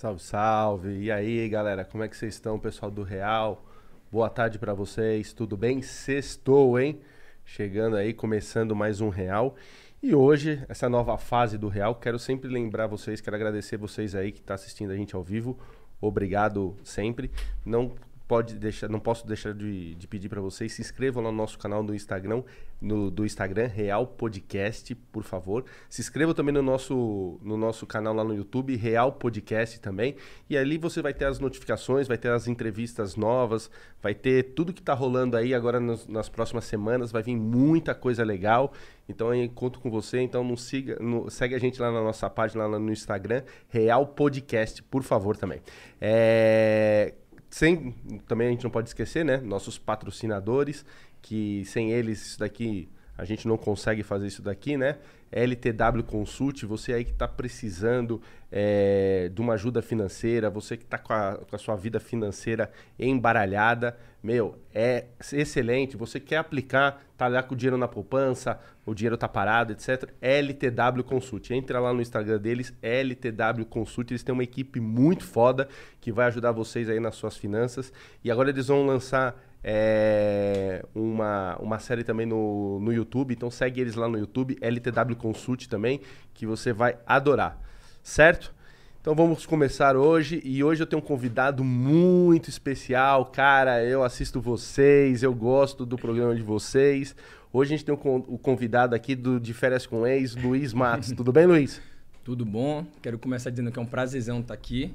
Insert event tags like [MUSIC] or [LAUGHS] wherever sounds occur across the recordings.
Salve, salve. E aí, galera, como é que vocês estão, pessoal do Real? Boa tarde para vocês. Tudo bem? Sextou, hein? Chegando aí, começando mais um Real. E hoje, essa nova fase do Real, quero sempre lembrar vocês, quero agradecer vocês aí que está assistindo a gente ao vivo. Obrigado sempre. Não pode deixar, não posso deixar de, de pedir para vocês se inscrevam no nosso canal do Instagram, no, do Instagram Real Podcast, por favor. Se inscrevam também no nosso, no nosso canal lá no YouTube, Real Podcast também. E ali você vai ter as notificações, vai ter as entrevistas novas, vai ter tudo que está rolando aí agora nos, nas próximas semanas, vai vir muita coisa legal. Então eu conto com você, então não siga, não, segue a gente lá na nossa página lá no Instagram, Real Podcast, por favor também. É, sem, também a gente não pode esquecer, né? Nossos patrocinadores, que sem eles isso daqui a gente não consegue fazer isso daqui, né? LTW Consult, você aí que está precisando é, de uma ajuda financeira, você que está com, com, a sua vida financeira embaralhada, meu, é excelente. Você quer aplicar, tá lá com o dinheiro na poupança, o dinheiro tá parado, etc. LTW Consult. Entra lá no Instagram deles, LTW Consult. Eles têm uma equipe muito foda que vai ajudar vocês aí nas suas finanças. E agora eles vão lançar é, uma, uma série também no, no YouTube. Então segue eles lá no YouTube, LTW Consult também, que você vai adorar. Certo? Então vamos começar hoje e hoje eu tenho um convidado muito especial, cara. Eu assisto vocês, eu gosto do programa de vocês. Hoje a gente tem o convidado aqui do De Férias com Ex, Luiz Matos. Tudo bem, Luiz? [LAUGHS] Tudo bom. Quero começar dizendo que é um prazerzão estar aqui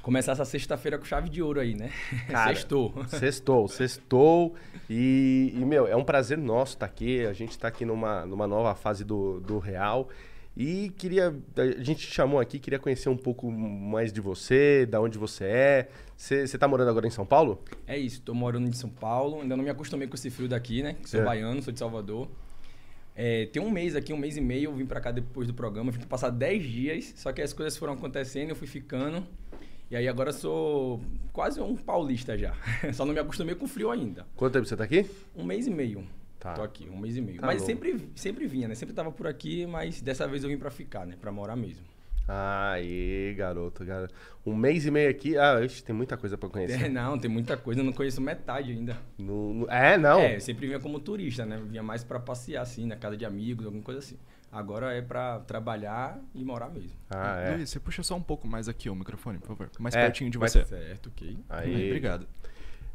começar essa sexta-feira com chave de ouro aí, né? [LAUGHS] Cara, sextou. Sextou, sextou. E, e, meu, é um prazer nosso estar aqui. A gente está aqui numa, numa nova fase do, do Real. E queria. A gente te chamou aqui, queria conhecer um pouco mais de você, da onde você é. Você está morando agora em São Paulo? É isso, estou morando em São Paulo. Ainda não me acostumei com esse frio daqui, né? Sou é. baiano, sou de Salvador. É, tem um mês aqui, um mês e meio, eu vim para cá depois do programa. Vim passar 10 dias, só que as coisas foram acontecendo, eu fui ficando. E aí agora sou quase um paulista já. [LAUGHS] Só não me acostumei com frio ainda. Quanto tempo você tá aqui? Um mês e meio. Tá. Tô aqui, um mês e meio. Tá mas sempre, sempre vinha, né? Sempre tava por aqui, mas dessa vez eu vim para ficar, né? Para morar mesmo. Aí, garoto, garoto. Um mês e meio aqui. Ah, ixi, tem muita coisa para conhecer. É, não, tem muita coisa. Eu não conheço metade ainda. No, no... É, não? É, eu sempre vinha como turista, né? Vinha mais para passear, assim, na casa de amigos, alguma coisa assim. Agora é para trabalhar e morar mesmo. Ah, é. Luiz, você puxa só um pouco mais aqui o microfone, por favor. Mais é, pertinho de você. Certo, ok. Aí. Obrigado.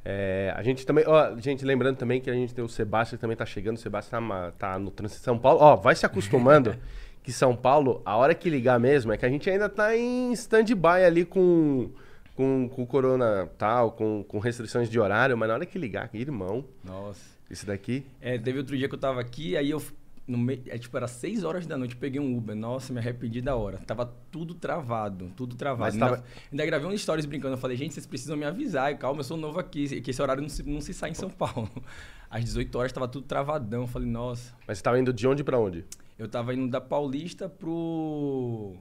É, a gente também, ó, gente, lembrando também que a gente tem o Sebastião que também tá chegando. O Sebastião tá, tá no trânsito de São Paulo. Ó, vai se acostumando [LAUGHS] que São Paulo, a hora que ligar mesmo, é que a gente ainda tá em stand-by ali com, com, com corona tal, com, com restrições de horário, mas na hora que ligar, irmão. Nossa. Esse daqui. É, teve outro dia que eu tava aqui, aí eu no me... é, tipo, era 6 horas da noite, peguei um Uber. Nossa, me arrependi da hora. Tava tudo travado, tudo travado. Ainda, tava... ainda gravei um stories brincando. Eu falei, gente, vocês precisam me avisar. Calma, eu sou novo aqui, que esse horário não se, não se sai em São Paulo. [LAUGHS] Às 18 horas tava tudo travadão. Eu falei, nossa. Mas você tava indo de onde para onde? Eu tava indo da Paulista pro.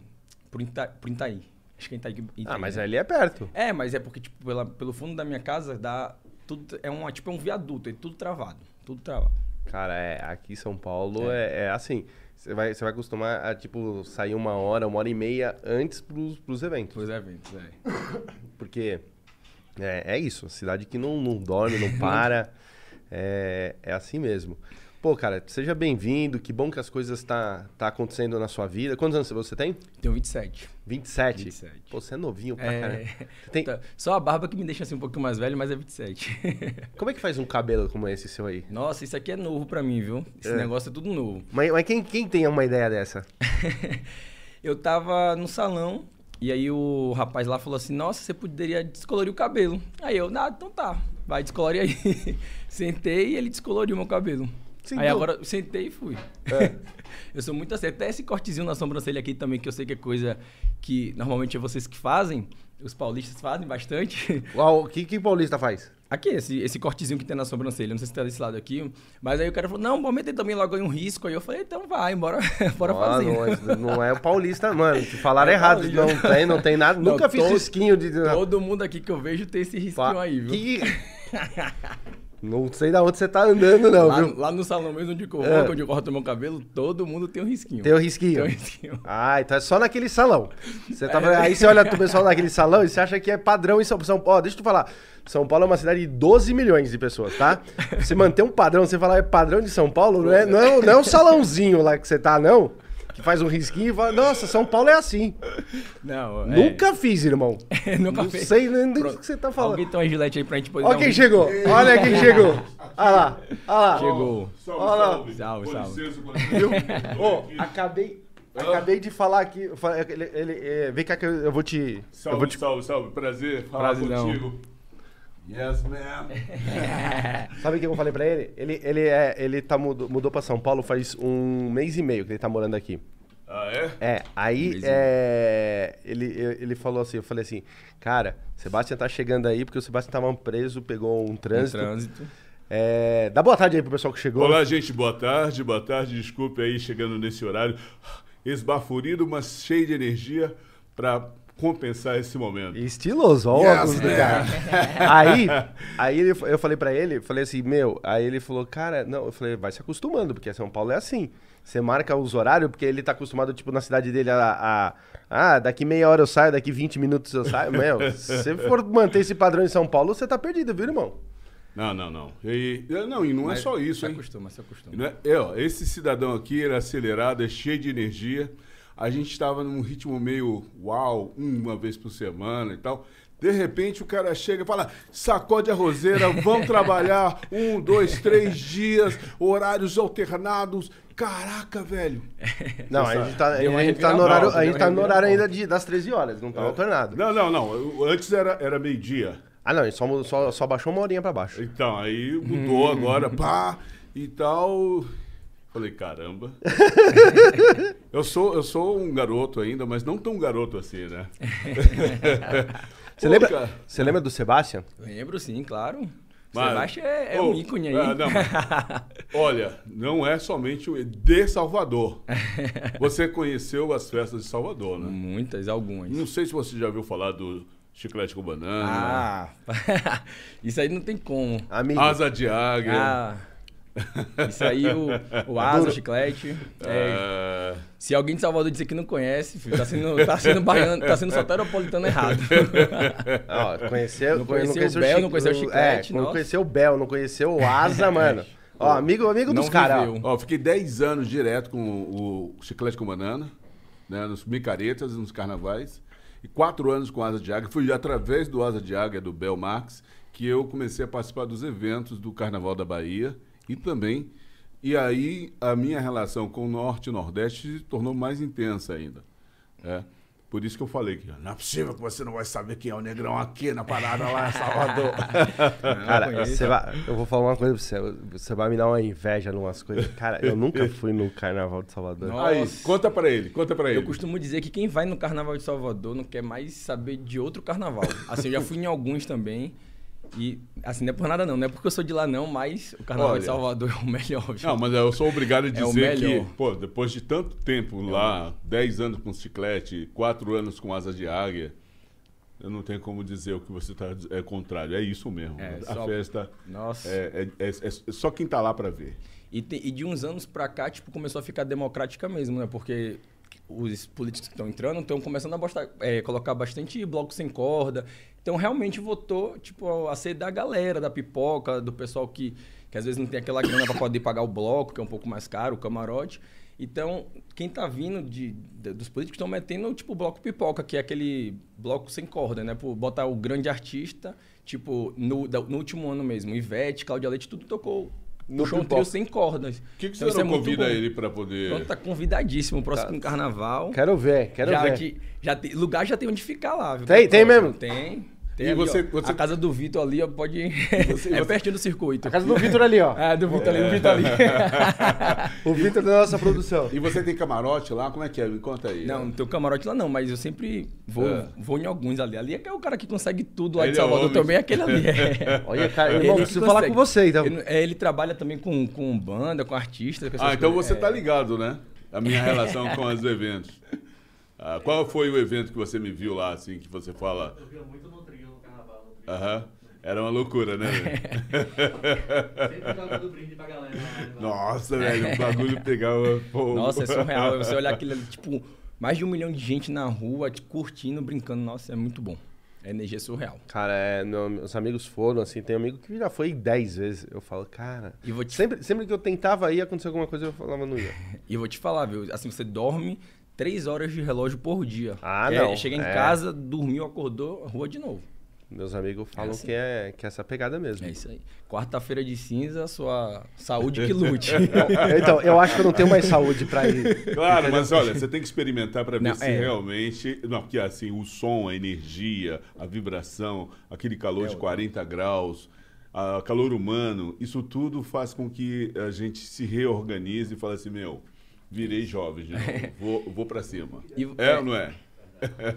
pro, Ita... pro Itaí. Acho que é Itaí, Itaí. Ah, mas né? ali é perto. É, mas é porque, tipo, pela, pelo fundo da minha casa dá. Tudo, é um, tipo, é um viaduto, é tudo travado. Tudo travado. Cara, é, aqui em São Paulo é, é, é assim. Você vai, você vai acostumar a, tipo, sair uma hora, uma hora e meia antes pros, pros eventos. Pros eventos, é. [COUGHS] Porque é, é isso. Cidade que não, não dorme, não para. [LAUGHS] é, é assim mesmo. Pô, cara, seja bem-vindo. Que bom que as coisas tá, tá acontecendo na sua vida. Quantos anos você tem? Tenho 27. 27? 27. Pô, você é novinho pra é... caramba. Tem... Tá. Só a barba que me deixa assim um pouquinho mais velho, mas é 27. [LAUGHS] como é que faz um cabelo como esse seu aí? Nossa, isso aqui é novo pra mim, viu? Esse é. negócio é tudo novo. Mas, mas quem, quem tem uma ideia dessa? [LAUGHS] eu tava no salão e aí o rapaz lá falou assim: Nossa, você poderia descolorir o cabelo. Aí eu, ah, então tá, vai descolorir aí. [LAUGHS] Sentei e ele descoloriu meu cabelo. Aí agora sentei e fui. É. [LAUGHS] eu sou muito assim. Até esse cortezinho na sobrancelha aqui também, que eu sei que é coisa que normalmente é vocês que fazem. Os paulistas fazem bastante. [LAUGHS] O que, que paulista faz? Aqui, esse, esse cortezinho que tem na sobrancelha. Não sei se tá desse lado aqui. Mas aí o cara falou, não, meter também logo aí um risco. Aí eu falei, então vai, bora, [LAUGHS] bora ah, fazer. Não, não é o paulista, mano. Falaram é errado. Paulista. Não tem, não tem nada. Não, Nunca fiz todo, risquinho de... Todo mundo aqui que eu vejo tem esse risquinho aí, viu? Que... Não sei da onde você tá andando, não, lá, viu? lá no salão mesmo onde eu, É. onde eu corto meu cabelo, todo mundo tem um risquinho. Tem o risquinho. Tem um risquinho. Ah, então é só naquele salão. Você tá... Aí você olha pro pessoal daquele salão e você acha que é padrão em São, São Paulo. Ó, deixa eu te falar. São Paulo é uma cidade de 12 milhões de pessoas, tá? Você manter um padrão, você falar é padrão de São Paulo, não é, não é, não é um salãozinho lá que você tá, não. Faz um risquinho e fala, nossa, São Paulo é assim. Não, é. Nunca fiz, irmão. [LAUGHS] Nunca não fez. sei nem do que você tá falando. Alguém tem uma gilete aí pra gente poder Olha um quem risco? chegou. [LAUGHS] Olha quem chegou. Olha lá. Olha lá. Chegou. Salve, Olha lá. salve. Salve, salve. licença? Ô, acabei, acabei de falar aqui. falei- Ele, ele, é, vem cá que eu, eu vou te. eu vou Salve, te salve, salve. Prazer falar Prazerzão. contigo. Yes, man. [LAUGHS] Sabe o que eu falei pra ele? Ele, ele, é, ele tá, mudou, mudou pra São Paulo faz um mês e meio que ele tá morando aqui. Ah, é? É, aí e é, ele, ele falou assim, eu falei assim, cara, Sebastião tá chegando aí porque o Sebastião tava preso, pegou um Um trânsito. trânsito. É, dá boa tarde aí pro pessoal que chegou. Olá, gente. Boa tarde, boa tarde. Desculpe aí chegando nesse horário esbaforido, mas cheio de energia pra compensar esse momento. Estiloso, ó, o Yes, óculos do man. cara. [LAUGHS] aí, aí ele, eu falei pra ele, falei assim, meu, aí ele falou, cara, não, eu falei, vai se acostumando, porque São Paulo é assim. Você marca os horários, porque ele tá acostumado, tipo, na cidade dele a. a- ah, daqui meia hora eu saio, daqui 20 minutos eu saio. Meu, [LAUGHS] se você for manter esse padrão em São Paulo, você tá perdido, viu, irmão? Não, não, não. E, não, e não é só isso, Se hein? acostuma, se acostuma. É- é, ó, esse cidadão aqui, ele é acelerado, é cheio de energia. A gente estava num ritmo meio uau, uma vez por semana e tal. De repente o cara chega e fala: sacode a roseira, vamos [LAUGHS] trabalhar um, dois, três dias, horários alternados. Caraca, velho. Não, a gente tá, a Deu uma gente tá no horário, a gente tá no horário ainda de, das 13 horas, não tá alternado. Não, não, não. Antes era, era meio-dia. Ah, não, só, só, só baixou uma horinha pra baixo. Então, aí mudou agora, pá, e tal. Falei, caramba. [LAUGHS] eu, sou, eu sou um garoto ainda, mas não tão garoto assim, né? [LAUGHS] Você Pô, lembra, cara. você lembra do Sebastião? Lembro sim, claro. Mas- Sebastião é, é Ô, um ícone aí. ah, não, [LAUGHS] olha, não é somente o de Salvador. Você conheceu as festas de Salvador, né? Muitas, algumas. Não sei se você já ouviu falar do chiclete com banana, Ah, isso aí não tem como. Amigo. asa de águia. Ah, isso aí, o, o asa, o chiclete. é, é, se alguém de Salvador dizer que não conhece, filho, tá sendo, tá sendo baiano, tá sendo soteropolitano errado. [LAUGHS] Ó, conheceu, Não conheceu conheceu o Bel, não conheceu o Chiclete, É, não nossa. conheceu o Bel, não conheceu o Asa, mano. Ó, amigo, amigo Não dos caras. Ó, fiquei 10 anos direto com o chiclete com banana, né, nos micaretas, nos carnavais, e 4 anos com Asa de Águia. Foi através do Asa de Águia, do Bel Marx, que eu comecei a participar dos eventos do Carnaval da Bahia e também. E aí a minha relação com o Norte e Nordeste se tornou mais intensa ainda. É. Por isso que eu falei que não é possível que você não vai saber quem é o negrão aqui na parada lá em Salvador. [LAUGHS] Cara, você vai, eu vou falar uma coisa pra você. Você vai me dar uma inveja numas coisas. Cara, eu nunca fui no Carnaval de Salvador. Nossa. aí, conta pra ele, conta pra ele. Eu costumo dizer que quem vai no Carnaval de Salvador não quer mais saber de outro carnaval. Assim, eu já fui em alguns também. E, assim, não é por nada não, não é porque eu sou de lá não, mas o Carnaval Olha. de Salvador [LAUGHS] é o melhor. viu? Não, mas eu sou obrigado a É dizer que, melhor. pô, depois de tanto tempo lá, 10 anos com chiclete, 4 anos com asa de águia, eu não tenho como dizer o que você está é contrário. É isso mesmo. É, a só- festa Nossa. é, é- é- é só quem tá lá para ver. E, te- e de uns anos pra cá, tipo, começou a ficar democrática mesmo, né? Porque os políticos que estão entrando estão começando a bostar- é, colocar bastante bloco sem corda. Então, realmente votou, tipo, a ser da galera, da pipoca, do pessoal que, que às vezes não tem aquela grana para poder pagar o bloco, que é um pouco mais caro, o camarote. Então, quem tá vindo de, de- dos políticos estão metendo, tipo, o bloco pipoca, que é aquele bloco sem corda, né? Por botar o grande artista, tipo, no, no último ano mesmo, Ivete, Cláudia Leite, tudo tocou. No Puxou um trio sem cordas. Por que, que Então, você isso é convida ele para poder. Pronto, tá convidadíssimo. Próximo Tá. carnaval. Quero ver, quero já ver. que- já tem, lugar já tem onde ficar lá, viu? Tem- tem Próximo. mesmo? Tem. Tem E ali, você- ó. você- A casa do Vitor ali, ó, pode. [LAUGHS] é pertinho do circuito. A casa do Vitor ali, ó. [LAUGHS] É, do Vitor ali, o Vitor ali. O Vitor da nossa produção. E você tem camarote lá? Como é que é? Me conta aí. Não, não tem o camarote lá não, mas eu sempre vou, É. vou em alguns ali. Ali é que é o cara que consegue tudo lá Ele de é Salvador homem. também, é aquele ali. [LAUGHS] É. Olha, cara, que preciso falar com você, então. Ele, é, ele trabalha também com, com banda, com artista. com Ah, então coisas. você É. tá ligado, né? A minha relação com os eventos. Ah, qual foi o evento que você me viu lá, assim, que você fala. Eu via muito no Aham. Era uma loucura, né? Sempre jogando brinde pra galera. né? Nossa, velho, o bagulho pegava fogo. Nossa, é surreal. Você olhar [LAUGHS] aquilo ali, tipo, mais de um milhão de gente na rua, curtindo, brincando. Nossa, é muito bom. A energia é surreal. Cara, é, meu- meus amigos foram, assim, tem um amigo que já foi 10 vezes. Eu falo, cara. E vou te, Sempre, sempre que eu tentava ir, acontecer alguma coisa, eu falava, não ia. [LAUGHS] e vou te falar, viu? Assim, você dorme três horas de relógio por dia. Ah, É, não. Chega em É. casa, dormiu, acordou, rua de novo. Meus amigos falam assim. que, é, que é essa pegada mesmo. É isso aí. Quarta-feira de cinza, sua saúde que lute. [LAUGHS] então, eu acho que eu não tenho mais saúde pra ir. Claro, mas olha, você tem que experimentar para ver Não, se é. realmente. Não, porque assim, o som, a energia, a vibração, aquele calor de 40 graus, a calor humano, isso tudo faz com que a gente se reorganize e fale assim: meu, virei jovem de novo, [LAUGHS] vou, vou para cima. E- é é. ou não é?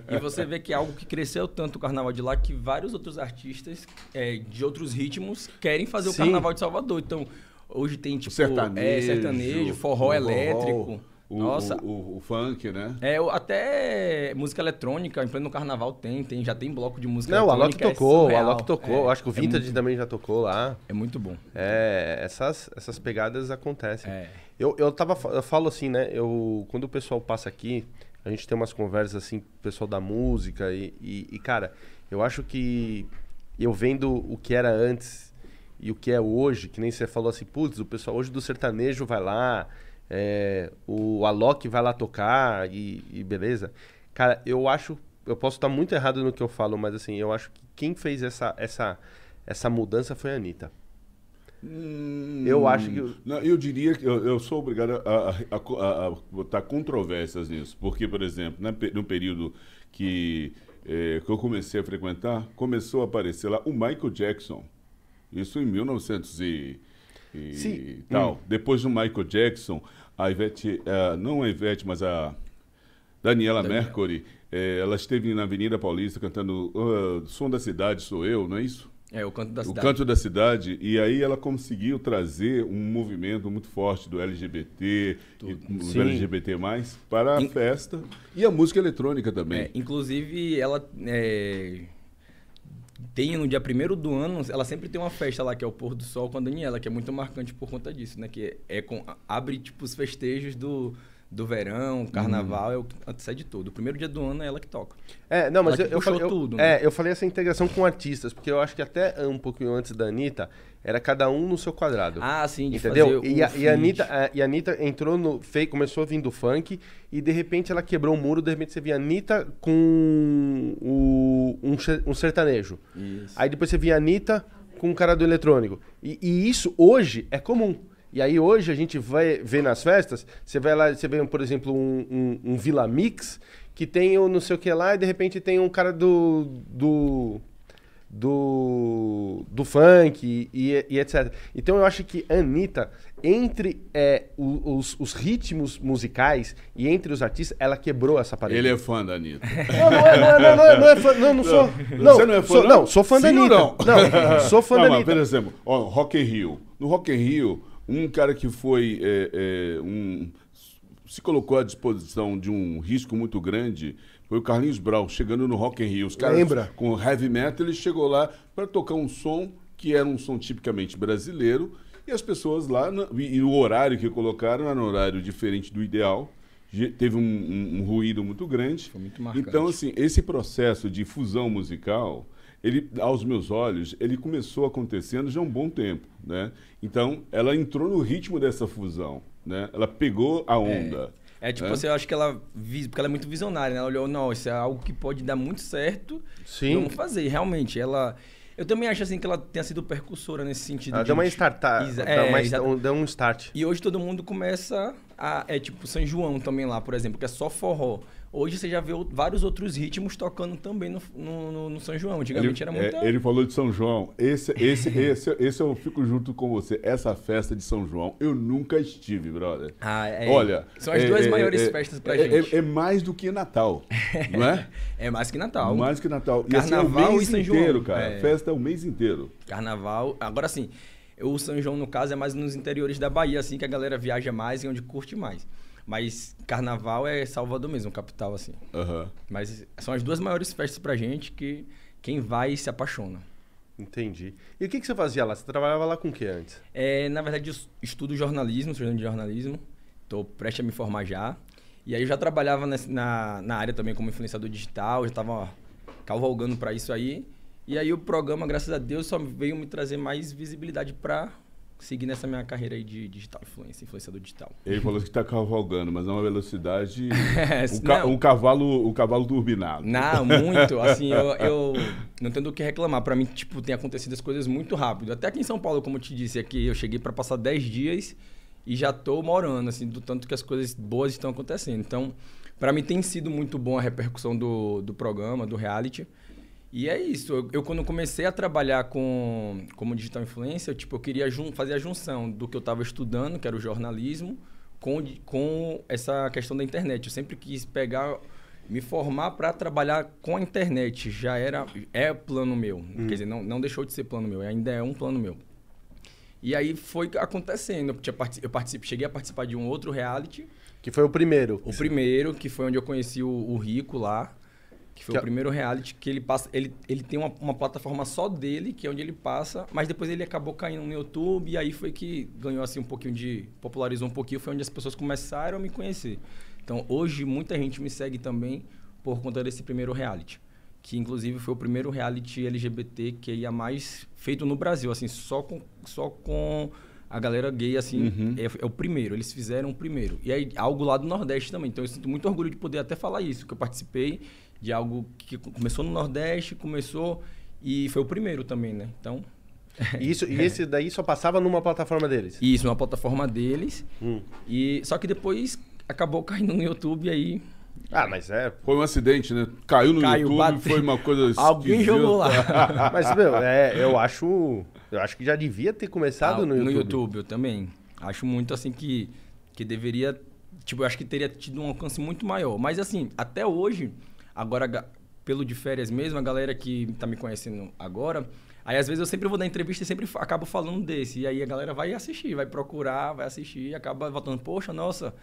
E você vê que é algo que cresceu tanto o carnaval de lá que vários outros artistas é, de outros ritmos querem fazer Sim. o carnaval de Salvador. Então, hoje tem tipo sertanejo, é, sertanejo, forró o elétrico. O, Nossa, O, o- o funk, né? é, o- até música eletrônica, em pleno carnaval tem, tem, já tem bloco de música Não, o Alok eletrônica. é tocou, o. Alok tocou. É, eu acho que o é Vintage muito- também já tocou lá. É muito bom. É, essas, essas pegadas acontecem. É. Eu, eu, tava, eu falo assim, né? Eu, quando o pessoal passa aqui, a gente tem umas conversas assim, pessoal da música e, e, e, cara, eu acho que eu vendo o que era antes e o que é hoje, que nem você falou assim, putz, o pessoal hoje do sertanejo vai lá, é, o Alok vai lá tocar e, e beleza. Cara, eu acho, eu posso estar muito errado no que eu falo, mas assim, eu acho que quem fez essa, essa, essa mudança foi a Anitta. Eu acho que- Hum, Não, eu diria que eu, eu sou obrigado a, a- a- a botar controvérsias nisso. Porque, por exemplo, pe- no período que, eh, que eu comecei a frequentar, começou a aparecer lá o Michael Jackson. Isso em 1900 e, e Sim. tal. Hum. Depois do Michael Jackson, a Ivete, eh, não a Ivete, mas a Daniela Mercury, eh, ela esteve na Avenida Paulista cantando ah, Som da Cidade Sou Eu, não é isso? É, o canto da O cidade. canto da cidade, e aí ela conseguiu trazer um movimento muito forte do LGBT, e dos Sim. LGBT+, para a In- festa, e a música eletrônica É, também. inclusive, ela é, tem no dia primeiro do ano, ela sempre tem uma festa lá, que é o Pôr do Sol com a Daniela, que é muito marcante por conta disso, né? Que é com, abre, tipo, os festejos do, do verão, carnaval, é o que antecede tudo. O primeiro dia do ano é ela que toca. É, não, mas Ela eu, eu falei, eu- tudo, né? é, eu falei essa integração com artistas, porque eu acho que até um pouquinho antes da Anitta, era cada um no seu quadrado. Ah, sim, de Entendeu? fazer E o a, e, a. Anitta, a- e a Anitta entrou no. Fei, começou vindo funk e de repente ela quebrou o muro, de repente você via a Anitta com o, um, um sertanejo. Isso. Aí depois você via a Anitta com o cara do eletrônico. E, e isso hoje é comum. E aí hoje a gente vai ver nas festas, você vai lá, você vê, por exemplo, um, um, um Vila Mix, que tem o não sei o que lá, e de repente tem um cara do. do do, do funk e, e- etc. Então eu acho que Anitta, entre é, os, os ritmos musicais e entre os artistas, ela quebrou essa parede. Ele é fã da Anitta. Não, não é, não não não é, não é fã, não, não sou. Não, Você não é fã, sou, não? não, sou fã da Sim ou Anitta. não? Não, sou fã Não, da mas, Anitta. por exemplo, ó, Rock in Rio. No Rock in Rio, um cara que foi é, é, um se colocou à disposição de um risco muito grande foi o Carlinhos Brau, chegando no Rock in Rio. Os caras Lembra? com heavy metal, ele chegou lá para tocar um som que era um som tipicamente brasileiro e as pessoas lá, e, o horário que colocaram era um horário diferente do ideal, teve um, um- um ruído muito grande. Foi muito marcante. Então, assim, esse processo de fusão musical, ele, aos meus olhos, ele começou acontecendo já há um bom tempo, né? Então, ela entrou no ritmo dessa fusão, né? Ela pegou a onda. É tipo É? eu acho que ela, vis- porque ela é muito visionária, né? Ela olhou, não, isso é algo que pode dar muito certo. Sim. Vamos fazer. E, Realmente, ela. Eu também acho assim que ela tenha sido percussora nesse sentido. Ela de- deu uma Exa- deu, é, uma, um, deu um start. E hoje todo mundo começa a. É tipo São João também lá, por exemplo, que é só forró. Hoje você já vê vários outros ritmos tocando também no, no, no- São João. Antigamente Ele, era muito. é, ele falou de São João. Esse, esse, [LAUGHS] esse, esse eu fico junto com você. Essa festa de São João, eu nunca estive, brother. Ah, é. Olha. São as é- duas é- maiores é- festas pra é- gente. É, mais do que Natal, [LAUGHS] não é? É mais que Natal. Mais que Natal. E assim, é o Carnaval mês e São João. inteiro, cara. É. Festa é o mês inteiro. Carnaval. Agora sim, o São João, no caso, é mais nos interiores da Bahia, assim, que a galera viaja mais e onde curte mais. Mas carnaval é Salvador mesmo, capital, assim. Aham. Mas são as duas maiores festas pra gente que quem vai se apaixona. Entendi. E o que, que você fazia lá? Você trabalhava lá com o que antes? É, na verdade, eu estudo jornalismo, sou estudante de jornalismo. Estou prestes a me formar já. E aí eu já trabalhava nessa- na, na área também como influenciador digital, já estava cavalgando para isso aí. E aí o programa, graças a Deus, só veio me trazer mais visibilidade para seguir nessa minha carreira aí de digital influencer, influenciador digital. Ele falou que está cavalgando, mas é uma velocidade. É, [LAUGHS] um, ca- um cavalo, um cavalo turbinado. Não, muito. Assim, eu, [LAUGHS] eu não tenho do que reclamar. Pra mim, tipo, tem acontecido as coisas muito rápido. Até aqui em São Paulo, como eu te disse, aqui eu cheguei pra passar 10 dias e já tô morando, assim, do tanto que as coisas boas estão acontecendo. Então, pra mim tem sido muito bom a repercussão do, do programa, do reality. E é isso. Eu, eu, quando comecei a trabalhar com como digital influencer, tipo, eu queria jun- fazer a junção do que eu estava estudando, que era o jornalismo, com, com essa questão da internet. Eu sempre quis pegar, me formar para trabalhar com a internet. Já era, é plano meu. Quer dizer, não, não deixou de ser plano meu, ainda é um plano meu. E aí foi acontecendo. Eu, eu participe, cheguei a participar de um outro reality. Que foi o primeiro. O primeiro, que foi onde eu conheci o, o Rico lá. Que foi Que o é- primeiro reality que ele passa. Ele, ele tem uma, uma plataforma só dele, que é onde ele passa, mas depois ele acabou caindo no YouTube e aí foi que ganhou assim um pouquinho de. popularizou um pouquinho, foi onde as pessoas começaram a me conhecer. Então hoje muita gente me segue também por conta desse primeiro reality. Que inclusive foi o primeiro reality LGBT que ia mais feito no Brasil, assim, só com, só com a galera gay, assim, Uhum. é, é o primeiro, eles fizeram o primeiro. E aí, algo lá do Nordeste também. Então, eu sinto muito orgulho de poder até falar isso, que eu participei de algo que começou no Nordeste, começou e foi o primeiro também, né? Então, E, isso, e [LAUGHS] esse daí só passava numa plataforma deles. isso, uma plataforma deles. Hum. E Só que depois acabou caindo no YouTube e aí. Ah, mas é. Foi um acidente, né? Caiu no Caiu, YouTube, bateu. foi uma coisa. Alguém esquisita. jogou lá. [LAUGHS] Mas, meu, é, eu acho. Eu acho que já devia ter começado Ah, no YouTube. No YouTube, eu também. Acho muito assim que, que deveria. Tipo, eu acho que teria tido um alcance muito maior. Mas assim, até hoje, agora, pelo de férias mesmo, a galera que tá me conhecendo agora. Aí às vezes eu sempre vou dar entrevista e sempre acabo falando desse. E aí a galera vai assistir, vai procurar, vai assistir e acaba voltando, poxa, nossa,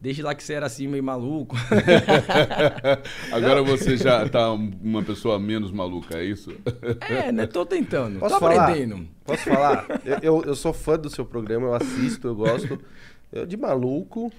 desde lá que você era assim, meio maluco. [LAUGHS] Agora você já tá um- uma pessoa menos maluca, é isso? é, né? Tô tentando. Posso tô falar? aprendendo. Posso falar? [LAUGHS] Eu, eu, eu sou fã do seu programa, eu assisto, eu gosto. Eu, de maluco,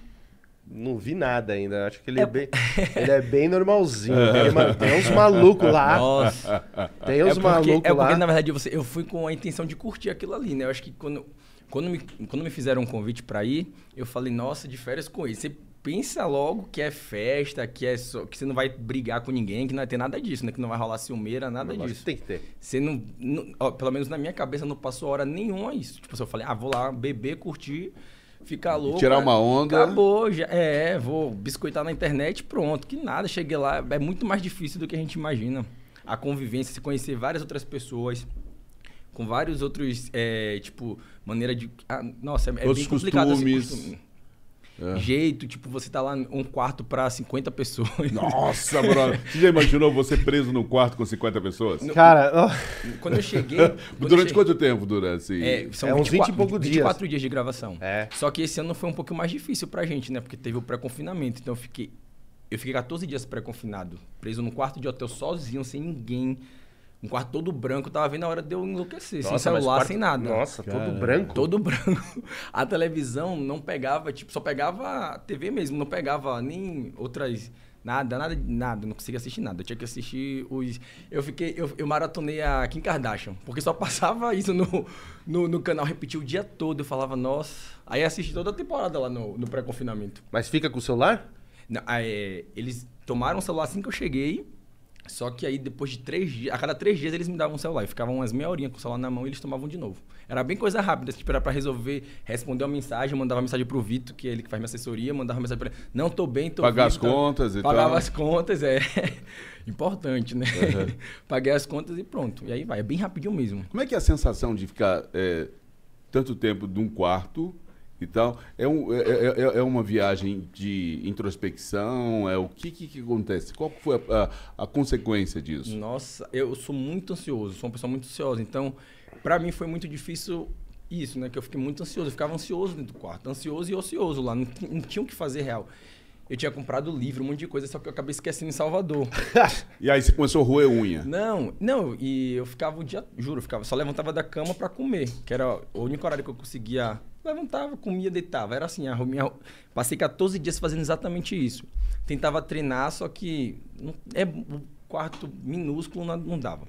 não vi nada ainda. Acho que ele é, bem, ele é bem normalzinho. [LAUGHS] Mano, tem uns malucos lá. Nossa. Tem É uns porque, malucos é porque, lá. na verdade, você, eu fui com a intenção de curtir aquilo ali, né? Eu acho que quando, quando, me, quando me fizeram um convite pra ir, eu falei, nossa, de férias com ele. Você pensa logo que é festa, que, é só, que você não vai brigar com ninguém, que não vai ter nada disso, né? Que não vai rolar ciumeira, nada Lógico disso. Tem que ter. Você não, não- ó, Pelo menos na minha cabeça não passou hora nenhuma isso. Tipo, eu falei, ah, vou lá beber, curtir, ficar louco. tirar né? uma onda. Acabou, já, é, vou biscoitar na internet, pronto. Que nada, cheguei lá. É muito mais difícil do que a gente imagina. A convivência, se conhecer várias outras pessoas. Com vários outros, é, tipo, maneira de. ah, nossa, é, é Outros bem complicado costumes. esse costume. É. Jeito, tipo, você tá lá um quarto pra 50 pessoas. Nossa, brother. [LAUGHS] Você já imaginou você preso num quarto com 50 pessoas? Cara, Quando eu cheguei. quando eu [LAUGHS] Durante cheguei- quanto tempo dura assim? É, são É uns 20 e poucos dias. 24 dias de gravação. É. Só que esse ano foi um pouco mais difícil pra gente, né? Porque teve o pré-confinamento. Então eu fiquei. Eu fiquei 14 dias pré-confinado. Preso num quarto de hotel sozinho, sem ninguém. Um quarto todo branco. Tava vendo a hora de eu enlouquecer. sem mas celular, quarto- sem nada. Nossa, todo Caramba. branco. Todo branco. [LAUGHS] A televisão não pegava, tipo, só pegava a TV mesmo, não pegava nem outras. Nada, nada, nada, não conseguia assistir nada. Eu tinha que assistir os. Eu fiquei. Eu, eu maratonei a Kim Kardashian, porque só [LAUGHS] passava isso no, no, no canal, repetia o dia todo. Eu falava, nossa. Aí assisti toda a temporada lá no, no pré-confinamento. Mas fica com o celular? Não, é, eles tomaram o celular assim que eu cheguei. Só que aí depois de três dias, a cada três dias eles me davam um celular. E ficavam umas meia horinha com o celular na mão e eles tomavam de novo. Era bem coisa rápida, tipo, era pra resolver, responder uma mensagem, eu mandava mensagem pro Vitor, que é ele que faz minha assessoria, mandava mensagem pra ele, não, tô bem, tô Pagar as tá- contas e Pagava tal. as contas, é [LAUGHS] importante, né? [LAUGHS] Paguei as contas e pronto. E aí vai, é bem rapidinho mesmo. Como é que é a sensação de ficar é, tanto tempo num quarto e tal? É, um, é, é- é uma viagem de introspecção? É o que, que, que acontece? Qual foi a, a- a consequência disso? Nossa, eu sou muito ansioso, sou uma pessoa muito ansiosa. Então, pra mim foi muito difícil isso, né? Que eu fiquei muito ansioso. Eu ficava ansioso dentro do quarto, ansioso e ocioso lá, não, não tinha o que fazer real. Eu tinha comprado livro, um monte de coisa, só que eu acabei esquecendo em Salvador. [LAUGHS] E aí você começou a roer unha. Não, não, e eu ficava o dia, juro, eu ficava, só levantava da cama pra comer, que era o único horário que eu conseguia. Levantava, comia, deitava. Era assim, a minha, passei 14 dias fazendo exatamente isso. Tentava treinar, só que não- é o quarto minúsculo não, dava.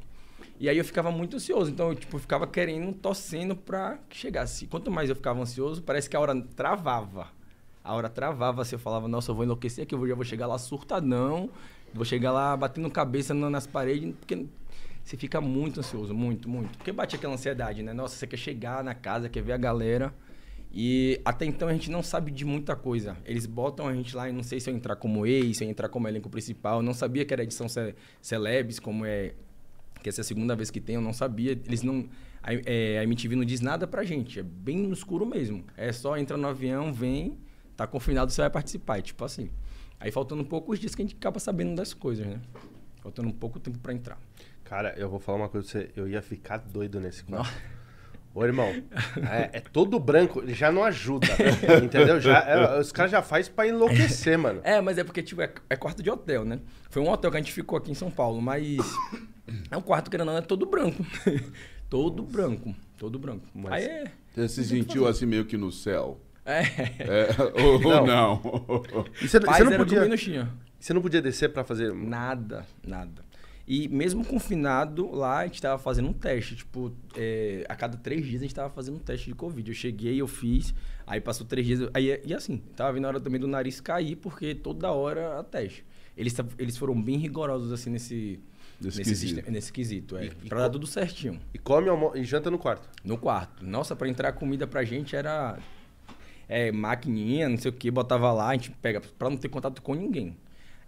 E aí eu ficava muito ansioso, então eu tipo, ficava querendo, torcendo pra que chegasse. Quanto mais eu ficava ansioso, parece que a hora travava. A hora travava, assim, eu falava, nossa, eu vou enlouquecer aqui, eu já vou chegar lá surtadão, vou chegar lá batendo cabeça na- nas paredes, porque você fica muito ansioso, muito, muito. Porque bate aquela ansiedade, né? Nossa, você quer chegar na casa, quer ver a galera. E até então a gente não sabe de muita coisa. Eles botam a gente lá e não sei se eu entrar como ex, se eu entrar como elenco principal. Eu não sabia que era edição ce- Celebs, como é. Que essa é a segunda vez que tem, eu não sabia. Eles não. A, é, a MTV não diz nada pra gente. É bem no escuro mesmo. É só entra no avião, vem, tá confinado, você vai participar. É tipo assim. Aí faltando poucos dias que a gente acaba sabendo das coisas, né? Faltando pouco tempo pra entrar. Cara, eu vou falar uma coisa pra você. Eu ia ficar doido nesse quarto. Ô, irmão, é, é todo branco, ele já não ajuda, entendeu? Já, é, os caras já fazem pra enlouquecer, mano. É, mas é porque, tipo, é, é quarto de hotel, né? Foi um hotel que a gente ficou aqui em São Paulo, mas é um quarto, ou não, é todo branco. [LAUGHS] todo branco, todo branco. Mas- Aí é... Você se sentiu assim meio que no céu? É, É, [LAUGHS] ou não? E você, paz você não podia, não você não podia descer pra fazer... Nada, nada. E mesmo confinado, lá a gente tava fazendo um teste. Tipo, é, a cada três dias a gente tava fazendo um teste de Covid. Eu cheguei, eu fiz, aí passou três dias. Aí, e assim, tava vendo a hora também do nariz cair, porque toda hora a teste. Eles, eles foram bem rigorosos, assim, nesse, Nesse nesse, quesito. sistema- nesse quesito. É, E- e pra dar co- tudo certinho. E come e janta no quarto. No quarto. Nossa, pra entrar comida pra gente era é, maquininha, não sei o que, botava lá, a gente pega pra não ter contato com ninguém.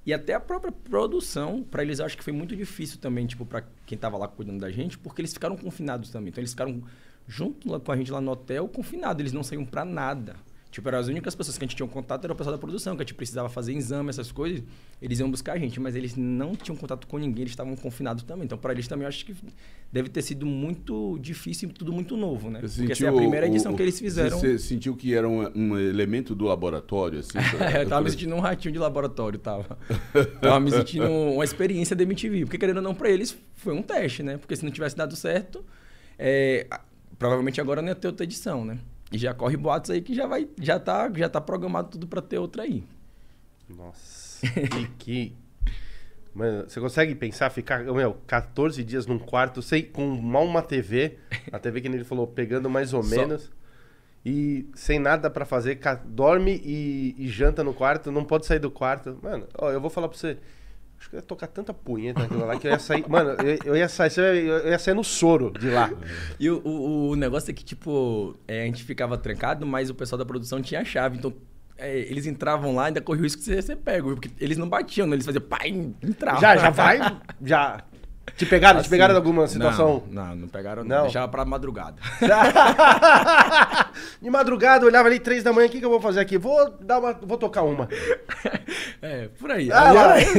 E até a própria produção, pra eles acho que foi muito difícil também, tipo, pra quem tava lá cuidando da gente, porque eles ficaram confinados também. Então eles ficaram junto com a gente lá no hotel, confinados, eles não saíam pra nada. Tipo, eram as únicas pessoas que a gente tinha um contato, era o pessoal da produção, que a gente precisava fazer exame, essas coisas, eles iam buscar a gente, mas eles não tinham contato com ninguém, eles estavam confinados também. Então, pra eles também, eu acho que deve ter sido muito difícil e tudo muito novo, né? Você Porque essa é a primeira edição o- que eles fizeram. Você sentiu que era um, um elemento do laboratório, assim? [LAUGHS] É, eu tava me sentindo um ratinho de laboratório, tava. tava me sentindo uma experiência da MTV. Porque, querendo ou não, pra eles foi um teste, né? Porque se não tivesse dado certo, é, provavelmente agora não ia ter outra edição, né? E já corre boatos aí que já vai, já tá, já tá programado tudo pra ter outra aí. Nossa, que, que... Mano, você consegue pensar, ficar, meu, 14 dias num quarto, sei, com mal uma TV, a TV que ele falou, pegando mais ou Só- menos, e sem nada pra fazer, dorme e, e janta no quarto, não pode sair do quarto. Mano, ó, eu vou falar pra você, acho que eu ia tocar tanta punheta naquilo lá que eu ia sair, mano, eu, eu ia sair, eu ia sair no soro de lá. E o, o, o negócio é que, tipo, é, a gente ficava trancado, mas o pessoal da produção tinha a chave. Então, é, eles entravam lá e ainda corria o risco de você ser pego. Porque eles não batiam, né? Eles faziam pai, entrava. Já, já vai, já. Te pegaram, te Assim, pegaram em alguma situação? Não, não, não pegaram não. Não? Deixava pra madrugada. [LAUGHS] De madrugada, olhava ali, três da manhã, o que, que eu vou fazer aqui? Vou dar uma. Vou tocar uma. [LAUGHS] é, por aí. Ah, lá. era-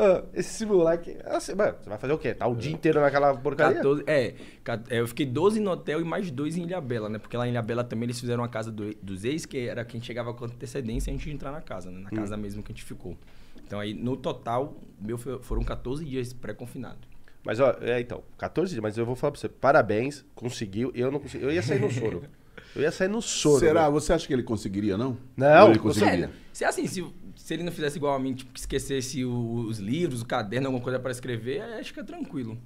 Ah, esse moleque. assim, mano, você vai fazer o quê? Tá o dia inteiro naquela porcaria? 14, é, é, eu fiquei 12 no hotel e mais dois em Ilhabela, né? Porque lá em Ilhabela também eles fizeram a casa do- dos ex, que era quem chegava com antecedência a gente entrar na casa, né? Na casa mesmo que a gente ficou. Então aí, no total, meu foram 14 dias pré-confinado. Mas, ó, é, então, 14 dias, mas eu vou falar pra você, parabéns, conseguiu, eu não consegui. Eu ia sair no soro. Eu ia sair no soro. Será? velho. Você acha que ele conseguiria, não? Não, Ou ele você- conseguiria. É, se assim, se, se ele não fizesse igual a mim, tipo, que esquecesse os livros, o caderno, alguma coisa para escrever, aí acho que é tranquilo.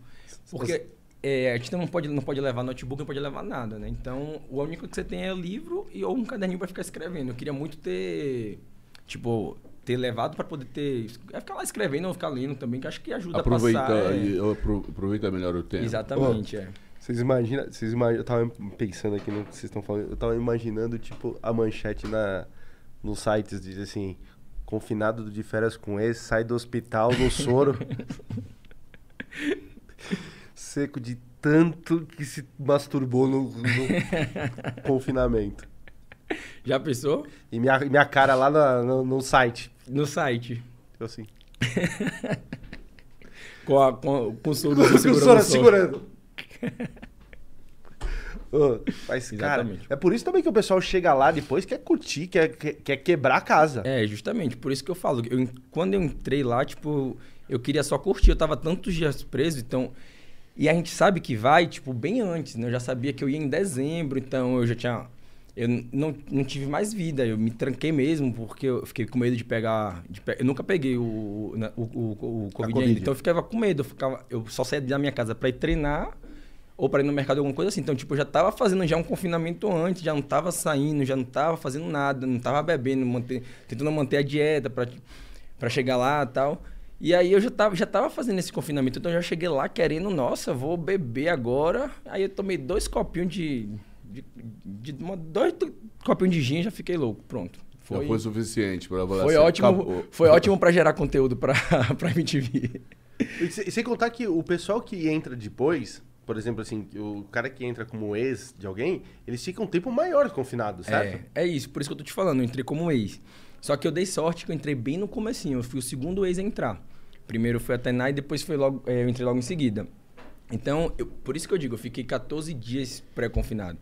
Porque é, a gente não pode, não pode levar notebook, não pode levar nada, né? Então, o único que você tem é o livro e, ou um caderninho para ficar escrevendo. Eu queria muito ter, tipo, ter levado para poder ter... É ficar lá escrevendo ou ficar lendo também, que acho que ajuda Aproveita, a passar. é. e- apro- aproveita melhor o tempo. Exatamente, é. Vocês imaginam, vocês imaginam, eu tava pensando aqui no que vocês estão falando, eu tava imaginando, tipo, a manchete na, nos sites, diz assim, confinado de férias com esse, sai do hospital no soro. [LAUGHS] Seco de tanto que se masturbou no, no [LAUGHS] confinamento. Já pensou? E minha, minha cara lá na- no, no site. No site. Tipo assim. [LAUGHS] Com, a, com, com o soro Com segurando soro o segurando. [LAUGHS] Ô, Mas, cara, é por isso também que o pessoal chega lá depois quer curtir, quer, quer, quer quebrar a casa. É, justamente, por isso que eu falo. Eu, quando eu entrei lá, tipo, eu queria só curtir. Eu tava tantos dias preso, então. E a gente sabe que vai, tipo, bem antes, né? Eu já sabia que eu ia em dezembro, então eu já tinha. Eu não, não tive mais vida, eu me tranquei mesmo, porque eu fiquei com medo de pegar. de pe- Eu nunca peguei o, o, o, o Covid, Covid. ainda, então eu ficava com medo. Eu, ficava, eu só saía da minha casa pra ir treinar ou para ir no mercado, alguma coisa assim. Então, tipo, eu já tava fazendo já um confinamento antes, já não tava saindo, já não tava fazendo nada, não tava bebendo, manter, tentando manter a dieta pra para chegar lá e tal. E aí eu já tava, já tava fazendo esse confinamento, então eu já cheguei lá querendo, nossa, vou beber agora. Aí eu tomei dois copinhos de. De, de- uma- dois copinhos de gin e já fiquei louco. Pronto. Foi, Foi, foi suficiente para foi assim, ótimo, acabou. foi ótimo para gerar conteúdo pra, [LAUGHS] pra MTV. E se- sem contar que o pessoal que entra depois, por exemplo, assim, o cara que entra como ex de alguém, eles ficam um tempo maior confinados, certo? É, é isso, por isso que eu tô te falando, eu entrei como ex. Só que eu dei sorte que eu entrei bem no comecinho, eu fui o segundo ex a entrar. Primeiro foi a Tainá e depois foi logo, é, eu entrei logo em seguida. Então, eu- por isso que eu digo, eu fiquei 14 dias pré-confinado.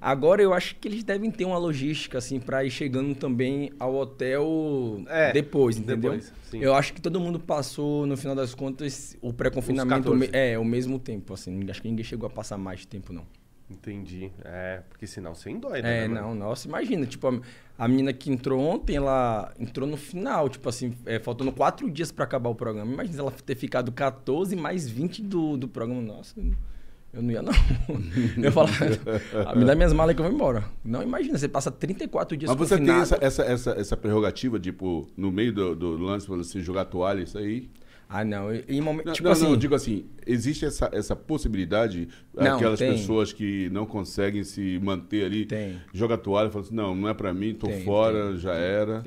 Agora eu acho que eles devem ter uma logística assim para ir chegando também ao hotel É, depois, entendeu? depois. Eu acho que todo mundo passou no final das contas o pré-confinamento Uns me- 14. é o mesmo tempo assim. Acho que ninguém chegou a passar mais tempo não. Entendi. É, porque senão você endoida, É, né, mano? não, nossa, imagina, tipo, a, a menina que entrou ontem, ela entrou no final, tipo assim, é, faltando quatro dias pra acabar o programa. Imagina ela ter ficado 14 mais 20 do, do programa. Nossa, eu não ia não. [LAUGHS] eu falava, "Ah, me dá minhas malas que eu vou embora. Não, imagina, você passa 34 dias Mas você tem essa, essa, essa, essa prerrogativa, tipo, no meio do, do lance, você jogar toalha, isso aí? Ah, não, em momento, Não, tipo não, assim... não, eu digo assim, existe essa, essa possibilidade, Não, aquelas tem. pessoas que não conseguem se manter ali, Tem. joga a toalha e fala assim, não, não é pra mim, tô Tem, fora, já era.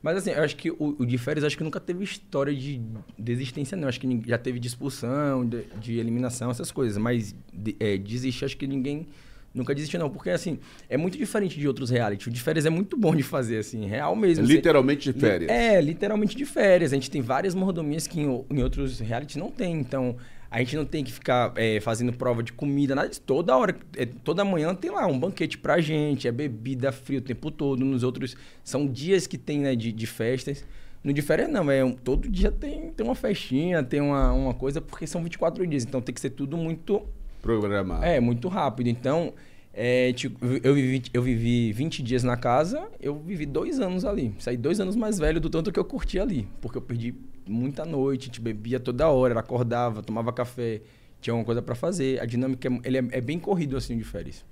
Mas assim, eu acho que o, o de férias, acho que nunca teve história de desistência, não. Acho que já teve de expulsão, de, de eliminação, essas coisas. Mas de, é, desistir, acho que ninguém nunca desistiu, não. Porque, assim, é muito diferente de outros reality. O de férias é muito bom de fazer, assim, real mesmo. Você- Literalmente de férias. é, literalmente de férias. A gente tem várias mordomias que em, em outros reality não tem. Então, a gente não tem que ficar é, fazendo prova de comida, nada disso. Toda hora, é, toda manhã tem lá um banquete pra gente, é bebida fria o tempo todo. Nos outros, são dias que tem, né, de, de festas. No de férias não, é todo dia tem, tem uma festinha, tem uma, uma coisa, porque são 24 dias. Então tem que ser tudo muito Programado. é, muito rápido. Então, é, tipo, eu, vivi, eu vivi 20 dias na casa, eu vivi dois anos ali. Saí dois anos mais velho do tanto que eu curti ali. Porque eu perdi muita noite, a gente bebia toda hora, acordava, tomava café, tinha alguma coisa pra fazer. A dinâmica é, ele é, é bem corrido assim de férias.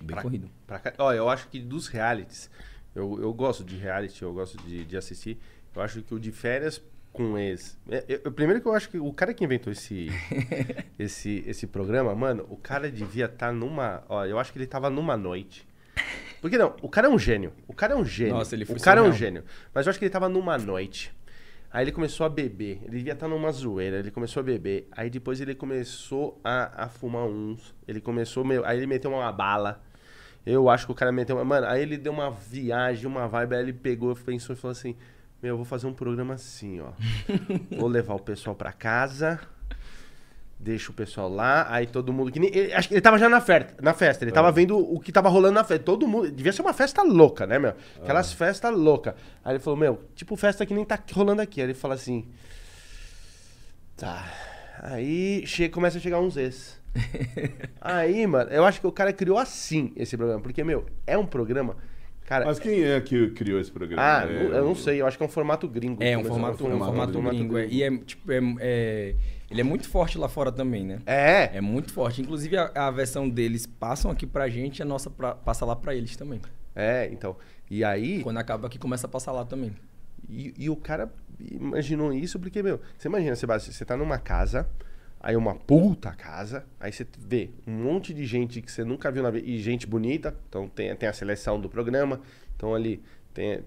Bem Pra- corrido. Pra Ó, eu acho que dos realities, eu, eu gosto de reality, eu gosto de, de assistir. Eu acho que o de férias com ex. é, eu- primeiro que eu acho que o cara que inventou esse, [LAUGHS] esse, esse programa, mano, o cara devia estar numa. Ó, eu acho que ele tava numa noite. Porque não, o cara é um gênio. O cara é um gênio. Nossa, ele foi O cara é um gênio. Mas eu acho que ele tava numa noite. Aí ele começou a beber. Ele devia estar numa zoeira. Ele começou a beber. Aí depois ele começou a, a fumar uns. Ele começou. Meu, aí ele meteu uma bala. Eu acho que o cara meteu uma. Mano, aí ele deu uma viagem, uma vibe. Aí ele pegou, pensou e falou assim: Meu, eu vou fazer um programa assim, ó. [LAUGHS] vou levar o pessoal pra casa. Deixa o pessoal lá, aí todo mundo. Que nem, ele- acho que ele tava já na festa, na festa. Ele tava vendo o que tava rolando na festa. Todo mundo. Devia ser uma festa louca, né, meu? Aquelas festas loucas. Aí ele falou, meu, tipo festa que nem tá rolando aqui. Aí ele fala assim. Tá. Aí che começa a chegar uns ex. [LAUGHS] aí, mano, eu acho que o cara criou assim esse programa. Porque, meu, é um programa. Cara. Mas quem é que criou esse programa? ah, É, eu não sei, eu acho que é um formato gringo. É, um Começou- formato, um formato gringo. é. E é, tipo, é, é- ele é muito forte lá fora também, né? É, É muito forte. Inclusive, a, a versão deles passam aqui pra gente e a nossa pra- passa lá pra eles também. é, então. E aí. Quando acaba aqui, começa a passar lá também. E, e o cara imaginou isso porque, meu, você imagina, Sebastião, você tá numa casa, aí uma puta casa, aí você vê um monte de gente que você nunca viu na vida, e gente bonita, então tem, tem a seleção do programa, então ali tem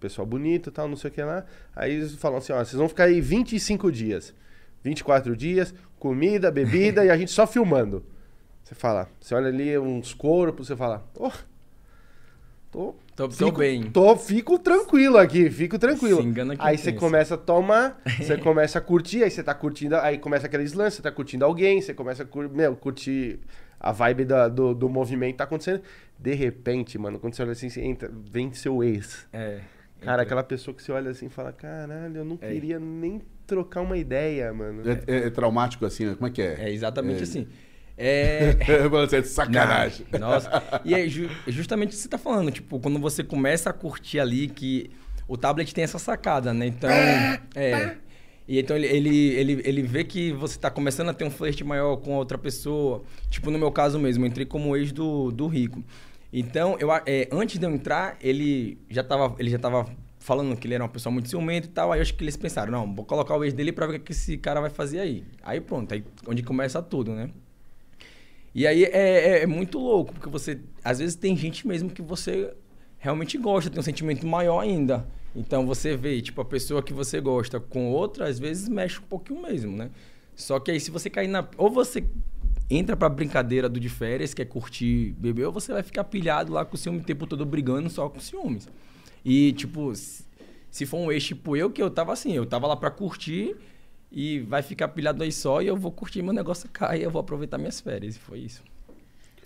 pessoal bonito tal, não sei o que lá. Aí eles falam assim, ó, vocês vão ficar aí 25 dias, 24 dias, comida, bebida e a gente só filmando. Você fala, você olha ali uns corpos, você fala, oh, tô, Tô, tô Fico, bem. Tô, fico tranquilo aqui, fico tranquilo. Se engana aí você começa a tomar, [LAUGHS] você começa a curtir, aí você tá curtindo, aí começa aqueles lances, você tá curtindo alguém, você começa a cur, meu, curtir a vibe da- do, do movimento tá acontecendo. De repente, mano, quando você olha assim, você entra, vem seu ex. É. Cara, entra- aquela pessoa que você olha assim e fala, caralho, eu não É. queria nem trocar uma ideia, mano. É, é- é traumático assim, né? como é que é? É exatamente É. assim. É. [LAUGHS] Falo assim, é de sacanagem. Não, Nossa. E é ju- é justamente o que você tá falando, tipo, quando você começa a curtir ali que o tablet tem essa sacada, né? Então, é. E então ele, ele, ele, ele vê que você tá começando a ter um flerte maior com outra pessoa. Tipo, no meu caso mesmo, eu entrei como ex do, do Rico. Então, eu, é, antes de eu entrar, ele já tava, ele já tava falando que ele era uma pessoa muito ciumenta e tal. Aí eu acho que eles pensaram, não, vou colocar o ex dele pra ver o que esse cara vai fazer aí. Aí pronto, aí onde começa tudo, né? E aí é, é- é muito louco, porque você. Às vezes tem gente mesmo que você realmente gosta, tem um sentimento maior ainda. Então você vê, tipo, a pessoa que você gosta com outra, às vezes mexe um pouquinho mesmo, né? Só que aí se você cair na. Ou você entra pra brincadeira do de férias, quer curtir beber, ou você vai ficar pilhado lá com o ciúme o tempo todo brigando só com ciúmes. E, tipo, se for um ex tipo eu, que eu tava assim, eu tava lá pra curtir e vai ficar pilhado aí só e eu vou curtir meu negócio cai, eu vou aproveitar minhas férias. E foi isso.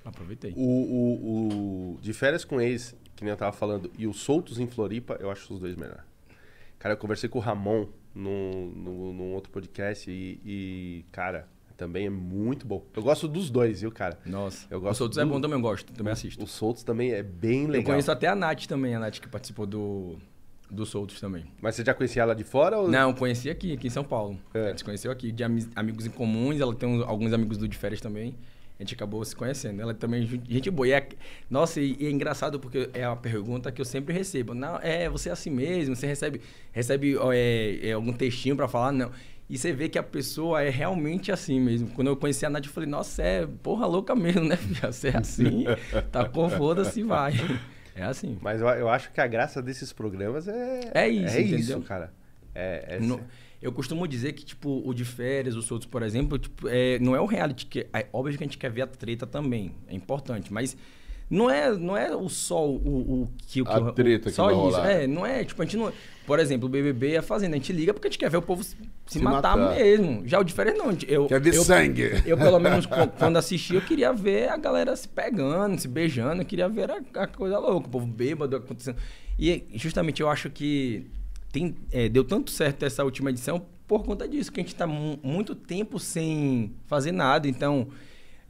Aproveitei. O, o, o de férias com ex, que nem eu tava falando, e o Soltos em Floripa, eu acho os dois melhor. Cara, eu conversei com o Ramon no, no, num outro podcast e, e, cara, também é muito bom. Eu gosto dos dois, viu, cara? Nossa. Eu gosto Os outros é do- bom também, eu gosto. Também assisto. O Soltos também é bem legal. Eu conheço até a Nath também, a Nath que participou do, do Soltos também. Mas você já conhecia ela de fora? Ou... Não, conheci aqui, aqui em São Paulo. É. A gente se conheceu aqui, de ami- amigos em comuns, ela tem uns- alguns amigos do de férias também. A gente acabou se conhecendo. Ela também é ju- gente boa. E é, nossa, e, e é engraçado porque é uma pergunta que eu sempre recebo. Não, é, você é assim mesmo? Você recebe, recebe é, é, algum textinho pra falar? Não. E você vê que a pessoa é realmente assim mesmo. Quando eu conheci a Nath, eu falei, nossa, é porra louca mesmo, né, filha? Você é assim, [LAUGHS] tá com foda-se, vai. É assim. Mas eu, eu acho que a graça desses programas é... É isso, É isso, cara. É, é No- eu costumo dizer que, tipo, o de férias, os outros, por exemplo, tipo, é, não é o reality que. É óbvio que a gente quer ver a treta também. É importante. Mas não é, não é o só o, o que o A o- treta que só vai isso. rolar. É, não é. Tipo, a gente não. Por exemplo, o BBB e a Fazenda, a gente liga porque a gente quer ver o povo se, se matar, matar. mesmo. Já o férias, não. Eu, Quer ver eu, sangue. Eu, pelo [LAUGHS] menos, quando assisti, eu queria ver a galera se pegando, se beijando. Eu queria ver a, a coisa louca, o povo bêbado acontecendo. E justamente eu acho que tem, é, deu tanto certo essa última edição por conta disso, que a gente tá mu- muito tempo sem fazer nada. Então,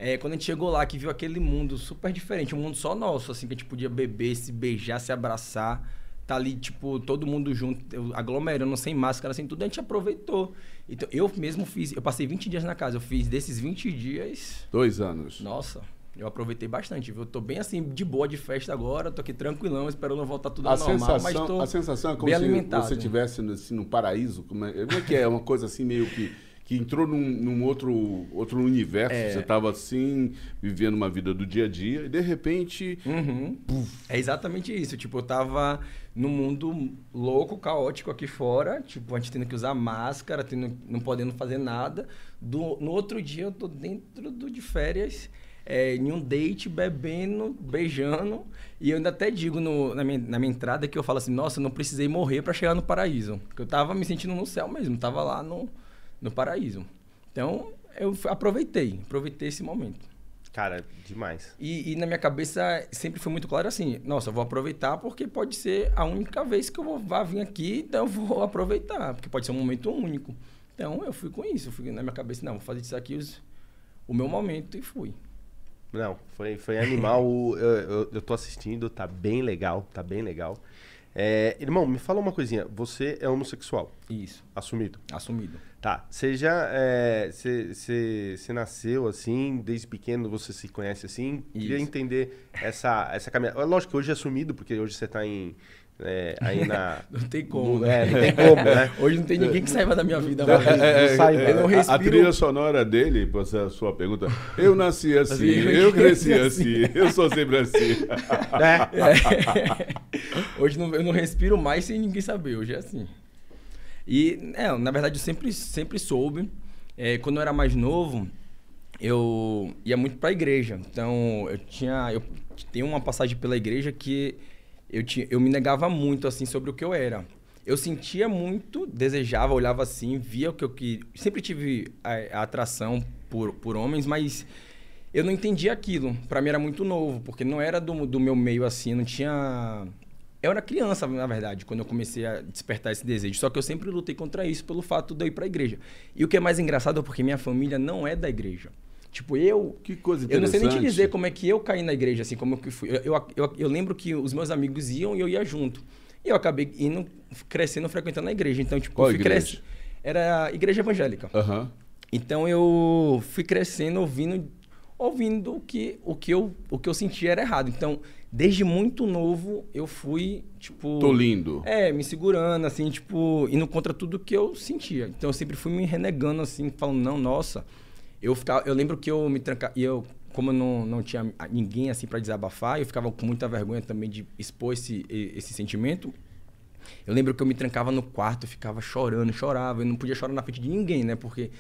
é, quando a gente chegou lá, que viu aquele mundo super diferente, um mundo só nosso, assim, que a gente podia beber, se beijar, se abraçar. Tá ali, tipo, todo mundo junto, aglomerando, sem máscara, sem tudo, a gente aproveitou. Então, eu mesmo fiz, eu passei 20 dias na casa, eu fiz desses 20 dias, Dois anos. nossa, eu aproveitei bastante, viu? Eu tô bem assim, de boa de festa agora, tô aqui tranquilão, esperando voltar tudo A normal, mas sensação, tô a sensação é como se alimentado. você estivesse assim, num paraíso. Como é, como é que é? Uma coisa assim meio que, que entrou num, num outro, outro universo. É. Você estava assim, vivendo uma vida do dia a dia, e de repente. Uhum. É exatamente isso. Tipo, eu tava num mundo louco, caótico aqui fora. Tipo, a gente tendo que usar máscara, tendo, não podendo fazer nada. Do, no outro dia eu tô dentro do, de férias, é, em um date, bebendo, beijando. E eu ainda até digo no- na, minha, na minha entrada que eu falo assim, nossa, eu não precisei morrer pra chegar no paraíso. Porque eu tava me sentindo no céu mesmo, tava lá no, no paraíso. Então, eu aproveitei, aproveitei esse momento. Cara, demais. E, e na minha cabeça sempre foi muito claro assim, nossa, eu vou aproveitar porque pode ser a única vez que eu vou, vá vir aqui, então eu vou [LAUGHS] aproveitar, porque pode ser um momento único. Então eu fui com isso, eu fui na minha cabeça, não, vou fazer disso aqui os- o meu momento e fui. Não, foi, foi animal. [LAUGHS] Eu, eu, eu tô assistindo, tá bem legal, tá bem legal. É, irmão, me fala uma coisinha. Você é homossexual, Isso, assumido. assumido. Tá, você já. é, Você você- você nasceu assim, desde pequeno você se conhece assim. Queria Isso. entender essa, essa caminhada. Lógico que hoje é assumido, porque hoje você tá em. é, aí na. [LAUGHS] Não tem como, né? É, não tem como, né? Hoje não tem ninguém que saiba da minha vida Não, é, é, é, eu não a- A trilha sonora dele, essa sua pergunta, eu nasci [LAUGHS] assim, Assim, eu cresci assim. assim, eu sou sempre assim. [LAUGHS] É. É. Hoje não- eu não respiro mais sem ninguém saber, hoje é assim. E, é, na verdade, eu sempre, sempre soube. É, quando eu era mais novo, eu ia muito pra igreja. Então, eu tinha. Eu tenho uma passagem pela igreja que eu, tinha, eu me negava muito, assim, sobre o que eu era. Eu sentia muito, desejava, olhava assim, via o que eu queria. Sempre tive a, a atração por, por homens, mas eu não entendia aquilo. Pra mim era muito novo, porque não era do, do meu meio assim, não tinha. Eu era criança, na verdade, quando eu comecei a despertar esse desejo. Só que eu sempre lutei contra isso pelo fato de eu ir pra igreja. E o que é mais engraçado é porque minha família não é da igreja. Tipo, eu. Que coisa Eu não sei nem te dizer como é que eu caí na igreja, assim, como que fui. Eu, eu, eu, eu lembro que os meus amigos iam e eu ia junto. E eu acabei indo, crescendo, frequentando a igreja. Então, tipo, Qual eu fui crescendo. Era a igreja evangélica. Aham. Então eu fui crescendo ouvindo ouvindo o que o que eu o que eu sentia era errado. Então, desde muito novo eu fui tipo Tô lindo. É, me segurando assim, tipo, indo contra tudo que eu sentia. Então eu sempre fui me renegando assim, falando não, nossa. Eu ficava, eu lembro que eu me trancava e eu como eu não, não tinha ninguém assim para desabafar, eu ficava com muita vergonha também de expor esse, esse sentimento. Eu lembro que eu me trancava no quarto, ficava chorando, chorava. Eu não podia chorar na frente de ninguém, né? Porque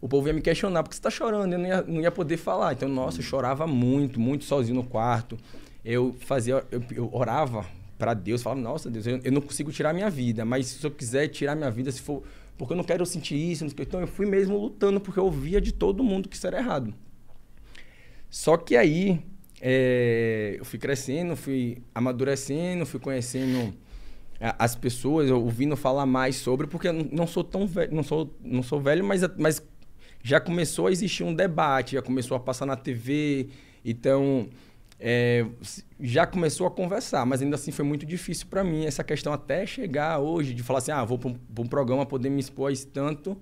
o povo ia me questionar, porque você tá chorando? Eu não ia, não ia poder falar. Então, nossa, eu chorava muito, muito sozinho no quarto. Eu fazia, eu, eu orava para Deus, falava, nossa, Deus, eu, eu não consigo tirar minha vida, mas se eu quiser tirar minha vida, se for. Porque eu não quero sentir isso. Então, eu fui mesmo lutando, porque eu via de todo mundo que isso era errado. Só que aí, é, eu fui crescendo, fui amadurecendo, fui conhecendo as pessoas, ouvindo falar mais sobre, porque eu não sou tão velho, não sou, não sou velho, mas, mas já começou a existir um debate, já começou a passar na TV, então é, já começou a conversar, mas ainda assim foi muito difícil para mim essa questão até chegar hoje de falar assim, ah, vou para um, pra um programa poder me expor a isso tanto,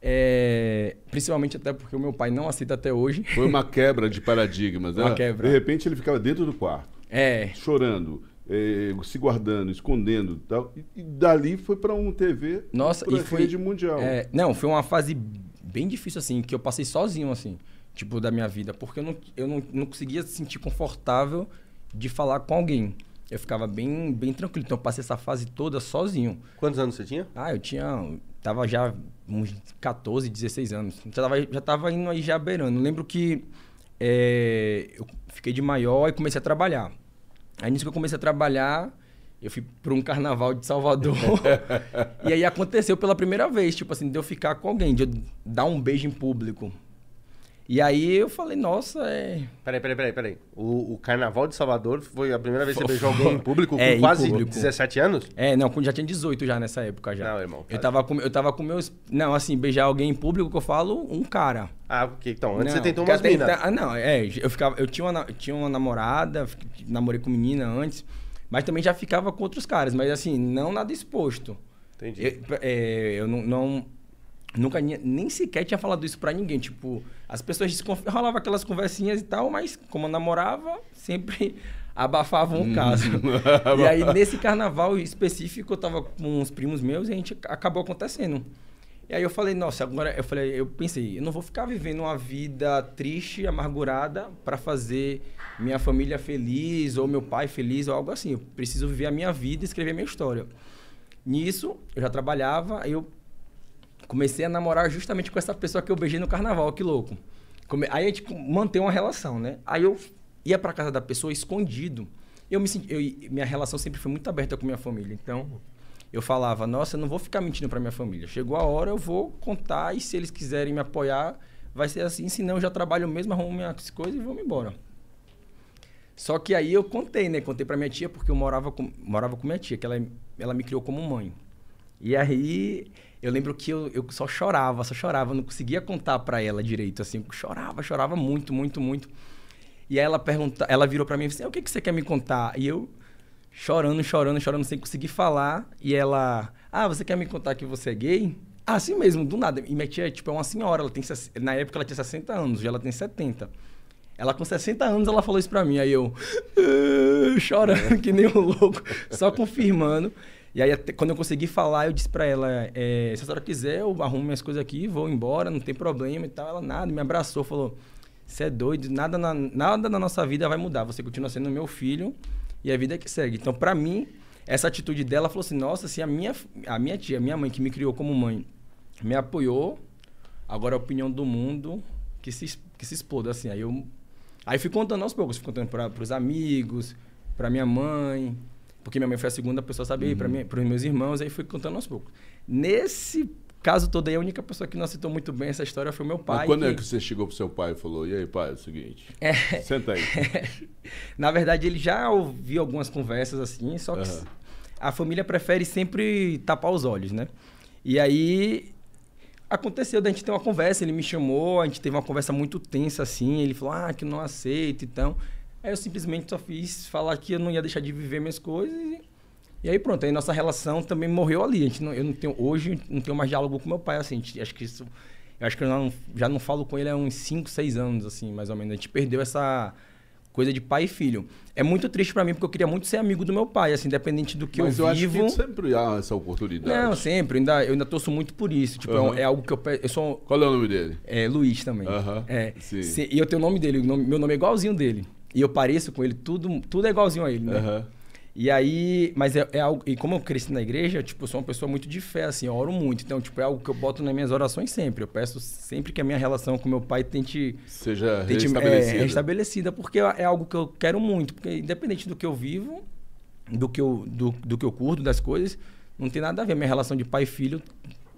é, principalmente até porque o meu pai não aceita até hoje. Foi uma [LAUGHS] quebra de paradigmas. Uma né? quebra. De repente ele ficava dentro do quarto, É, chorando, eh, se guardando, escondendo e tal. E, e dali foi para um TV Nossa, e foi. rede mundial. é, não, foi uma fase bem difícil, assim, que eu passei sozinho, assim, tipo, da minha vida, porque eu não, eu não, não conseguia se sentir confortável de falar com alguém. Eu ficava bem, bem tranquilo. Então, eu passei essa fase toda sozinho. Quantos anos você tinha? Ah, eu tinha. Tava já uns 14, 16 anos. Já tava, já tava indo aí já beirando. Lembro que é, eu fiquei de maior e comecei a trabalhar. Aí nisso que eu comecei a trabalhar, eu fui para um carnaval de Salvador. [LAUGHS] e aí aconteceu pela primeira vez, tipo assim, de eu ficar com alguém, de eu dar um beijo em público. E aí eu falei, nossa, é. Peraí, peraí, peraí, peraí. O, o Carnaval de Salvador foi a primeira vez que você beijou alguém em [LAUGHS] público com É, em quase público. 17 anos? É, não, já tinha 18 já nessa época já. Não, irmão, Eu tava com, eu tava com meus. Não, assim, beijar alguém em público que eu falo, um cara. Ah, ok. Então, antes Não, você tentou umas minas. então- Ah, não, é. Eu, ficava, eu tinha, uma, na- tinha uma namorada, namorei com menina antes, mas também já ficava com outros caras, mas assim, não nada exposto. Entendi. Eu, é, eu não, não- Nunca nem sequer tinha falado isso pra ninguém. Tipo, as pessoas rolavam aquelas conversinhas e tal, mas como eu namorava, sempre [LAUGHS] abafavam o caso. [LAUGHS] e aí, nesse carnaval específico, eu tava com uns primos meus e a gente acabou acontecendo. E aí eu falei, nossa, agora eu falei, eu pensei, eu não vou ficar vivendo uma vida triste, amargurada para fazer minha família feliz ou meu pai feliz ou algo assim. Eu preciso viver a minha vida e escrever a minha história. Nisso, eu já trabalhava, aí eu comecei a namorar justamente com essa pessoa que eu beijei no carnaval, que louco. Come- Aí a gente co- mantém uma relação, né? Aí eu ia pra casa da pessoa escondido. Eu me senti, eu- minha relação sempre foi muito aberta com minha família. Então, eu falava, nossa, eu não vou ficar mentindo pra minha família. Chegou a hora, eu vou contar e se eles quiserem me apoiar, vai ser assim. Senão, eu já trabalho mesmo, arrumo minhas coisas e vou embora. Só que aí eu contei, né? Contei pra minha tia, porque eu morava com, morava com minha tia, que ela, ela me criou como mãe. E aí, eu lembro que eu, eu só chorava, só chorava, não conseguia contar pra ela direito, assim, eu chorava, chorava muito, muito, muito. E aí ela pergunta, ela virou pra mim e disse, o que, que você quer me contar? E eu, chorando, chorando, chorando, sem conseguir falar. E ela, ah, você quer me contar que você é gay? Assim mesmo, do nada. E minha tia, tipo, é uma senhora, ela tem, na época ela tinha 60 anos, hoje ela tem 70. Ela com 60 anos, ela falou isso pra mim. Aí eu, [LAUGHS] chorando que nem um louco, só confirmando. E aí, até quando eu consegui falar, eu disse pra ela, é, se a senhora quiser, eu arrumo minhas coisas aqui, vou embora, não tem problema e tal. Ela nada, me abraçou, falou, você é doido, nada na, nada na nossa vida vai mudar, você continua sendo meu filho e a vida é que segue. Então, pra mim, essa atitude dela falou assim, nossa, se a minha, a minha tia, a minha mãe, que me criou como mãe, me apoiou, agora a opinião do mundo que se, que se exploda, assim. Aí eu Aí fui contando aos poucos, fui contando para os amigos, para minha mãe. Porque minha mãe foi a segunda pessoa a saber, Uhum. para mim, para os meus irmãos, aí fui contando aos poucos. Nesse caso todo aí, a única pessoa que não aceitou muito bem essa história foi meu pai. Mas quando é que- que você chegou pro seu pai e falou, e aí, pai, é o seguinte, senta aí. [LAUGHS] Na verdade, ele já ouviu algumas conversas assim, só que Aham. a família prefere sempre tapar os olhos, né? E aí aconteceu da gente ter uma conversa, ele me chamou, a gente teve uma conversa muito tensa assim, ele falou: "Ah, que não aceito", então. Aí eu simplesmente só fiz falar que eu não ia deixar de viver minhas coisas e, e aí pronto, aí nossa relação também morreu ali. A gente não, eu não tenho hoje não tenho mais diálogo com meu pai assim, gente- acho que isso eu acho que eu não- já não falo com ele há uns 5, 6 anos assim, mais ou menos. A gente perdeu essa coisa de pai e filho. É muito triste pra mim porque eu queria muito ser amigo do meu pai, assim, independente do que Mas eu eu vivo. que sempre há essa oportunidade. Não, sempre. Eu ainda, eu ainda torço muito por isso. Tipo, é um- Aham. é, algo que eu... Eu sou... Qual é o nome dele? É Luiz também. Aham, É. sim. Se- e eu tenho o nome dele. o nome- meu nome é igualzinho dele. E eu pareço com ele. Tudo, tudo é igualzinho a ele, né? Aham. E aí... Mas é, é algo... E como eu cresci na igreja, tipo, eu sou uma pessoa muito de fé, assim. Eu oro muito. Então, tipo, é algo que eu boto nas minhas orações sempre. Eu peço sempre que a minha relação com meu pai tente... Seja tente restabelecida. É, restabelecida. Porque é algo que eu quero muito. Porque independente do que eu vivo, do que eu, do, do que eu curto, das coisas, não tem nada a ver. Minha relação de pai e filho,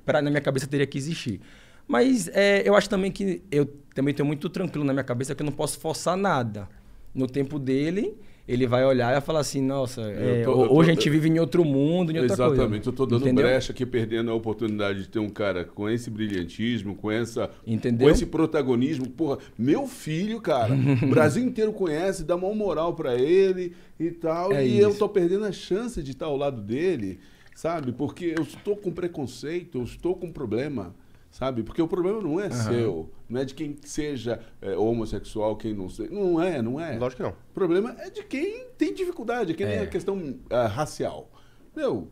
pra, na minha cabeça, teria que existir. Mas é, eu acho também que eu também tenho muito tranquilo na minha cabeça que eu não posso forçar nada. No tempo dele, ele vai olhar e vai falar assim, nossa, é, tô- eu tô- hoje a gente vive em outro mundo, em outra coisa. Exatamente, eu tô dando Entendeu? brecha aqui, perdendo a oportunidade de ter um cara com esse brilhantismo, com essa Entendeu? com esse protagonismo. Porra, meu filho, cara, o Brasil inteiro conhece, dá maior moral pra ele e tal, É e eu isso. tô perdendo a chance de estar ao lado dele, sabe? Porque eu estou com preconceito, eu estou com problema. Sabe? Porque o problema não é seu, não é de quem seja é, homossexual, quem não seja. Não é, não é. Lógico que não. O problema é de quem tem dificuldade, é que nem É. a questão ah, racial. Meu,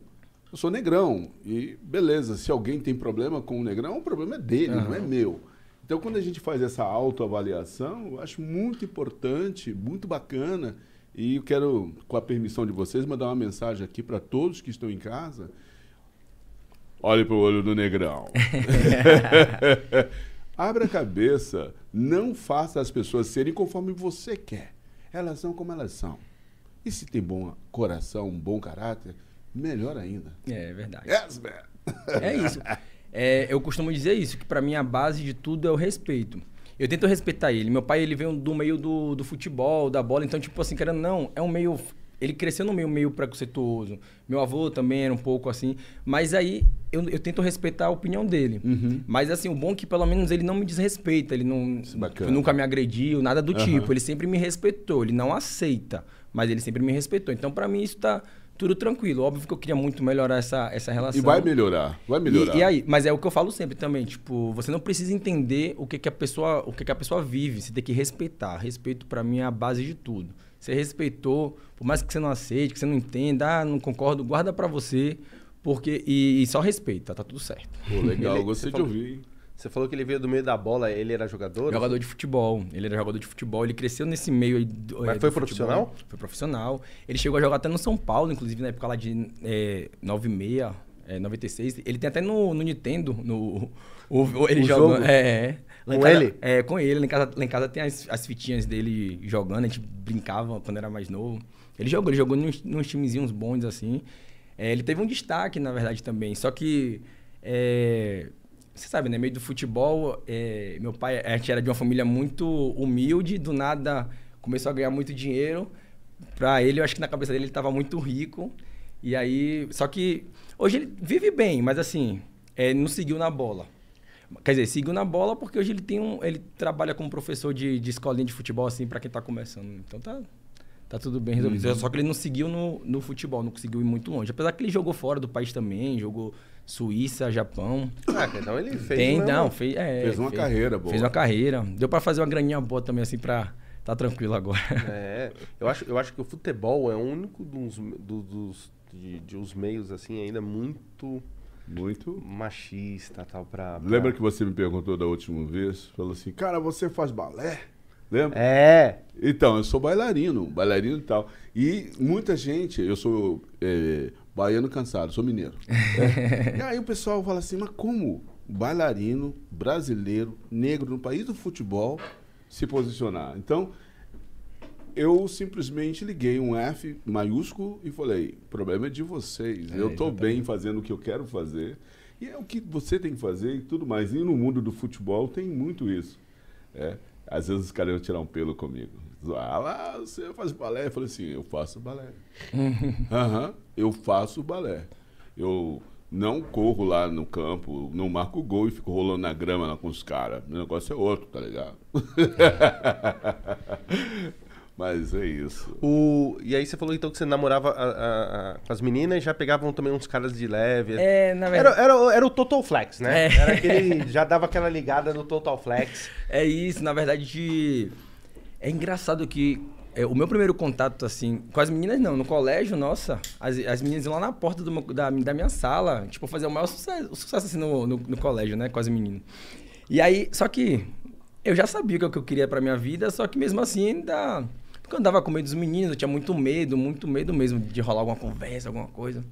eu sou negrão e beleza, se alguém tem problema com o negrão, o problema é dele, não é meu. Então, quando a gente faz essa autoavaliação, eu acho muito importante, muito bacana. E eu quero, com a permissão de vocês, mandar uma mensagem aqui para todos que estão em casa. Olhe para o olho do negrão. [LAUGHS] Abra a cabeça. Não faça as pessoas serem conforme você quer. Elas são como elas são. E se tem bom coração, um bom caráter, melhor ainda. É, é verdade. Yes. É isso. [LAUGHS] É, eu costumo dizer isso, que pra mim a base de tudo é o respeito. Eu tento respeitar ele. Meu pai, ele veio do meio do, do futebol, da bola, então, tipo assim, querendo não, é um meio... Ele cresceu no meio meio preconceituoso. Meu avô também era um pouco assim. Mas aí, eu, eu tento respeitar a opinião dele. Uhum. Mas assim, o bom é que pelo menos ele não me desrespeita. Ele não é nunca me agrediu, nada do Aham. tipo. Ele sempre me respeitou. Ele não aceita, mas ele sempre me respeitou. Então, pra mim, isso tá tudo tranquilo. Óbvio que eu queria muito melhorar essa, essa relação. E vai melhorar, vai melhorar. E, e aí, mas é o que eu falo sempre também, tipo, você não precisa entender o que, que a pessoa, o que, que a pessoa vive, você tem que respeitar. Respeito pra mim é a base de tudo. Você respeitou, por mais que você não aceite, que você não entenda, ah, não concordo, guarda pra você, porque e, e só respeita, tá tudo certo. Pô, legal, Ele- gostei você de falou- ouvir. hein? Você falou que ele veio do meio da bola, ele era jogador? Jogador de futebol. Ele era jogador de futebol. Ele cresceu nesse meio aí. do- Mas é, foi do profissional? futebol. Foi profissional. Ele chegou a jogar até no São Paulo, inclusive na época lá de é, 96, é, 96. Ele tem até no, no Nintendo, no. O, o- ele O jogando. jogo? É, é. Lá Com casa- ele? É, com ele. Lá em casa, lá em casa tem as, as fitinhas dele jogando. A gente brincava quando era mais novo. Ele jogou, ele jogou nos, nos timezinhos bons assim. É, ele teve um destaque, na verdade, também. Só que. é, você sabe, né? Meio do futebol, é, meu pai, a gente era de uma família muito humilde, do nada começou a ganhar muito dinheiro. Pra ele, eu acho que na cabeça dele ele tava muito rico. E aí, só que hoje ele vive bem, mas assim, é, não seguiu na bola. Quer dizer, seguiu na bola porque hoje ele tem um, ele trabalha como professor de, de escolinha de futebol assim para quem tá começando. Então tá tá tudo bem resolvido. Só que ele não seguiu no, no futebol, não conseguiu ir muito longe. Apesar que ele jogou fora do país também, jogou Suíça, Japão. Ah, então ele fez Tem, uma- não, fez, é, Fez uma carreira boa. Fez uma carreira. Deu pra fazer uma graninha boa também, assim, pra tá tranquilo agora. É, eu acho, eu acho que o futebol é o único dos, do- dos de, de os meios assim ainda muito Muito. machista tal para Lembra que você me perguntou da última vez? Falou assim, cara, você faz balé? Lembra? É. Então, eu sou bailarino, bailarino e tal. E muita gente, eu sou é, baiano cansado, sou mineiro. É. [LAUGHS] E aí o pessoal fala assim, mas como bailarino brasileiro, negro, no país do futebol, se posicionar? Então, eu simplesmente liguei um F maiúsculo e falei: o problema é de vocês. É, eu estou bem fazendo o que eu quero fazer. E é o que você tem que fazer e tudo mais. E no mundo do futebol tem muito isso. É, às vezes os caras iam tirar um pelo comigo. Ah, lá, você faz balé? Eu falei assim: eu faço balé. [LAUGHS] Aham, eu faço balé. Eu não corro lá no campo, não marco gol e fico rolando na grama lá com os caras. Meu negócio é outro, tá ligado? [LAUGHS] Mas é isso. O... E aí você falou então que você namorava a- a- a- com as meninas e já pegavam também uns caras de leve. É, na Era, verdade. era, era o Total Flex, né? É. Era aquele. Já dava aquela ligada no Total Flex. [LAUGHS] É isso, na verdade, de... é engraçado que é, o meu primeiro contato, assim, com as meninas não, no colégio, nossa, as, as meninas iam lá na porta do meu- da, da minha sala, tipo, fazer o maior sucesso, sucesso assim, no, no, no colégio, né, com as meninas. E aí, só que eu já sabia o que eu- que eu queria pra minha vida, só que mesmo assim ainda... Porque eu andava com medo dos meninos, eu tinha muito medo, muito medo mesmo de rolar alguma conversa, alguma coisa.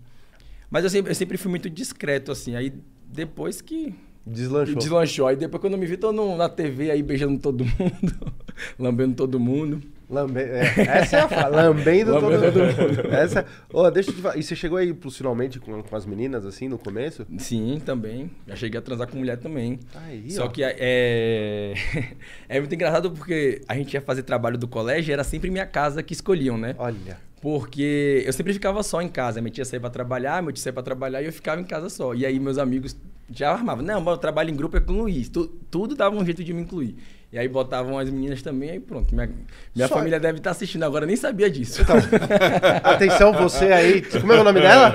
Mas eu sempre, eu sempre fui muito discreto, assim, aí depois que Deslanchou. Deslanchou. Aí depois quando eu me vi, tô no- na TV aí beijando todo mundo, [LAUGHS] lambendo todo mundo. Lambe... é, essa é a fala. Lambendo todo Lambendo mundo. [LAUGHS] Essa... Ô, deixa eu te falar. E você chegou aí profissionalmente com, com as meninas, assim, no começo? Sim, também. Já cheguei a transar com mulher também. Aí, Só ó. que é... [LAUGHS] é muito engraçado porque a gente ia fazer trabalho do colégio e era sempre minha casa que escolhiam, né? Olha. Porque eu sempre ficava só em casa. Minha tia saía pra trabalhar, meu tio saía pra trabalhar e eu ficava em casa só. E aí meus amigos já armavam. Não, eu trabalho em grupo é com o Luiz. Tu- tudo dava um jeito de me incluir. E aí botavam as meninas também, aí pronto. Minha, minha Só- família deve estar assistindo agora, nem sabia disso. Então, [LAUGHS] atenção, você aí. Como é o nome dela?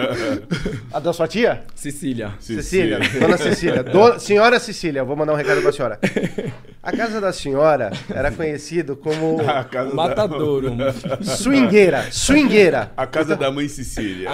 A da sua tia? Cecília. Cecília, dona Cecília. Do- [LAUGHS] senhora Cecília, vou mandar um recado pra senhora. A casa da senhora era conhecido como [LAUGHS] A casa, da, Matadouro. swingueira. Swingueira. a casa da mãe Cecília.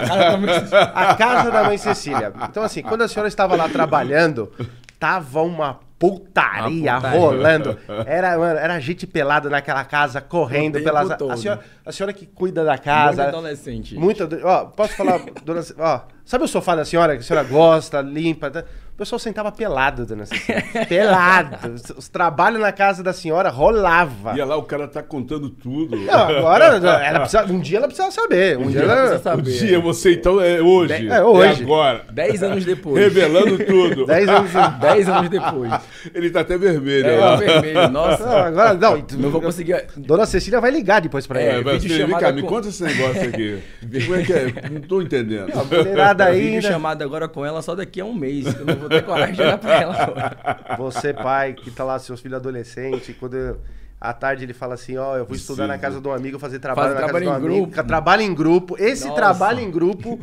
A casa da mãe Cecília. Então, assim, quando a senhora estava lá trabalhando, tava uma putaria, Uma putaria. rolando. [LAUGHS] Era, mano, era gente pelada naquela casa, correndo pelas. A senhora, a senhora que cuida da Muito casa. adolescente. Muita. Ó, posso falar, [LAUGHS] dona. Ó, sabe o sofá da senhora que a senhora gosta, limpa? tá? O pessoal sentava pelado, dona Cecília. [LAUGHS] pelado. Os, os trabalhos na casa da senhora rolava. E lá o cara tá contando tudo. Não, agora, [LAUGHS] ela precisa, um dia ela precisa saber. Um, dia, ela ela. precisa O saber. dia, você então é hoje. É hoje. agora. Dez anos depois. Revelando tudo. [LAUGHS] Dez anos. Dez anos depois. Ele tá até vermelho. É, ó. o vermelho. Nossa. Não, agora não. Não vou conseguir. Dona Cecília vai ligar depois pra É, ele. Vai, vem cá, me com- conta esse negócio aqui. Como é que é? Não tô entendendo. A mulherada aí. Vídeo chamada agora com ela só daqui a um mês. que Eu não vou ter coragem de olhar pra ela agora. [LAUGHS] Você, pai, que tá lá, seus filhos adolescentes, quando eu- à tarde ele fala assim, ó, eu vou estudar na casa de um amigo, fazer trabalho Faz na casa trabalho de um em amigo. grupo. Trabalho em grupo. Esse Nossa. trabalho em grupo,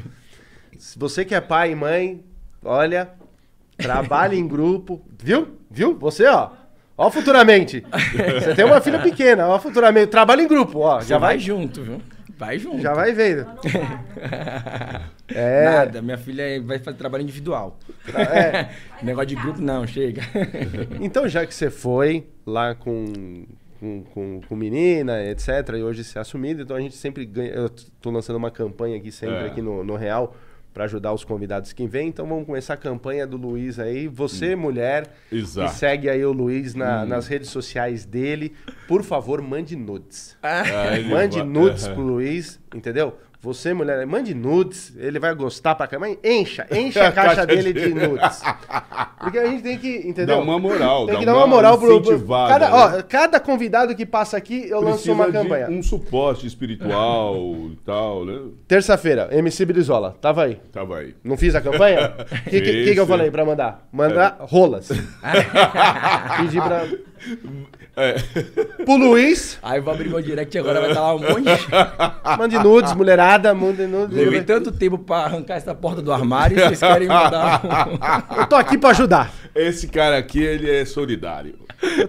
se você que é pai e mãe, olha, trabalho em grupo, viu? Viu? Você, ó. Ó futuramente. [LAUGHS] Você tem uma filha pequena, ó futuramente. Trabalho em grupo, ó. Já Já vai vai, junto, viu? Vai junto. já vai vendo. [LAUGHS] É. Nada, minha filha vai fazer trabalho individual. É. [LAUGHS] Negócio de grupo, não, chega. [LAUGHS] Então, já que você foi lá com, com, com, com menina, etc., e hoje você é assumido, então a gente sempre ganha. Eu tô lançando uma campanha aqui sempre É. aqui no, no Real para ajudar os convidados que vêm. Então vamos começar a campanha do Luiz aí. Você, mulher, Exato. que segue aí o Luiz na- nas redes sociais dele, por favor, mande nudes. Ah, Mande nudes pro Luiz, entendeu? Você, mulher, mande nudes, ele vai gostar pra caramba. Encha, encha [LAUGHS] a caixa dele de nudes. Porque a gente tem que, entendeu? Dá uma moral. Tem que dar uma moral pro, cada, né? ó, cada convidado que passa aqui, eu lanço Precisa uma de campanha. um suporte espiritual e tal, né? Terça-feira, MC Brizola, tava aí. Tava aí. Não fiz a campanha? [LAUGHS] O que, que, que, eu falei pra mandar? Mandar rolas. [LAUGHS] Pedi pra. É. Pro Luiz, Aí eu vou abrir meu direct agora, vai estar lá um monte de... mande nudes, mulherada, mande nudes. Levei tanto tempo pra arrancar essa porta do armário e vocês querem mandar... um- Eu tô aqui pra ajudar. Esse cara aqui, ele é solidário.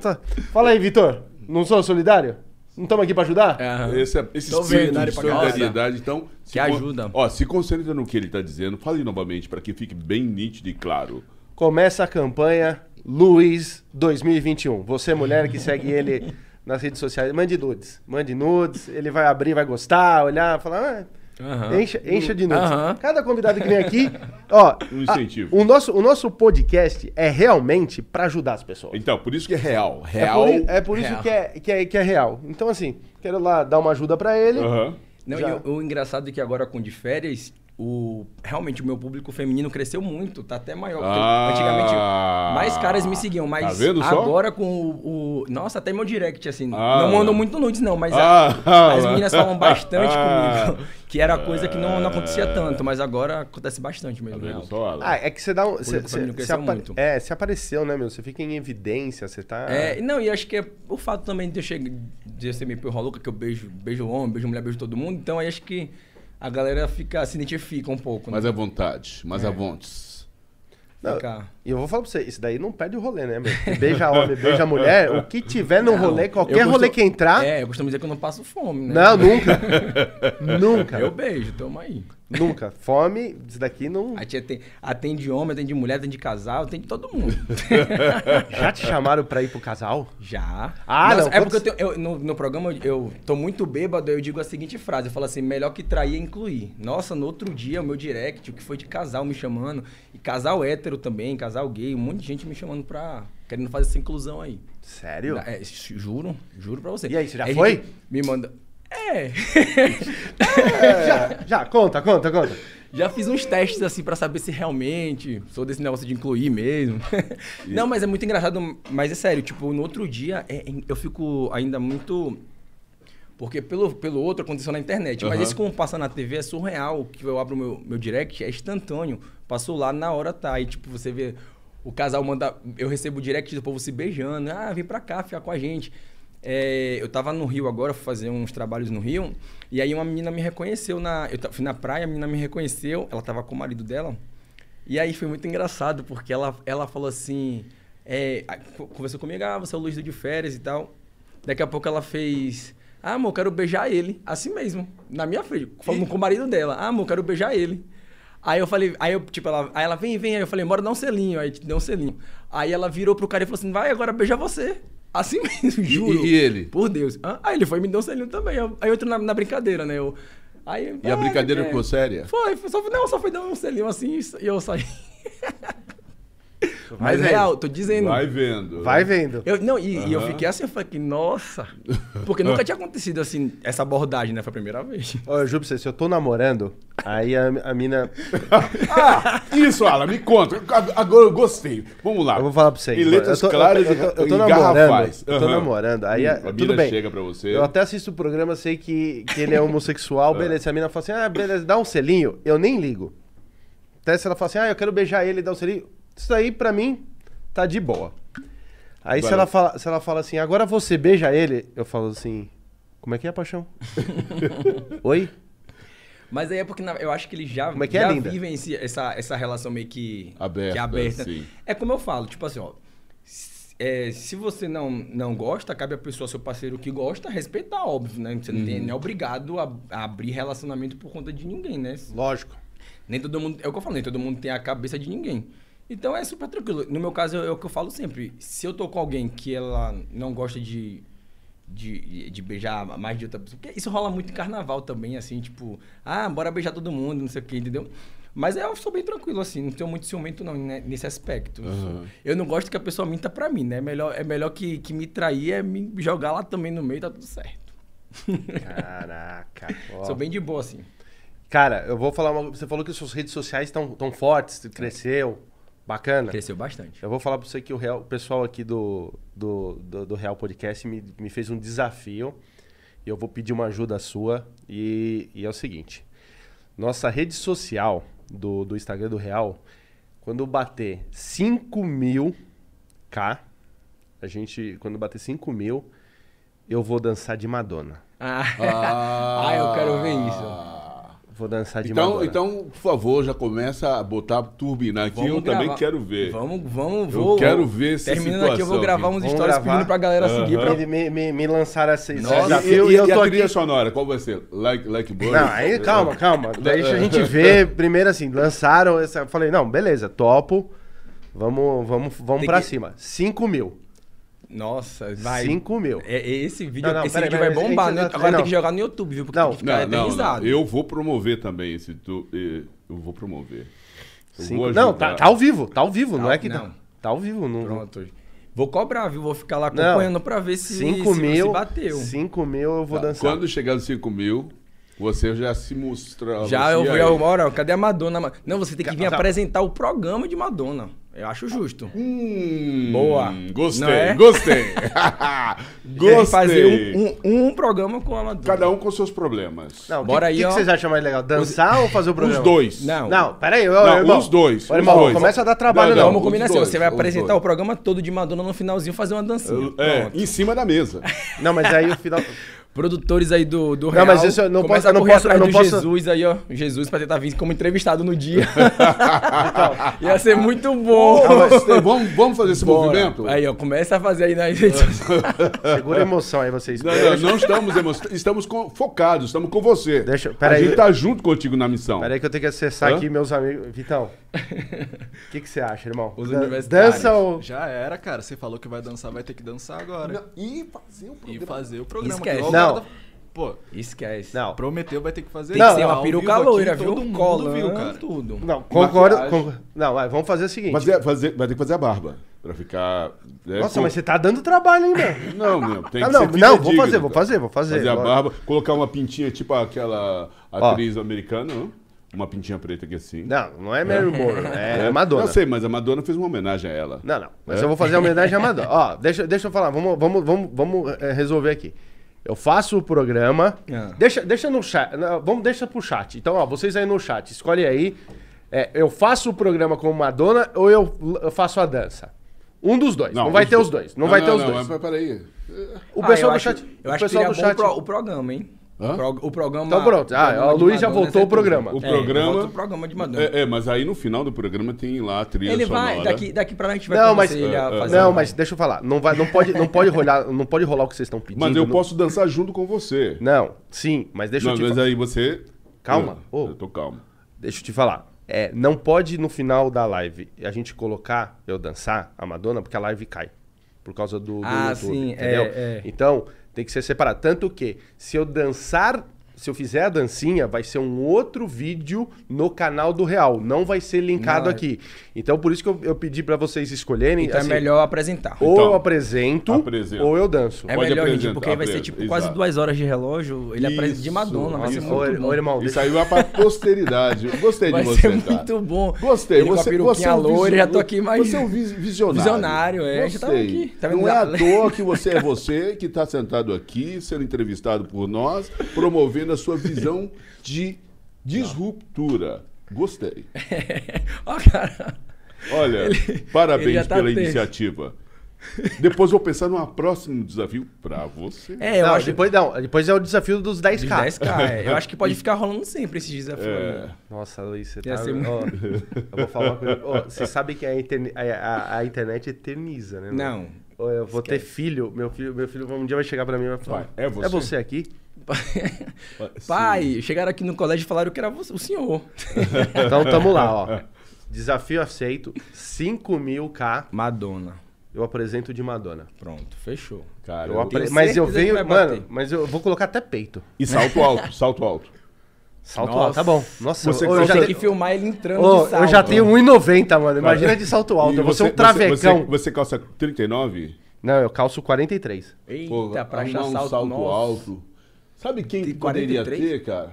Tô- Fala aí, Vitor. Não sou solidário? Não estamos aqui pra ajudar? É. Esse, é- esse Tô espírito de solidariedade, então... se Que ajuda. Ó, se concentra no que ele tá dizendo. Fale novamente, para que fique bem nítido e claro. Começa a campanha Luiz 2021. Você, mulher que segue ele [LAUGHS] nas redes sociais, mande nudes. Mande nudes, ele vai abrir, vai gostar, olhar, falar, ah, Aham. Encha, encha de nudes. Aham. Cada convidado que vem aqui, ó. Um a- incentivo. o, nosso, o nosso podcast é realmente pra ajudar as pessoas. Então, por isso que é real. É Real. por, i- é por isso real. que é, que, é, que é real. Então, assim, quero lá dar uma ajuda pra ele. Aham. Não, e o, o engraçado é que agora com de férias, o, realmente o meu público feminino cresceu muito, tá até maior. porque Ah. Antigamente, mais caras me seguiam, mas Tá vendo só? agora com o, o- Nossa, até meu direct, assim. Ah. não mandam muito nudes, não, mas a- Ah. as meninas falam bastante Ah. comigo. [LAUGHS] Que era coisa que não, não acontecia tanto, mas agora acontece bastante mesmo. Tá só? Ah, é que você dá um. Você, você, apa-. É, você apareceu, né, meu? Você fica em evidência, você tá. É, não, e acho que é o fato também de eu, chegar, de eu ser meio porra louca, que eu beijo, beijo homem, beijo mulher, beijo todo mundo, então aí acho que a galera fica, se identifica um pouco, né? Mas à vontade, mas É. à vontade. Não, Fica- E eu vou falar pra você, isso daí não perde o rolê, né, meu? Beija homem, beija mulher, o que tiver no Não, rolê, qualquer costumo- rolê que entrar. É, eu costumo dizer que eu não passo fome, né? Não, nunca. [LAUGHS] nunca. Eu beijo, tamo aí. Nunca. Fome, isso daqui não. A tia tem, atende homem, atende mulher, atende casal, atende todo mundo. [LAUGHS] Já te chamaram pra ir pro casal? Já. Ah, Nossa, não, É porque eu tenho, eu- no, no programa eu tô muito bêbado, eu digo a seguinte frase, eu falo assim, melhor que trair é incluir. Nossa, no outro dia, o meu direct, o que foi de casal me chamando, e casal hétero também, casal gay, um monte de gente me chamando pra... querendo fazer essa inclusão aí. Sério? É, juro, juro pra você. E aí, você já a foi? gente Me manda... É... [LAUGHS] Já, já, conta, conta, conta. Já fiz uns testes assim pra saber se realmente sou desse negócio de incluir mesmo. Não, mas é muito engraçado, mas é sério, tipo, no outro dia é- eu fico ainda muito porque pelo, pelo outro aconteceu na internet, mas Aham. esse como passa na TV é surreal, que eu abro meu, meu direct, é instantâneo, passou lá na hora tá, e tipo, você vê o casal manda, eu recebo o direct do povo se beijando, ah, vem pra cá, ficar com a gente. É, eu tava no Rio agora, fui fazer uns trabalhos no Rio, e aí uma menina me reconheceu na. Eu fui na praia, a menina me reconheceu, ela tava com o marido dela. E aí foi muito engraçado, porque ela, ela falou assim. é, conversou comigo, ah, você é o Luiz de férias e tal. Daqui a pouco ela fez. Ah, amor, quero beijar ele. Assim mesmo, na minha frente, falando com o marido dela. Ah, amor, quero beijar ele. Aí eu falei, aí eu, tipo, ela, aí ela vem, vem, aí eu falei, bora dar um selinho, aí deu um selinho. Aí ela virou pro cara e falou assim, vai agora beijar você. Assim [LAUGHS] mesmo, juro. e- e ele? Por Deus. Ah, Aí ele foi e me deu um selinho também. Aí eu entro na, na brincadeira, né? Eu, aí, E a ah, brincadeira é. ficou séria? Foi, foi só, não, só foi dar um selinho assim e eu saí. [LAUGHS] Mas vendo. real, tô dizendo. Vai vendo. Vai vendo. Eu, não, e, e eu fiquei assim, eu falei que, nossa. Porque nunca tinha acontecido assim, essa abordagem, né? Foi a primeira vez. Ó, eu juro pra você, se eu tô namorando, aí a, a mina. [LAUGHS] Ah, isso, Alan, me conta. Agora eu gostei. Vamos lá. Eu vou falar pra você. Em letras eu tô, claras eu, tô- eu tô e namorando. garrafais. Eu tô namorando. Aí Hum, a- a tudo mina bem. chega pra você. Eu até assisto o programa, sei que, que ele é homossexual, [LAUGHS] beleza. A mina fala assim: ah, beleza, dá um selinho. Eu nem ligo. Até se ela fala assim: ah, eu quero beijar ele e dar um selinho. Isso aí, pra mim, tá de boa. Aí se ela, fala, se ela fala assim, agora você beija ele, eu falo assim, como é que é, paixão? [LAUGHS] Oi? Mas aí é porque na- eu acho que eles já, Como é que é, já linda? vivem esse- essa, essa relação meio que Aberta, que é sim. É como eu falo, tipo assim, ó. s- é, se você não, não gosta, cabe a pessoa, seu parceiro que gosta, respeitar, óbvio, né? Você não, tem, Uhum. não é obrigado a, a abrir relacionamento por conta de ninguém, né? Lógico. Nem todo mundo. É o que eu falo, nem todo mundo tem a cabeça de ninguém. Então é super tranquilo. No meu caso, é o que eu falo sempre. Se eu tô com alguém que ela não gosta de. De, de beijar mais de outra pessoa. Porque isso rola muito em carnaval também, assim, tipo, ah, bora beijar todo mundo, não sei o que, entendeu? Mas eu sou bem tranquilo, assim, não tenho muito ciumento, não, né, nesse aspecto. Eu, sou- eu não gosto que a pessoa minta pra mim, né? Melhor, é melhor que, que me trair é me jogar lá também no meio, tá tudo certo. Caraca. [LAUGHS] ó. Sou bem de boa, assim. Cara, eu vou falar uma Você falou que suas redes sociais estão tão fortes, cresceu. Bacana. Cresceu bastante. Eu vou falar pra você que o, Real- o pessoal aqui do, do, do, do Real Podcast me, me fez um desafio. E eu vou pedir uma ajuda sua. E, e é o seguinte: nossa rede social do, do Instagram do Real, quando bater 5 mil K, a gente, quando bater 5 mil, eu vou dançar de Madonna. Ah, Ah, [LAUGHS] Ah, eu quero ver isso. Vou dançar de Então, Madonna. então, por favor, já começa a botar turbinar aqui. eu também gravar. quero ver. Vamos, vamos, Eu vou. quero ver essa Terminando aqui, eu vou situação gravar aqui. uns Vamos stories gravar? pedindo pra galera seguir. Pra... Ele me, me, me lançaram esse, esse Nossa, desafio e, e, eu e tô a aqui. trilha sonora, qual vai ser? Like, like Bird? Não, aí calma, calma. [LAUGHS] Deixa a gente ver. Primeiro assim, lançaram essa. Eu falei, não, beleza, topo. Vamos, vamos, vamos Tem pra que- cima. 5 mil. Nossa, vai. 5 mil. É, é esse vídeo, Não, não, esse peraí, vídeo peraí, vai bombar. né? Agora não. tem que jogar no YouTube, viu? Porque Não. tem que ficar Não, não, não. eternizado. Eu vou promover também esse. Tu, eh, eu vou promover. Eu Cinco- vou Não, tá, tá ao vivo, tá ao vivo, não Tá- é que tá. não. Tá ao vivo, não. Pronto. Vou cobrar, viu? Vou ficar lá Não. acompanhando pra ver se, 5 se, mil. se bateu. 5 mil eu vou Tá, dançar. Quando chegar nos 5 mil, você já se mostra. Já eu vou, cadê a Madonna? Não, você tem que vir Tá. apresentar o programa de Madonna. Eu acho justo. Hum, Boa. Gostei, é? gostei. Que [LAUGHS] fazer gostei. um, um, um programa com a Madonna. Cada um com seus problemas. Não, Bora que, aí, que, ó. que vocês acham mais legal? Dançar ou fazer o programa? Os dois. Não. Não, peraí, ô, Não, irmão. os dois, os irmão, dois. começa a dar trabalho, Não, não. não, Vamos os combinar assim, dois, você vai os apresentar dois. o programa todo de Madonna no finalzinho fazer uma dancinha. É, Pronto. em cima da mesa. Não, mas aí o final. [LAUGHS] Produtores aí do, do Não, Real, mas isso eu não posso- eu não posso- eu não do posso- Jesus aí, ó. Jesus pra tentar vir como entrevistado no dia. [LAUGHS] Ia ser muito bom. Ah, mas, vamos, vamos fazer esse Bora. movimento? Aí, ó, começa a fazer aí nas redes sociais. Segura a emoção aí, vocês. Não, não, não estamos emo- estamos com- focados, estamos com você. Deixa- a peraí. gente tá junto contigo na missão. Peraí que eu tenho que acessar Hã? aqui meus amigos. Vitão, o [LAUGHS] que, que você acha, irmão? Os universitários. Dança ou... Já era, cara. Você falou que vai dançar, vai ter que dançar agora. Não, E fazer o E programa. fazer o programa. Esquece. Não. cara da- Pô, Esquece. Não, prometeu, vai ter que fazer. Tem que Não, ser uma peruca loira, viu? Todo mundo Colando, viu, cara. tudo. não concordo. Con- Não, vai, vamos fazer o seguinte. Fazer, fazer, vai ter que fazer a barba. Pra ficar. né, Nossa, com- mas você tá dando trabalho, hein, meu? [LAUGHS] Não, meu, tem Ah, que não, ser não, vou fazer, vou fazer, vou fazer. Fazer a barba, colocar uma pintinha tipo aquela atriz americana, não? Uma pintinha preta aqui assim. Não, não é Mary Moore, é, Madonna. Eu sei, mas a Madonna fez uma homenagem a ela. Não, não. Mas É? eu vou fazer a homenagem à [LAUGHS] Madonna. Ó, deixa, deixa eu falar. Vamos, vamos, vamos, vamos é, resolver aqui. Eu faço o programa. Ah. Deixa, deixa no chat. não, Vamos, deixa pro chat. Então, ó, vocês aí no chat, escolhe aí. É, eu faço o programa com Madonna ou eu, eu faço a dança? Um dos dois. Não, vai ter os dois. Não, vai ter os não, dois. Mas peraí. O Ah, pessoal eu do acho- chat. Eu o acho que pessoal seria do bom chat. pro- o programa, hein? Hã? Pro- o programa. Então pronto. Ah, o programa o de Luiz já voltou é o programa. O É, programa- volta o programa de Madonna. É, é, mas aí no final do programa tem lá a trilha Ele sonora. vai, daqui, daqui pra lá a gente vai Não, mas, ele a é, é, fazer. não, mas deixa eu falar. Não, vai, não, pode, não, pode rolar, não pode rolar o que vocês estão pedindo. Mas eu não- posso dançar junto com você. Não, sim, mas deixa Não, eu te mas falar. aí você. Calma. Eu, Ô. eu tô calmo. Deixa eu te falar. É, não pode no final da live a gente colocar eu dançar a Madonna, porque a live cai. Por causa do, do Ah, YouTube, sim, entendeu? é, é. Então, tem que ser separado. Tanto que, se eu dançar, se eu fizer a dancinha, vai ser um outro vídeo no canal do Real. Não vai ser linkado Não, é- aqui. Então, por isso que eu, eu pedi pra vocês escolherem. Então assim, é melhor apresentar. Ou Então, eu apresento, apresenta. ou eu danço. É Pode melhor, gente, apresentar, porque vai ser tipo quase duas horas de relógio. Ele apresenta de Isso, Madonna, vai ser isso. muito Ô, bom. irmão, Isso aí vai pra [LAUGHS] posteridade. Eu Gostei Vai de você, ser cara. muito bom. Gostei. Ele com a Você, você é um loira, já tô aqui mais... Você é um vis- [LAUGHS] visionário. Visionário, é, já tava Gostei. aqui, tá? Não é à [LAUGHS] toa que você é você que está sentado aqui, sendo entrevistado por nós, promovendo a sua visão de disruptura. Gostei. [LAUGHS] Ó, cara. Olha, Ele- ele parabéns já tá pela tenso. iniciativa. Depois vou pensar num próximo desafio pra você. É, eu não, acho depois, não, depois é o desafio dos 10k. Dos 10k, é. Eu acho que pode [LAUGHS] ficar rolando sempre esses desafios. É. aí. Nossa, Luiz, você Ia tá. ser ó, eu vou falar uma coisa. Ó, você sabe que a, interne- a- a- a internet eterniza, né? mano? Não. Ó, Eu vou ter filho, meu filho, meu filho um dia vai chegar pra mim e vai falar: Vai, é você? É você aqui? [LAUGHS] Pai, chegaram aqui no colégio e falaram que era você- o senhor. [LAUGHS] Então tamo lá, ó. [LAUGHS] Desafio aceito, 5 mil K, Madonna. eu apresento de Madonna. Pronto, fechou. Cara, Eu apre- Mas eu venho, mano, bater. mas eu vou colocar até peito. E salto alto, salto alto. Salto Nossa. alto, tá bom. Nossa, Você eu, Eu já tenho tenho, que filmar ele entrando ô, de salto. eu já tenho 1,90, mano. Imagina de salto alto. E Eu vou ser um você- travecão. Você, você, calça 39? Não, eu calço 43. Eita, Pô, pra achar arrumar um salto, salto nossa. alto. Sabe quem que poderia 43? ter, cara?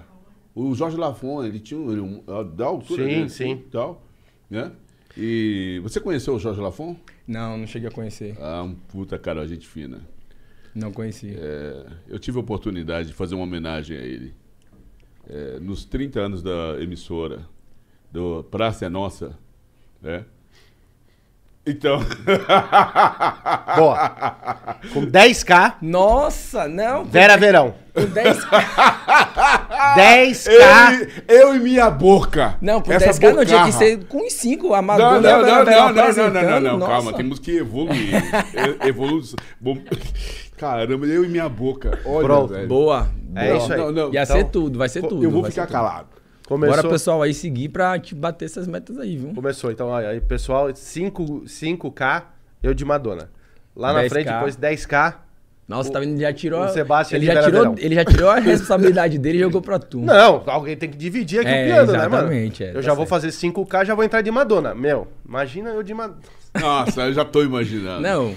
O Jorge Lafon, ele tinha um, ele, um- da altura Sim, dele, sim. Tal, né? E você conheceu o Jorge Lafon? Não, não cheguei a conhecer. Ah, um puta cara, gente fina. Não conheci. É, eu tive a oportunidade de fazer uma homenagem a ele. É, nos 30 anos da emissora, do Praça é Nossa, né? Então, Boa. Com 10k, Nossa, não. Vera Verão. Com 10 10k. eu, eu e minha boca. Não, com essa 10k não tinha que bocarra. ser com uns 5. A Não, Madonna não, não, não, não, não, não, não, não, nossa. calma, temos que evoluir. [LAUGHS] E- Evolu... Bom, Caramba, eu e minha boca. Olha, Pronto, velho. Boa. É boa. isso aí. Não, não, Ia Então, ser tudo, vai ser tudo. eu vou ficar calado. Começou, Bora, pessoal, aí seguir pra te bater essas metas aí, viu? começou. Então, olha aí, pessoal, 5, 5k, eu de Madonna. Lá na 10K. frente, depois 10k. Nossa, tá vendo? Ele já tirou. o Sebastião ele, já tirou ele já tirou a responsabilidade dele e jogou pra tu. Não, alguém tem que dividir aqui É, o piano, né, mano? exatamente, é, eu tá já vou certo. fazer 5k, já vou entrar de Madonna. Meu, imagina eu de Madonna. Nossa, eu já tô imaginando. Não.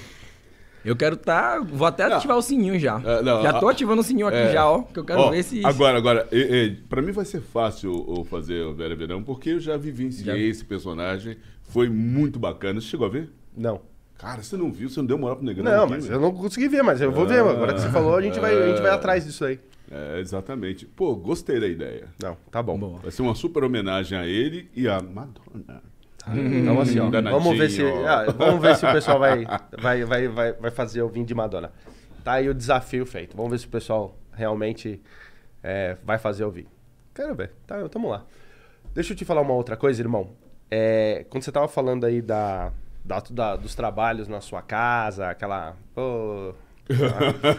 Eu quero tá. Vou até Não. ativar o sininho já. É, não, já tô a- ativando o sininho aqui É. já, ó. Que eu quero Ó, ver se. Agora, agora, e, e, pra mim vai ser fácil o fazer o Vera Verão, porque eu já vivenciei Já. esse personagem. Foi muito bacana. Você chegou a ver? Não. Cara, você não viu, você não deu moral pro Negrão. Não, aqui, mas velho. eu não consegui ver, mas eu vou ver. Agora que você falou, a gente vai, a gente vai atrás disso aí. É, exatamente. Pô, gostei da ideia. Não, tá bom. Boa. Vai ser uma super homenagem a ele e a Madonna. Então assim, ó, vamos ver se, ah, vamos ver se o pessoal vai, vai, vai, vai, vai fazer o vinho de Madonna. Tá aí o desafio feito. Vamos ver se o pessoal realmente é, vai fazer o vinho. Quero ver. Tá, tamo lá. Deixa eu te falar uma outra coisa, irmão. É, quando você tava falando aí da, da, da- dos trabalhos na sua casa, aquela, pô,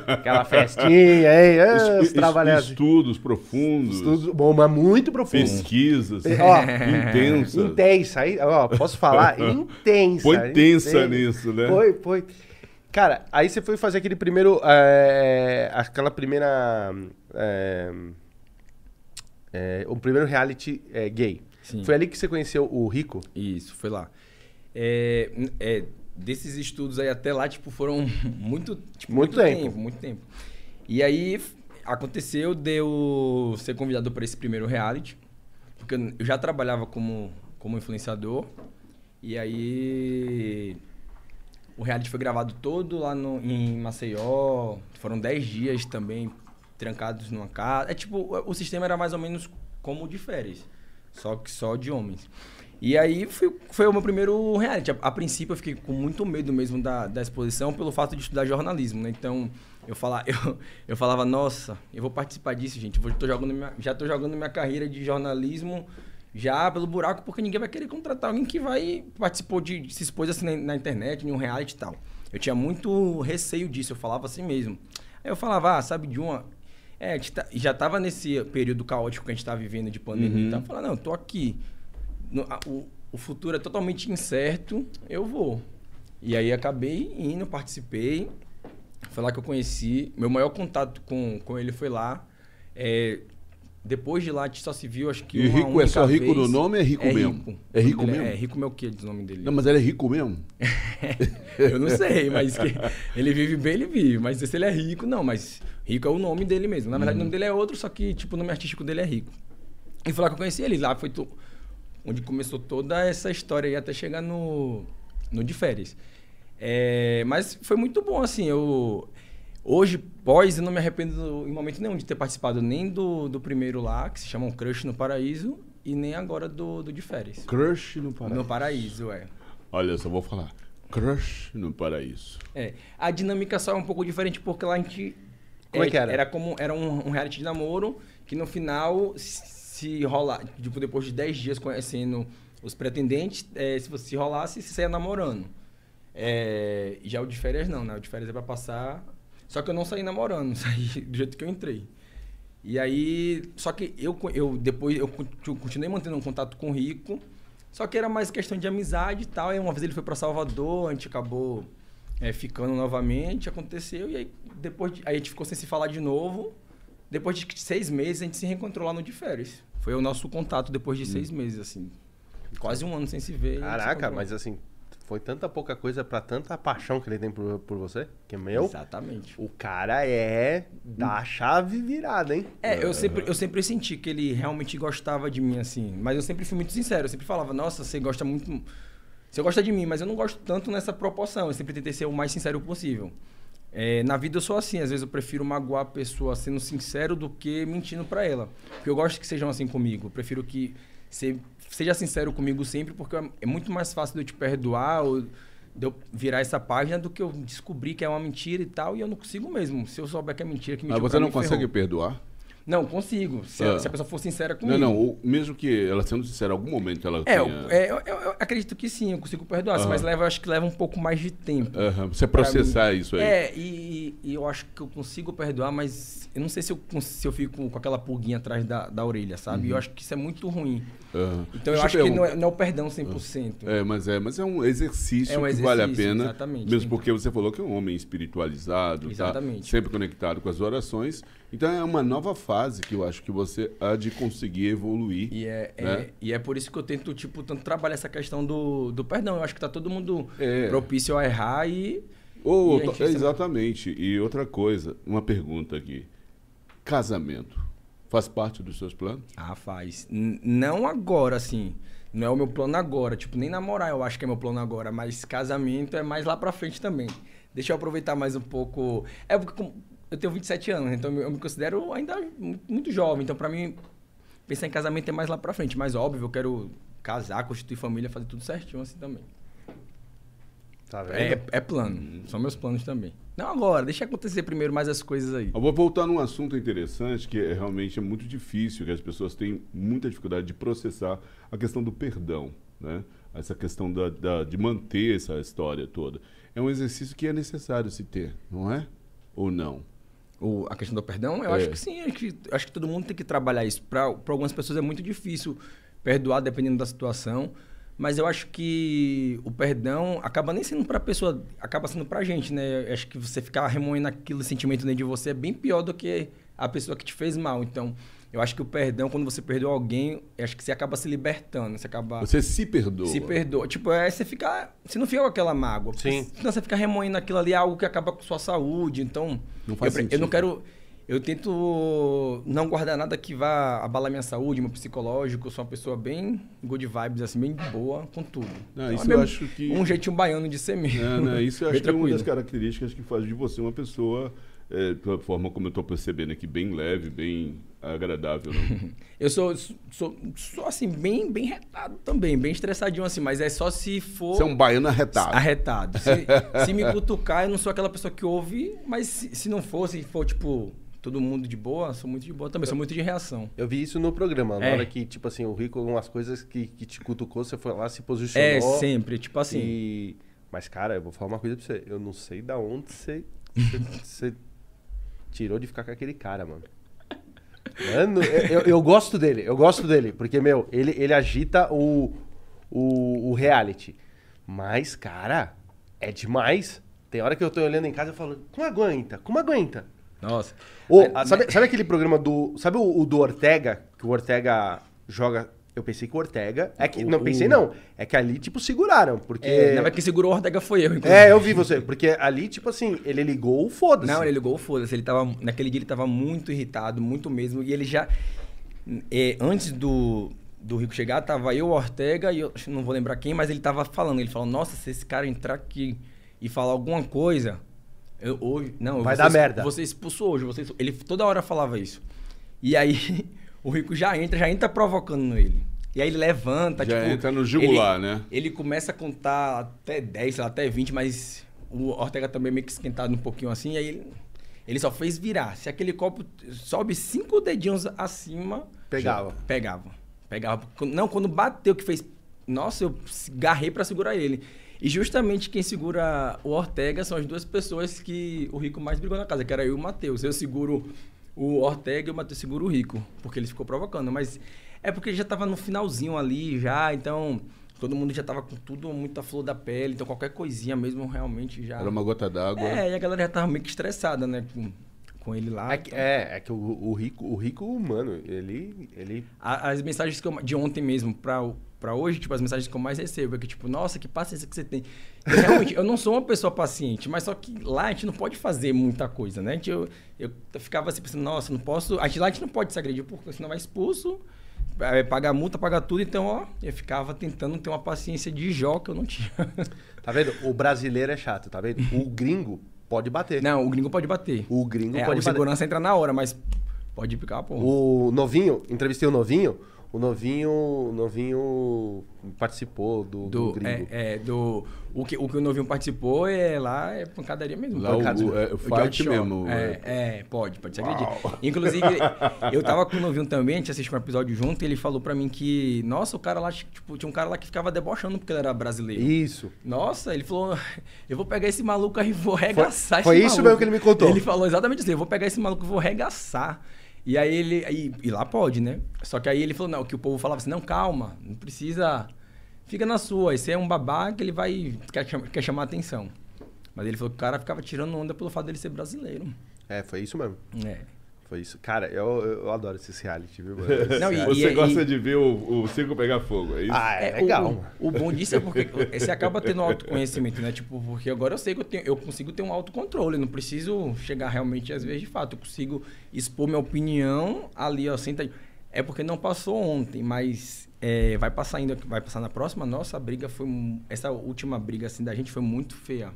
aquela festinha aí, [LAUGHS] ah, Es- os es-. Estudos profundos, Estudo bom, mas muito profundo. pesquisas Ó, [LAUGHS] intensas. Intensa, aí, ó, posso falar? [LAUGHS] Intensa. Tensa intensa. nisso, né? Foi, foi. Cara, aí você foi fazer aquele primeiro. é, aquela primeira. É, é, o primeiro reality é, gay. Sim. Foi ali que você conheceu o Rico? Isso, foi lá. É, é, desses estudos aí até lá, tipo, foram [LAUGHS] muito, tipo, Muito tempo. Muito tempo. E aí aconteceu de eu ser convidado para esse primeiro reality, porque eu já trabalhava como, como influenciador. E aí o reality foi gravado todo lá no, em Maceió. Foram 10 dias também trancados numa casa. É tipo, o sistema era mais ou menos como o de férias, só que só de homens. E aí foi, foi o meu primeiro reality. A, a princípio eu fiquei com muito medo mesmo da, da exposição pelo fato de estudar jornalismo, né? Então eu, fala, [LAUGHS] eu, eu falava, nossa, eu vou participar disso, gente. Eu vou- tô jogando minha- já tô jogando minha carreira de jornalismo já pelo buraco, porque ninguém vai querer contratar alguém que vai participou de, se expôs assim na, na internet, em um reality e tal. Eu tinha muito receio disso, eu falava assim mesmo. Aí eu falava, ah, sabe de uma. É, tá- já tava nesse período caótico que a gente tá vivendo de pandemia e tal. Eu falava, não, eu tô aqui. No- a- o, o futuro é totalmente incerto, eu vou. E aí acabei indo, participei. Foi lá que eu conheci. Meu maior contato com, com ele foi lá. É, depois de lá, a gente só se viu, acho que E rico é só rico vez. no nome é rico mesmo? É rico Ele mesmo? É, rico Melquiades o nome dele. Não, mas ele é rico mesmo? [LAUGHS] Eu não sei, mas que ele vive bem, ele vive. Mas se ele é rico, não, mas rico é o nome dele mesmo. Na verdade, o nome dele é outro, só que, tipo, o nome artístico dele é rico. E foi lá que eu conheci ele. Lá foi to- onde começou toda essa história aí até chegar no, no de férias. É, mas foi muito bom, assim. Eu, hoje, pós, eu não me arrependo em momento nenhum de ter participado nem do, do primeiro lá, que se chama Um Crush no Paraíso, e nem agora do, do de férias. Crush no paraíso. No Paraíso, é. Olha, só vou falar. Crush no paraíso. É. A dinâmica só é um pouco diferente porque lá a gente. Como é que era? Era como era um, um reality de namoro que no final, se rolar, tipo, depois de 10 dias conhecendo os pretendentes, é, se você se rolasse, você saia namorando. É, e já o de férias não, né? O de férias é pra passar. Só que eu não saí namorando, [LAUGHS] saí do jeito que eu entrei. E aí, só que eu, eu depois eu conti- continuei mantendo um contato com o Rico, só que era mais questão de amizade e tal. Aí uma vez ele foi para Salvador, a gente acabou é, ficando novamente, aconteceu, e aí depois de- aí a gente ficou sem se falar de novo. Depois de seis meses a gente se reencontrou lá no de férias. Foi o nosso contato depois de seis meses, assim. Quase um ano sem se ver. se Caraca, encontrou. mas assim, foi tanta pouca coisa pra tanta paixão que ele tem por, por você, que meu, Exatamente. o cara é da chave virada, hein? É, eu sempre, eu sempre senti que ele realmente gostava de mim, assim. Mas eu sempre fui muito sincero. Eu sempre falava, nossa, você gosta muito. Você gosta de mim, mas eu não gosto tanto nessa proporção. Eu sempre tentei ser o mais sincero possível. É, na vida eu sou assim, às vezes eu prefiro magoar a pessoa sendo sincero do que mentindo pra ela. Porque eu gosto que sejam assim comigo. Eu prefiro que você seja sincero comigo sempre, porque é muito mais fácil de eu te perdoar ou de eu virar essa página do que eu descobrir que é uma mentira e tal, e eu não consigo mesmo. Se eu souber que é mentira, que Mas mentiu você não mim, consegue ferrou. perdoar? Não, consigo. Se, Ah. se a pessoa for sincera Não, comigo. não, ou mesmo que ela sendo sincera, em algum momento ela É, eu, tenha... é, eu, eu- eu acredito que sim, eu consigo perdoar, Aham. mas leva, acho que leva um pouco mais de tempo. Aham, Você processar mim. isso aí. É, e, e eu acho que eu consigo perdoar, mas eu não sei se eu, se eu fico com aquela pulguinha atrás da, da orelha, sabe? Eu acho que isso é muito ruim. Aham. Então Uhum. Deixa eu acho eu que não é, não é o perdão 100%. É, mas é, mas é um exercício, É um que vale a exercício, pena. exatamente. Mesmo Tem- porque você falou que é um homem espiritualizado, tá Exatamente. sempre conectado com as orações. Então é uma nova fase que eu acho que você há de conseguir evoluir. E é, é- Né? e é por isso que eu tento, tipo, tanto trabalhar essa questão do, do perdão. Eu acho que tá todo mundo É. propício a errar e. Ou, E gente é, exatamente. E outra coisa, uma pergunta aqui. Casamento faz parte dos seus planos? Ah, faz. N- não agora, assim. Não é o meu plano agora. Tipo, nem namorar eu acho que é meu plano agora. Mas casamento é mais lá pra frente também. Deixa eu aproveitar mais um pouco. É porque eu tenho 27 anos, então eu me considero ainda mu- muito jovem. Então, pra mim, pensar em casamento é mais lá pra frente. Mas óbvio, eu quero casar, constituir família, fazer tudo certinho assim também. Tá vendo? É, é plano. São meus planos também. Não agora, deixa acontecer primeiro mais as coisas aí. Eu vou voltar num assunto interessante que é, realmente é muito difícil, que as pessoas têm muita dificuldade de processar a questão do perdão, né? Essa questão da, da- de manter essa história toda. É um exercício que é necessário se ter, não é? Ou não? O, a questão do perdão, eu É. acho que sim. Acho que, acho que todo mundo tem que trabalhar isso. Para algumas pessoas é muito difícil perdoar dependendo da situação. Mas eu acho que o perdão acaba nem sendo para a pessoa, acaba sendo para a gente, né? Eu acho que você ficar remoendo aquele sentimento dentro de você é bem pior do que a pessoa que te fez mal. Então, eu acho que o perdão, quando você perdoa alguém, eu acho que você acaba se libertando. Você acaba. Você se perdoa. Se perdoa. Tipo, é você ficar. Você não fica com aquela mágoa. Sim. Senão você fica remoendo aquilo ali, é algo que acaba com sua saúde. Então. Não faz eu, sentido. eu não quero. Eu tento não guardar nada que vá abalar minha saúde, meu psicológico. Eu sou uma pessoa bem good vibes, assim, bem boa com tudo. Não, Então, isso é eu acho que- Um jeitinho baiano de ser mesmo. É, né? Isso eu [LAUGHS] acho que é uma das características que faz de você uma pessoa, é, pela forma como eu estou percebendo aqui, bem leve, bem agradável. Né? [LAUGHS] Eu sou, sou, sou, assim, bem, bem retado também, bem estressadinho, assim, mas é só se for. Você é um baiano arretado. Arretado. Se, [LAUGHS] se me cutucar, eu não sou aquela pessoa que ouve, mas se, se não for, se for, tipo, todo mundo de boa, sou muito de boa também, sou muito de reação. Eu vi isso no programa, na É. hora que, tipo assim, o Rico, algumas coisas que, que te cutucou, você foi lá, se posicionou. É, sempre, tipo assim. E... Mas, cara, eu vou falar uma coisa pra você. Eu não sei da onde você, você, [LAUGHS] você tirou de ficar com aquele cara, mano. Mano, eu, eu gosto dele, eu gosto dele. Porque, meu, ele, ele agita o, o, o reality. Mas, cara, é demais. Tem hora que eu tô olhando em casa e falo, como aguenta? Como aguenta? Nossa. Ô, Mas- ah, sabe, sabe aquele programa do. Sabe o, o do Ortega? Que o Ortega joga. Eu pensei que o Ortega. É que, O- não, pensei o- não. É que ali, tipo, seguraram. Porque. É, não, mas quem segurou o Ortega foi eu, inclusive. É, eu vi você. Porque ali, tipo assim, ele ligou o foda-se. Não, ele ligou, foda-se. Ele tava. Naquele dia ele tava muito irritado, muito mesmo. E ele já. é, antes do, do Rico chegar, tava eu, o Ortega, e eu que não vou lembrar quem, mas ele tava falando. Ele falou: Nossa, se esse cara entrar aqui e falar alguma coisa. Eu, hoje. Não, Vai dar merda. Você expulso hoje. Você, expulso." ele toda hora falava isso. E aí, [LAUGHS] o Rico já entra, já entra provocando ele. E aí ele levanta, Já tipo, entra no jugular, ele- né? ele começa a contar até 10, sei lá, até 20, mas o Ortega também meio que esquentado um pouquinho assim, aí ele, ele só fez virar. Se aquele copo sobe cinco dedinhos acima, Pegava. já Pegava. Pegava. Não, quando bateu que fez. Nossa, eu garrei pra segurar ele. E justamente quem segura o Ortega são as duas pessoas que o Rico mais brigou na casa, que era eu e o Matheus. Eu seguro o Ortega e o Matheus segura o Rico, porque ele ficou provocando. Mas é porque ele já tava no finalzinho ali já, então todo mundo já tava com tudo muita flor da pele, então qualquer coisinha mesmo realmente já. Era uma gota d'água. É, e a galera já tava meio que estressada, né? Com, com ele lá. É que, então. é, é que o, o rico, o rico, mano, ele. ele A- As mensagens que eu, de ontem mesmo pra, o- pra hoje, tipo, as mensagens que eu mais recebo é que, tipo, nossa, que paciência que você tem. E, realmente, eu não sou uma pessoa paciente, mas só que lá a gente não pode fazer muita coisa, né? Gente, eu, eu ficava assim pensando, nossa, não posso. A gente, lá a gente não pode se agredir, porque senão vai expulso, vai pagar multa, pagar tudo. Então, ó, eu ficava tentando ter uma paciência de Jó que eu não tinha. [LAUGHS] Tá vendo? O brasileiro é chato, tá vendo? O gringo pode bater. não, o gringo pode bater. O gringo É, pode o bater. segurança entra na hora, mas pode picar a porra. O novinho, entrevistei o novinho. O novinho, o novinho participou do, do, Do, gringo. é, é, do, o, que, o que o novinho participou é lá, é pancadaria mesmo. Lá o, Pancada- o, é, o fight mesmo. É, é, pode, pode, você acredita. Inclusive, eu tava com o novinho também, a gente assistiu um episódio junto, e ele falou pra mim que, nossa, o cara lá, tipo, tinha um cara lá que ficava debochando porque ele era brasileiro. Isso. Nossa, ele falou, [LAUGHS] eu vou pegar esse maluco aí e vou regaçar foi esse isso maluco. mesmo que ele me contou. Ele falou exatamente assim, eu vou pegar esse maluco e vou regaçar. E aí ele, aí, e lá pode, né? Só que aí ele falou, não, que o povo falava assim, não, calma, não precisa, fica na sua, esse é um babaca, ele vai, quer, quer chamar atenção. Mas ele falou que o cara ficava tirando onda pelo fato dele ser brasileiro. É, foi isso mesmo. É. Foi isso. Cara, eu, eu adoro esses reality, viu, mano? [LAUGHS] Não, e- Você e- gosta e- de ver o, o circo pegar fogo, é isso? Ah, é, É, legal. O, o, bom disso é porque [LAUGHS] você acaba tendo autoconhecimento, né? Tipo, porque agora eu sei que eu, tenho, eu consigo ter um autocontrole, não preciso chegar realmente às vezes de fato. Eu consigo expor minha opinião ali, ó, senta. É porque não passou ontem, mas é, vai passar ainda, vai passar na próxima. Nossa, a briga foi. Essa última briga assim da gente foi muito feia.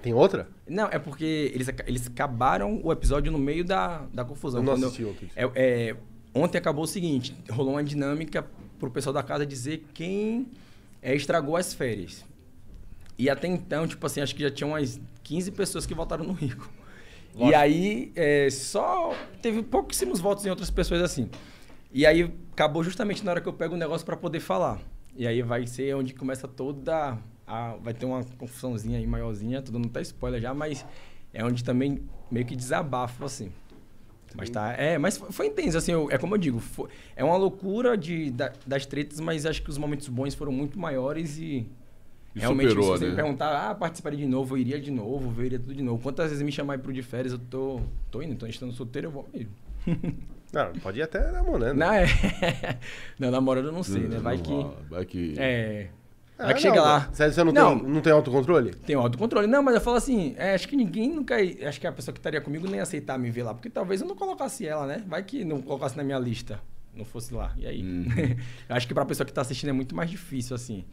Tem outra? Não, é porque eles, eles acabaram o episódio no meio da, da confusão. Eu não assisti ontem. é, é, ontem acabou o seguinte, rolou uma dinâmica pro pessoal da casa dizer quem é, estragou as férias. E até então, tipo assim, acho que já tinha umas 15 pessoas que votaram no Rico. E aí, é, só teve pouquíssimos votos em outras pessoas assim. E aí, acabou justamente na hora que eu pego o negócio para poder falar. E aí vai ser onde começa toda a... Vai ter uma confusãozinha aí maiorzinha, tudo não tá spoiler já, mas é onde também meio que desabafo, assim. Mas tá, é, mas foi, foi intenso, assim, eu- é como eu digo, foi- é uma loucura de, da- das tretas, mas acho que os momentos bons foram muito maiores e... E realmente, superou, se você né? me perguntar, ah, participaria de novo, eu iria de novo, veria tudo de novo. Quantas vezes me chamar pro de férias, eu tô, tô indo, tô estando solteiro, eu vou mesmo. [LAUGHS] Não, pode ir até namorando. Não, [LAUGHS] é... não, namorando eu não sei, né? Vai Não que... Vai que. É... Ah, que chega lá. Você você não, Não. Tem, não tem autocontrole? Tem autocontrole. Não, mas eu falo assim, é, acho que ninguém nunca. Acho que a pessoa que estaria comigo nem aceitar me ver lá, porque talvez eu não colocasse ela, né? Vai que não colocasse na minha lista, não fosse lá. E aí? [LAUGHS] Eu acho que pra pessoa que tá assistindo é muito mais difícil, assim,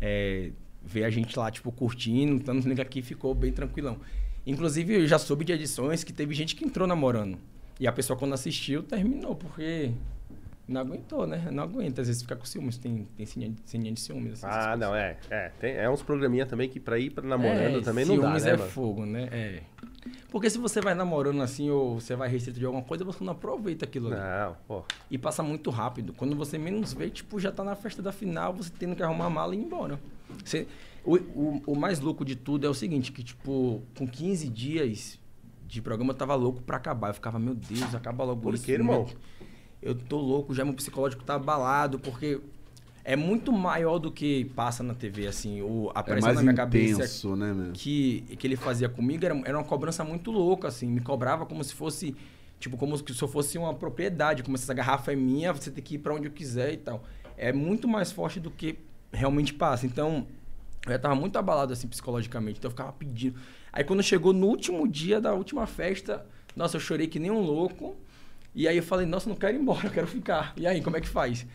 é, ver a gente lá, tipo, curtindo, tanto que aqui ficou bem tranquilão. Inclusive, eu já soube de edições que teve gente que entrou namorando. E a pessoa, quando assistiu, terminou, porque não aguentou, né? Não aguenta, às vezes fica com ciúmes, tem, tem sininha, de ciúmes. assim, Ah, coisas. não, é. É, tem, é uns programinha também que pra ir pra namorando É, também não dá, ciúmes né, é mano? fogo, né? É. Porque se você vai namorando assim ou você vai restrito de alguma coisa, você não aproveita aquilo ali. Não, pô. E passa muito rápido. Quando você menos vê, tipo, já tá na festa da final, você tendo que arrumar a mala e ir embora. Você- o, o, o mais louco de tudo é o seguinte, que tipo, com 15 dias de programa eu tava louco pra acabar. Eu ficava, meu Deus, acaba logo Por isso, quê, irmão? né? Eu tô louco, já meu psicológico tá abalado, porque é muito maior do que passa na TV, assim, o, a É pressão mais na minha cabeça intenso, né, meu? que, que ele fazia comigo era, era uma cobrança muito louca, assim. Me cobrava como se fosse, tipo, como se eu fosse uma propriedade, como se essa garrafa é minha, você tem que ir pra onde eu quiser e tal. É muito mais forte do que realmente passa. Então, eu já tava muito abalado, assim, psicologicamente. Então, eu ficava pedindo. Aí, quando chegou no último dia da última festa, nossa, eu chorei que nem um louco. E aí, eu falei, nossa, não quero ir embora, eu quero ficar. E aí, como é que faz?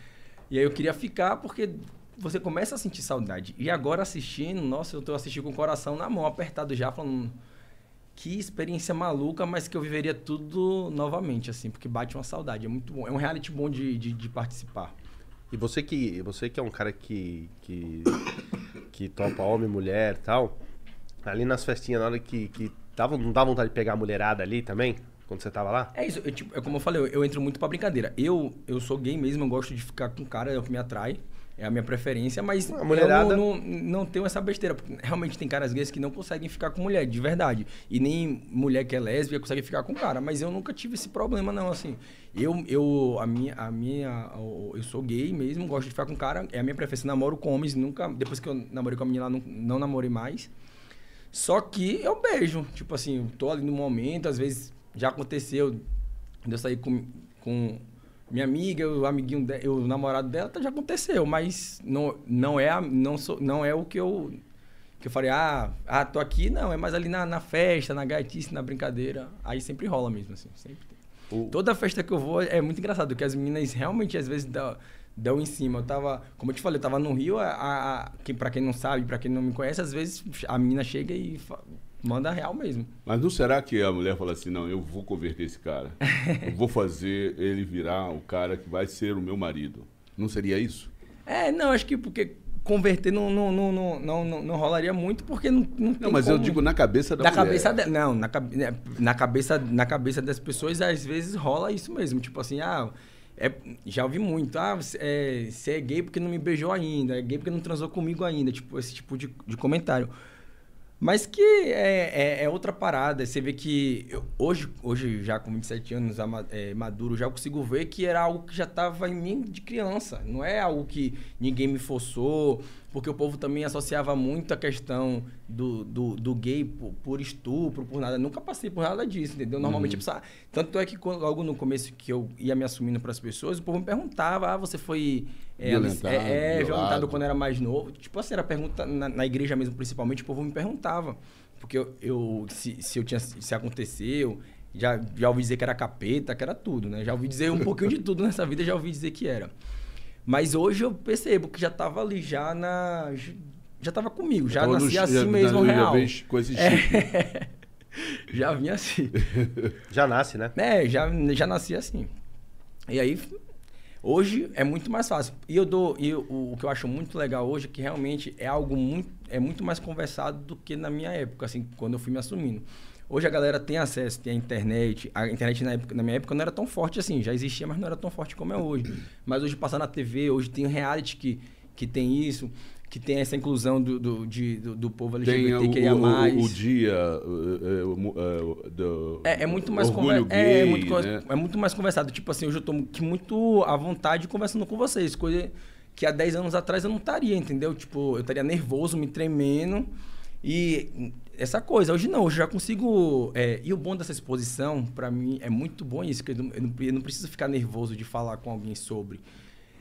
E aí, eu queria ficar porque você começa a sentir saudade. E agora, assistindo, nossa, eu tô assistindo com o coração na mão, apertado já, falando... Que experiência maluca, mas que eu viveria tudo novamente, assim, porque bate uma saudade. É muito bom. É um reality bom de, de, de participar. E você que, você que é um cara que, que, que topa homem, mulher tal, ali nas festinhas, na hora que, que dava, não dá vontade de pegar a mulherada ali também? Quando você tava lá? É isso, eu, tipo, é como eu falei, eu, eu entro muito pra brincadeira. Eu, eu sou gay mesmo, eu gosto de ficar com cara, é o que me atrai. É a minha preferência, mas A mulherada- eu não, não, não tenho essa besteira. Porque realmente tem caras gays que não conseguem ficar com mulher, de verdade. E nem mulher que é lésbica consegue ficar com cara. Mas eu nunca tive esse problema, não, assim. Eu, eu, a minha, a minha, eu sou gay mesmo, gosto de ficar com cara. É a minha preferência. Namoro com homens, nunca, depois que eu namorei com a menina lá, não, não namorei mais. Só que eu beijo. Tipo assim, eu tô ali no momento, às vezes já aconteceu de eu sair com, com minha amiga, o amiguinho de, o namorado dela, tá, já aconteceu, mas não, não, é, não, sou, não é o que eu. Que eu falei, ah, ah, tô aqui, não, é mais ali na, na festa, na gaitice, na brincadeira. Aí sempre rola mesmo, assim, sempre tem. O- Toda festa que eu vou é muito engraçado, porque as meninas realmente às vezes dão, dão em cima. Eu tava, como eu te falei, eu tava no Rio, a, a, a- que, pra quem não sabe, pra quem não me conhece, às vezes a menina chega e manda real mesmo. Mas não será que a mulher fala assim, não, eu vou converter esse cara. [LAUGHS] Eu vou fazer ele virar o cara que vai ser o meu marido. Não seria isso? É, não, acho que porque converter não, não, não, não, não, não, não rolaria muito, porque não, não tem Não, mas eu como. digo na cabeça da Da mulher. cabeça de- não, na, né, na cabeça na cabeça das pessoas às vezes rola isso mesmo, tipo assim, ah, é, já ouvi muito, ah, você é, é gay porque não me beijou ainda, é gay porque não transou comigo ainda, tipo esse tipo de, de comentário. Mas que é, é, é outra parada. Você vê que eu- hoje, hoje já com 27 anos é, maduro, já consigo ver que era algo que já estava em mim de criança. Não é algo que ninguém me forçou, porque o povo também associava muito a questão do, do, do gay por, por estupro, por nada. Nunca passei por nada disso, entendeu? Normalmente, sabe? tanto é que quando- logo no começo que eu ia me assumindo para as pessoas, o povo me perguntava: ah, você foi é, Violentado, é, é, violentado quando era mais novo. Tipo assim, era pergunta na, na igreja mesmo, principalmente, o povo me perguntava. Porque eu, eu- se, se eu tinha se aconteceu, já, já ouvi dizer que era capeta, que era tudo, né? Já ouvi dizer um pouquinho de tudo nessa vida, já ouvi dizer que era. Mas hoje eu percebo que já tava ali, já na. Já tava comigo, já Tava no nasci chi- assim já- mesmo, [LAUGHS] já real. vem com esse chip. Já vinha assim. [LAUGHS] Já nasce, né? É, já, já nasci assim. E aí, hoje é muito mais fácil. E eu dou. E eu- o, o que eu acho muito legal hoje é que realmente é algo muito. É muito mais conversado do que na minha época, assim, quando eu fui me assumindo. Hoje a galera tem acesso, tem a internet. A internet na, época, na minha época não era tão forte assim, já existia, mas não era tão forte como é hoje. Mas hoje passa na TV, hoje tem reality que, que tem isso, que tem essa inclusão do, do, de- do, do povo Tem o, LGBTQIA+. o, o dia uh, uh, uh, do É, é muito mais orgulho gay, é, muito, conver- né? é muito mais conversado. Tipo assim, hoje eu tô que muito à vontade conversando com vocês. Coisa que há 10 anos atrás eu não estaria, entendeu? Tipo, eu estaria nervoso, me tremendo. E essa coisa, hoje não, hoje eu já consigo. é, e o bom dessa exposição, pra mim, é muito bom isso, que eu não, eu não, preciso ficar nervoso de falar com alguém sobre.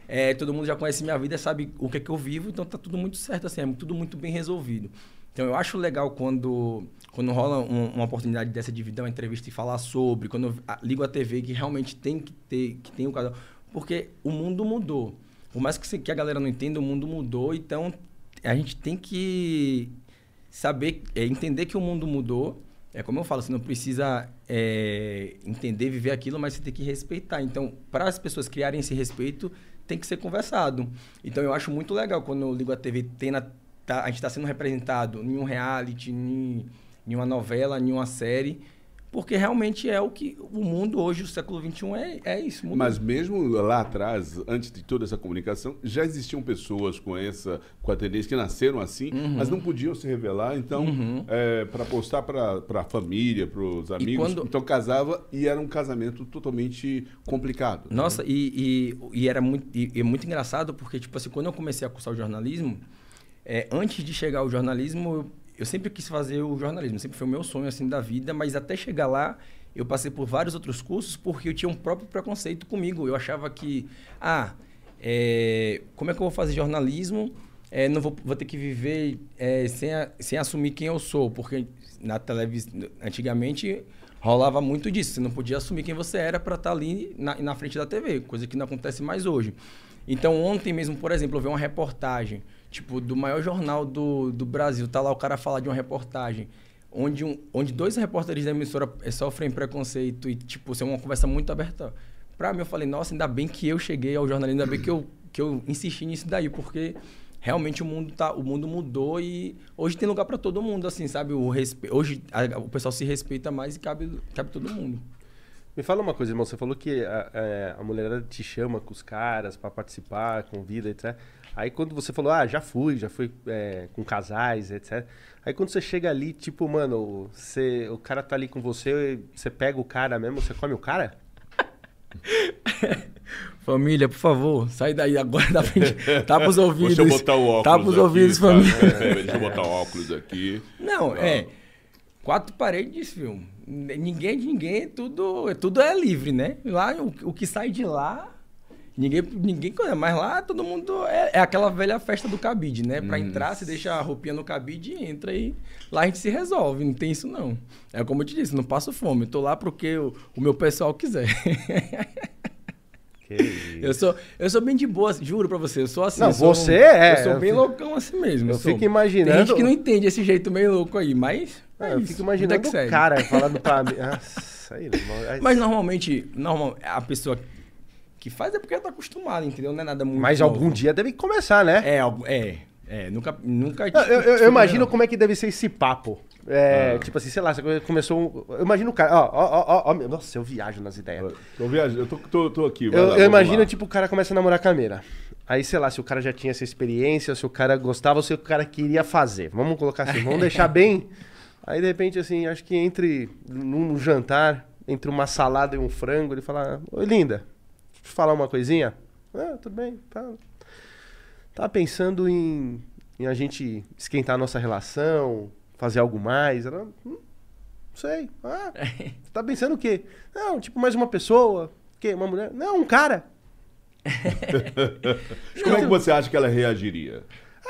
É, todo mundo já conhece minha vida, sabe o que é que eu vivo, então tá tudo muito certo, assim, é tudo muito bem resolvido. Então eu acho legal quando, quando rola um- uma oportunidade dessa de dar uma entrevista e falar sobre, quando eu ligo a TV que realmente tem que ter, que tem o casal. Porque o mundo mudou. Por mais que, que a galera não entenda, o mundo mudou, então a gente tem que saber, é, entender que o mundo mudou. É como eu falo, você não precisa é, entender, viver aquilo, mas você tem que respeitar. Então, para as pessoas criarem esse respeito, tem que ser conversado. Então, eu acho muito legal quando eu ligo a TV, tem na, tá- a gente está sendo representado em um reality, em, em uma novela, em uma série, porque realmente é o que o mundo hoje, o século XXI, é, é isso. mudou. Mas mesmo lá atrás, antes de toda essa comunicação, já existiam pessoas com essa com a tendência que nasceram assim, Uhum. mas não podiam se revelar, então, para postar para a família, para os amigos, quando- então casava e era um casamento totalmente complicado. né? Nossa, e, e, e era muito, e, e é muito engraçado porque, tipo assim, quando eu comecei a cursar o jornalismo, é, antes de chegar ao jornalismo, eu, eu sempre quis fazer o jornalismo, sempre foi o meu sonho, assim, da vida, mas até chegar lá, eu passei por vários outros cursos porque eu tinha um próprio preconceito comigo. Eu achava que, ah, é, como é que eu vou fazer jornalismo? É, não vou, vou ter que viver é, sem, a- sem assumir quem eu sou, porque na televisão, antigamente rolava muito disso. Você não podia assumir quem você era para estar ali na, na frente da TV, coisa que não acontece mais hoje. Então, ontem mesmo, por exemplo, eu vi uma reportagem, tipo, do maior jornal do, do Brasil, tá lá o cara falar de uma reportagem, onde, um, onde dois repórteres da emissora eh, sofrem preconceito e, tipo, ser uma conversa muito aberta. Pra mim, eu falei, nossa, ainda bem que eu cheguei ao jornalismo, ainda bem que eu, que eu insisti nisso daí, porque realmente o mundo tá o mundo mudou e hoje tem lugar para todo mundo assim sabe o respe... hoje a- o pessoal se respeita mais e cabe cabe todo mundo Me fala uma coisa, irmão. Você falou que a, é, a mulherada te chama com os caras pra participar, convida, etc. Aí quando você falou, ah, já fui, já fui é, com casais, etc. Aí quando você chega ali, tipo, mano, você, o cara tá ali com você, você pega o cara mesmo, você come o cara? [LAUGHS] família por favor sai daí agora da frente [LAUGHS] tapa os ouvidos Deixa eu botar o óculos tapa os aqui, ouvidos tá? família É, Deixa eu botar o [LAUGHS] óculos aqui. Não, é. Quatro paredes, filho. Ninguém de ninguém, tudo, tudo é livre, né? Lá, o, o que sai de lá, ninguém, ninguém conhece. Mas lá todo mundo. É, é aquela velha festa do cabide, né? Pra entrar, você deixa a roupinha no cabide e entra e lá a gente se resolve. Não tem isso, não. É como eu te disse, não passo fome. Eu tô lá porque o, o meu pessoal quiser. Que isso. [LAUGHS] eu, sou, eu sou bem de boa, juro pra você. Eu sou assim. Não, eu sou- você é, Eu sou eu bem fico- loucão assim mesmo. eu fico imaginando- Tem gente que não entende esse jeito meio louco aí, mas. Ah, é eu isso, fico imaginando que o cara falando pra mim. Nossa, aí, [LAUGHS] irmão. aí- Mas normalmente, normal, a pessoa que faz é porque tá acostumado, entendeu? Não é nada muito. Mas novo. algum dia deve começar, né? É, é. É, nunca. nunca Eu, eu- eu imagino como é que deve ser esse papo. É, Tipo assim, sei lá, você começou. um- Eu imagino o cara. Ó, ó, ó, ó, nossa, eu viajo nas ideias. Tô viajando, eu tô, tô, tô aqui. Eu, lá, eu imagino, lá. tipo, o cara começa a namorar com a Meira. Aí, sei lá, se o cara já tinha essa experiência, se o cara gostava, ou se o cara queria fazer. Vamos colocar assim, vamos deixar [LAUGHS] bem. Aí, de repente, assim, acho que entre num jantar, entre uma salada e um frango, ele fala: Oi, linda, eu te falar uma coisinha? Ah, tudo bem, tá. Tava pensando em, em a gente esquentar a nossa relação, fazer algo mais. Ela, hum, não sei. Ah, você [LAUGHS] tá pensando o quê? Não, tipo, mais uma pessoa. O quê? Uma mulher? Não, um cara. [LAUGHS] Como é que você acha que ela reagiria?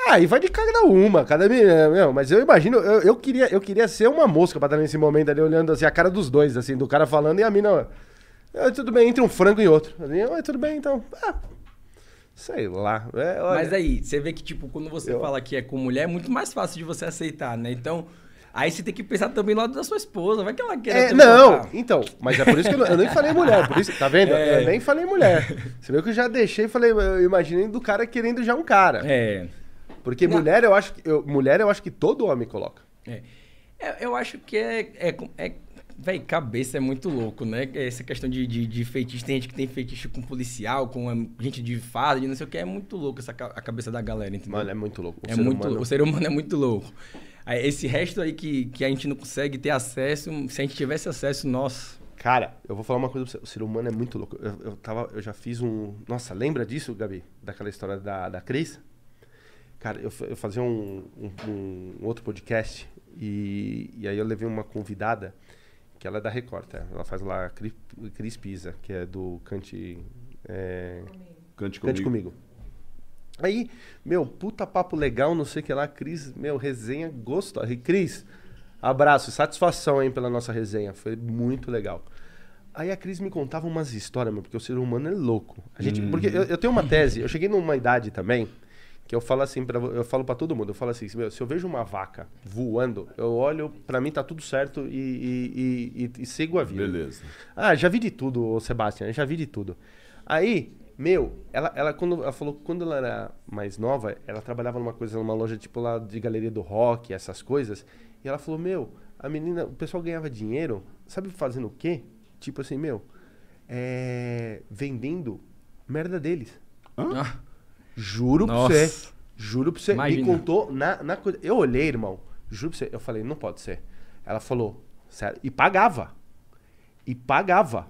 Ah, e vai de cada uma, cada menina, meu, mas eu imagino, eu, eu queria, eu queria ser uma mosca pra estar nesse momento ali, olhando assim, a cara dos dois, assim, do cara falando e a mina, "Ah, tudo bem, entre um frango e outro. "Ah, tudo bem, então. Ah, sei lá. É, Mas aí, você vê que, tipo, quando você Eu- fala que é com mulher, é muito mais fácil de você aceitar, né? Então, aí você tem que pensar também no lado da sua esposa. Vai que ela quer. É, não, então, mas é por isso que eu, eu nem falei mulher, por isso, tá vendo? É. Eu nem falei mulher. Você viu que eu já deixei, falei, eu imaginei do cara querendo já um cara. É. Porque Não. mulher, eu acho que, eu- mulher, eu acho que todo homem coloca. É. É, eu acho que é. é, é Véi, cabeça é muito louco, né? Essa questão de, de, de feitiço. Tem gente que tem feitiço com policial, com é, gente de farda, de não sei o que. É muito louco essa, a cabeça da galera, entendeu? Mano, é muito louco. O é ser muito, humano- O ser humano é muito louco. Esse resto aí que, que a gente não consegue ter acesso, se a gente tivesse acesso, nossa. Cara, eu vou falar uma coisa pra você. O ser humano é muito louco. Eu, eu, tava, eu já fiz um. Nossa, lembra disso, Gabi? Daquela história da, da Cris? Cara, eu, eu fazia um, um- um outro podcast e, e aí eu levei uma convidada que ela é da Record, tá? Ela faz lá a Cri- Cris Pisa, que é do Cante. É, Cante comigo. Cante comigo. Aí, meu, puta papo legal, não sei o que lá, Cris, meu, resenha gostosa. Cris, abraço, satisfação, hein, pela nossa resenha, foi muito legal. Aí a Cris me contava umas histórias, meu, porque o ser humano é louco. A gente, Porque eu, eu tenho uma tese, eu cheguei numa idade também, que eu falo assim, pra, eu falo pra todo mundo, eu falo assim, meu, se eu vejo uma vaca voando, eu olho, pra mim tá tudo certo e, e, e, e- e sigo a vida. Beleza. Ah, já vi de tudo, Sebastião, já vi de tudo. Aí, meu, ela, ela quando ela falou que quando ela era mais nova, ela trabalhava numa coisa, numa loja tipo lá de galeria do rock, essas coisas. E ela falou, meu, a menina, o pessoal ganhava dinheiro, sabe fazendo o quê? Tipo assim, meu, é, vendendo merda deles. Ah, Juro pra Nossa. você. Juro pra você. Imagina. Me contou na, na coisa. Eu olhei, irmão. Juro pra você. Eu falei, não pode ser. Ela falou, sério. E pagava. E pagava.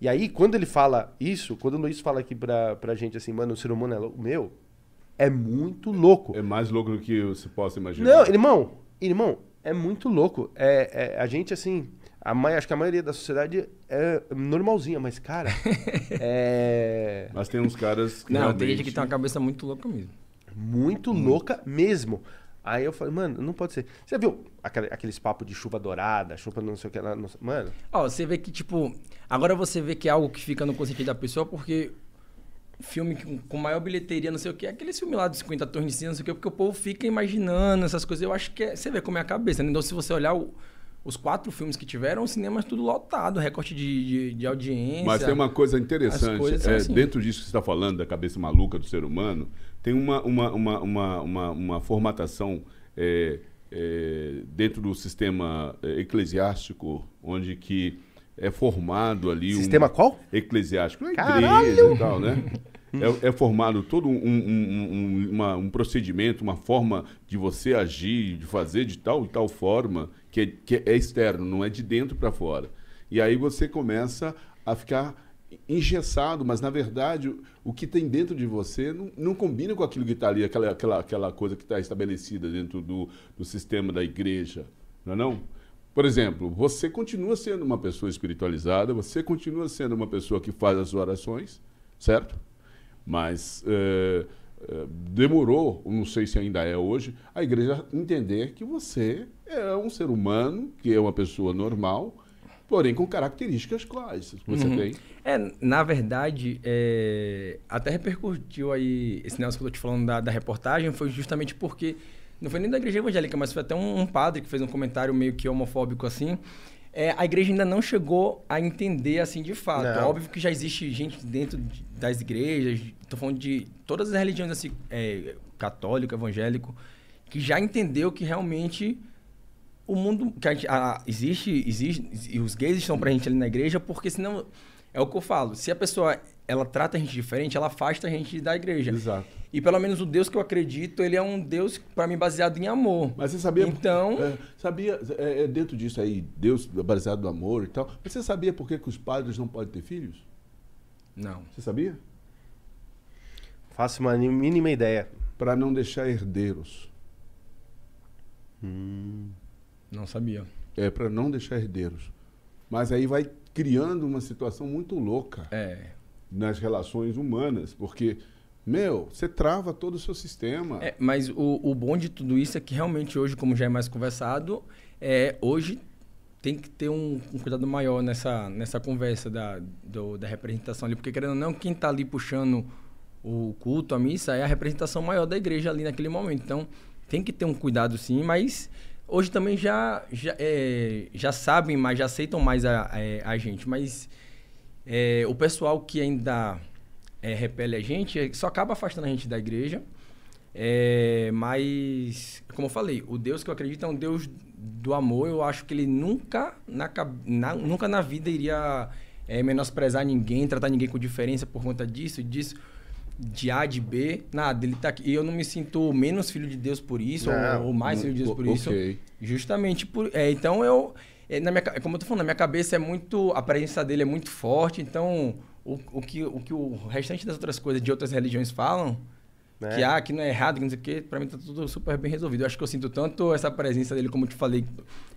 E aí, quando ele fala isso, quando o Luiz fala aqui pra, pra gente assim, mano, o ser humano é louco. Meu, é muito louco. É mais louco do que você possa imaginar. Não, irmão, irmão, é muito louco. É, é- a gente, assim, a mai- acho que a maioria da sociedade é normalzinha, mas, cara, [LAUGHS] é Mas tem uns caras que não, realmente... tem gente que tem uma cabeça muito louca mesmo. muito louca mesmo. Aí eu falei, mano, não pode ser. Você viu aquele- aqueles papos de chuva dourada, chuva não sei o que lá? não sei- Mano, Ó, você vê que, tipo. Agora você vê que é algo que fica no consciente da pessoa, porque filme com, com maior bilheteria, não sei o que, é aquele filme lá dos 50 tons de cinza, não sei o que, porque o povo fica imaginando essas coisas. Eu acho que é, você vê como é a cabeça, né? Então, se você olhar o- os quatro filmes que tiveram, o cinema é tudo lotado, recorte de, de, de audiência. Mas tem uma coisa interessante. é, assim. Dentro disso que você está falando, da cabeça maluca do ser humano, tem uma, uma, uma, uma, uma, uma formatação é, é, dentro do sistema é, eclesiástico, onde que é formado ali sistema um qual? eclesiástico, na Caralho! igreja e tal, né? [LAUGHS] É, é formado todo um, um- um- uma- um procedimento, uma forma de você agir, de fazer de tal e tal forma que é, que é externo, não é de dentro para fora. E aí você começa a ficar engessado, mas na verdade o, o que tem dentro de você não, não combina com aquilo que está ali, aquela, aquela, aquela coisa que está estabelecida dentro do, do sistema da igreja, não é não? Por exemplo, você continua sendo uma pessoa espiritualizada, você continua sendo uma pessoa que faz as orações, certo? Mas eh, eh, demorou, não sei se ainda é hoje, a igreja entender que você é um ser humano, que é uma pessoa normal, porém com características claras que você Uhum. tem. É, na verdade, é, até repercutiu aí esse negócio que eu tô te falando da, da reportagem, foi justamente porque, não foi nem da igreja evangélica, mas foi até um, um padre que fez um comentário meio que homofóbico assim, é, a igreja ainda não chegou a entender assim de fato. Não. Óbvio que já existe gente dentro de- das igrejas, tô falando de todas as religiões assim, é, católico, evangélico, que já entendeu que realmente o mundo que a a- existe, existe e os gays estão pra gente ali na igreja, porque senão é o que eu falo, se a pessoa ela trata a gente diferente, ela afasta a gente da igreja. Exato. E pelo menos o Deus que eu acredito, ele é um Deus pra mim baseado em amor. Mas você sabia. Então- é, sabia, é, é dentro disso aí, Deus baseado no amor e tal. Mas você sabia por que, que os padres não podem ter filhos? Não. Você sabia? Faço uma ni- mínima ideia. Para não deixar herdeiros. Não sabia. É, para não deixar herdeiros. Mas aí vai criando uma situação muito louca É. nas relações humanas, porque, meu, você trava todo o seu sistema. É, mas o, o bom de tudo isso é que realmente hoje, como já é mais conversado, é, hoje tem que ter um, um cuidado maior nessa, nessa conversa da, do- da representação ali, porque querendo ou não, quem está ali puxando o culto, a missa, é a representação maior da igreja ali naquele momento. Então, tem que ter um cuidado sim, mas hoje também já, já, é, já sabem mais, já aceitam mais a, a, a gente, mas é, o pessoal que ainda é, repele a gente é, só acaba afastando a gente da igreja. É, mas, como eu falei, o Deus que eu acredito é um Deus do amor. Eu acho que ele nunca na, na- nunca na vida iria é, menosprezar ninguém, tratar ninguém com diferença por conta disso, disso, de A, de B. Nada, ele tá aqui. E eu não me sinto menos filho de Deus por isso, Não, ou, ou mais filho de Deus por o- isso. Justamente por. É, então eu. É, na minha, ca- como eu tô falando, na minha cabeça é muito. A presença dele é muito forte, então o, o, que, o que o restante das outras coisas de outras religiões falam, Né? que, ah, que não é errado, que não sei o quê, pra mim tá tudo super bem resolvido. Eu acho que eu sinto tanto essa presença dele, como eu te falei,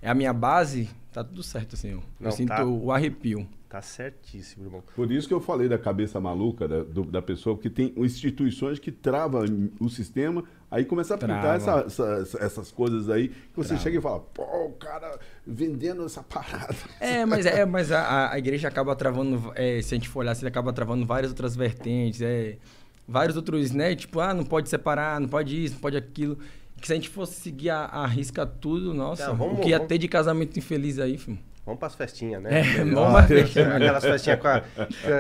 é a minha base, tá tudo certo, assim. Eu, eu Não, sinto tá. o arrepio. Tá certíssimo, irmão. Por isso que eu falei da cabeça maluca da, do- da pessoa, porque tem instituições que travam o sistema, aí começa a pintar essa- essa- essas coisas aí, que você Trava. chega e fala, pô, o cara vendendo essa parada. É, mas, é, mas a- a, igreja acaba travando, é, se a gente for olhar, você acaba travando várias outras vertentes, é, vários outros, né? Tipo, ah, não pode separar, não pode isso, não pode aquilo. Que se a gente fosse seguir a, a risca tudo, nossa, Não, vamos- o que ia vamos- ter de casamento infeliz aí, filho. Vamos pras festinhas, né? É, vamos pras [LAUGHS] festinhas. Aquelas festinhas com a...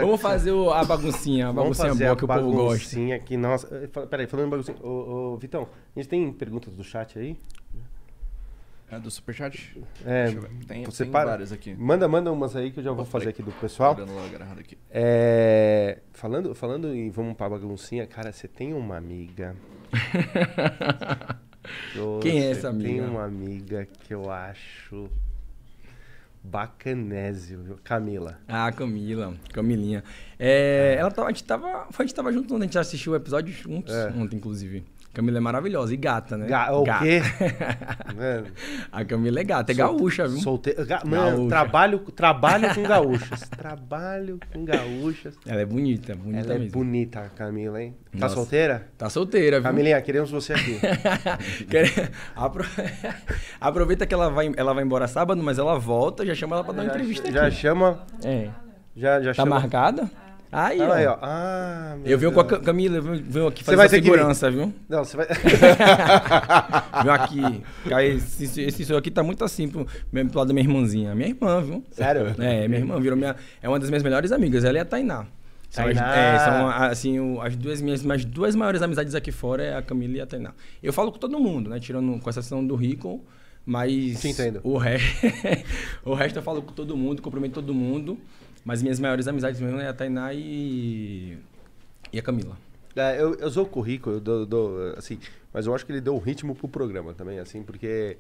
Vamos fazer o- a baguncinha, a Vamos baguncinha fazer boa a que o povo gosta. baguncinha que nossa... eh, Peraí, falando em baguncinha... Ô, ô, Vitão, a gente tem perguntas do chat aí? É do Superchat? É, Deixa eu ver. Tem, você tem para- várias aqui. Manda, manda umas aí que eu já vou fazer aqui do pessoal. Aqui. É, falando, falando em vamos pra baguncinha, cara, você tem uma amiga. [LAUGHS] Quem é essa amiga? Tem uma amiga que eu acho bacanésio? Camila. Ah, Camila, Camilinha. É, Ela tava, a, gente tava, a gente tava junto, ontem, a gente assistiu o episódio juntos, É. ontem, inclusive. Camila é maravilhosa. E gata, né? Ga- o Gata. quê? Mano, [LAUGHS] A Camila é gata, é gaúcha, viu? Solteira. Ga- Mano, Gaúcha. trabalho, trabalho com [LAUGHS] gaúchas. trabalho com gaúchas. Ela é bonita, bonita Ela é mesmo. bonita, a Camila, hein? Tá Nossa. solteira? Tá solteira, viu? Camilinha, queremos você aqui. [LAUGHS] Apro- Aproveita que ela vai, ela vai embora sábado, mas ela volta, já chama ela pra dar uma entrevista já aqui. chama. É. Já, já Tá chama. marcada? Aí, Olha aí, ó. Ah, Eu venho com a Camila, eu venho- aqui fazer segurança, viu? Não, você vai. [LAUGHS] Venho aqui. [LAUGHS] Cara, Esse, esse senhor aqui tá muito assim pro, pro lado da minha irmãzinha. Minha irmã, viu? Sério? É, minha irmã virou minha. É uma das minhas melhores amigas, ela e a Tainá. São, as, Tainá. é, são assim, o- as duas minhas mais duas maiores amizades aqui fora é a Camila e a Tainá. Eu falo com todo mundo, né? Tirando com exceção do Rico, mas Te entendo. o resto [LAUGHS] o resto eu falo com todo mundo, cumprimento todo mundo, mas minhas maiores amizades mesmo é a Tainá e e a Camila. É, eu, eu sou o currículo, eu dou, dou, assim, mas eu acho que ele deu um ritmo pro programa também, assim, porque.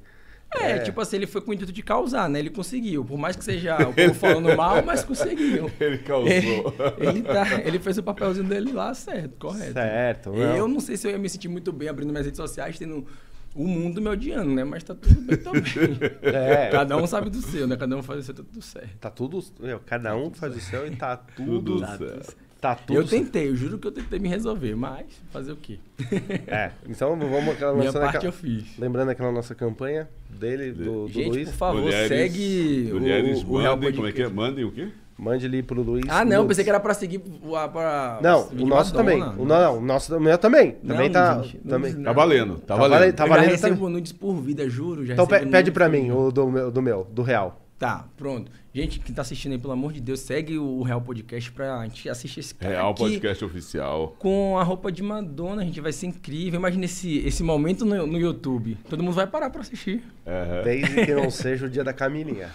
É, tipo assim, ele foi com o intuito de causar, né? Ele conseguiu. Por mais que seja o [LAUGHS] povo falando mal, mas conseguiu. Ele causou. Ele, [LAUGHS] ele tá, ele fez o papelzinho dele lá certo, correto. Certo, não. Eu não sei se eu ia me sentir muito bem abrindo minhas redes sociais, tendo o mundo me odiando, né? Mas tá tudo bem também. [LAUGHS] É. Cada um sabe do seu, né? Cada um faz o seu, tá tudo certo. Tá tudo. meu, cada um faz o seu e tá Tudo tudo. certo. Tá tudo. eu tentei, eu juro que eu tentei me resolver, mas fazer o quê? É, então vamos [LAUGHS] aquela Minha parte aquela- eu fiz. Lembrando aquela nossa campanha dele, do, do Gente, Luiz. por favor, mulheres, segue mulheres o, o Real mandem, como é que é? Mandem o quê? Mande ali pro Luiz. Ah, não, Nudes. pensei que era pra seguir a- pra. Não, seguir o nosso também. Madonna. O, não, não, o nosso meu também. Também Não, tá. gente, também. Tá valendo, tá Tá valendo. valendo, tá eu já valendo recebo também. nudes por vida, juro. Já Então pede nudes pra mim, o do do meu, do real. Tá, pronto. Gente que tá assistindo aí, pelo amor de Deus, segue o Real Podcast pra gente assistir esse cara Real aqui Podcast Oficial. com a roupa de Madonna, a gente vai ser incrível. Imagina esse, esse momento no, no YouTube. Todo mundo vai parar pra assistir. Aham. Desde que não seja o dia da Camilinha.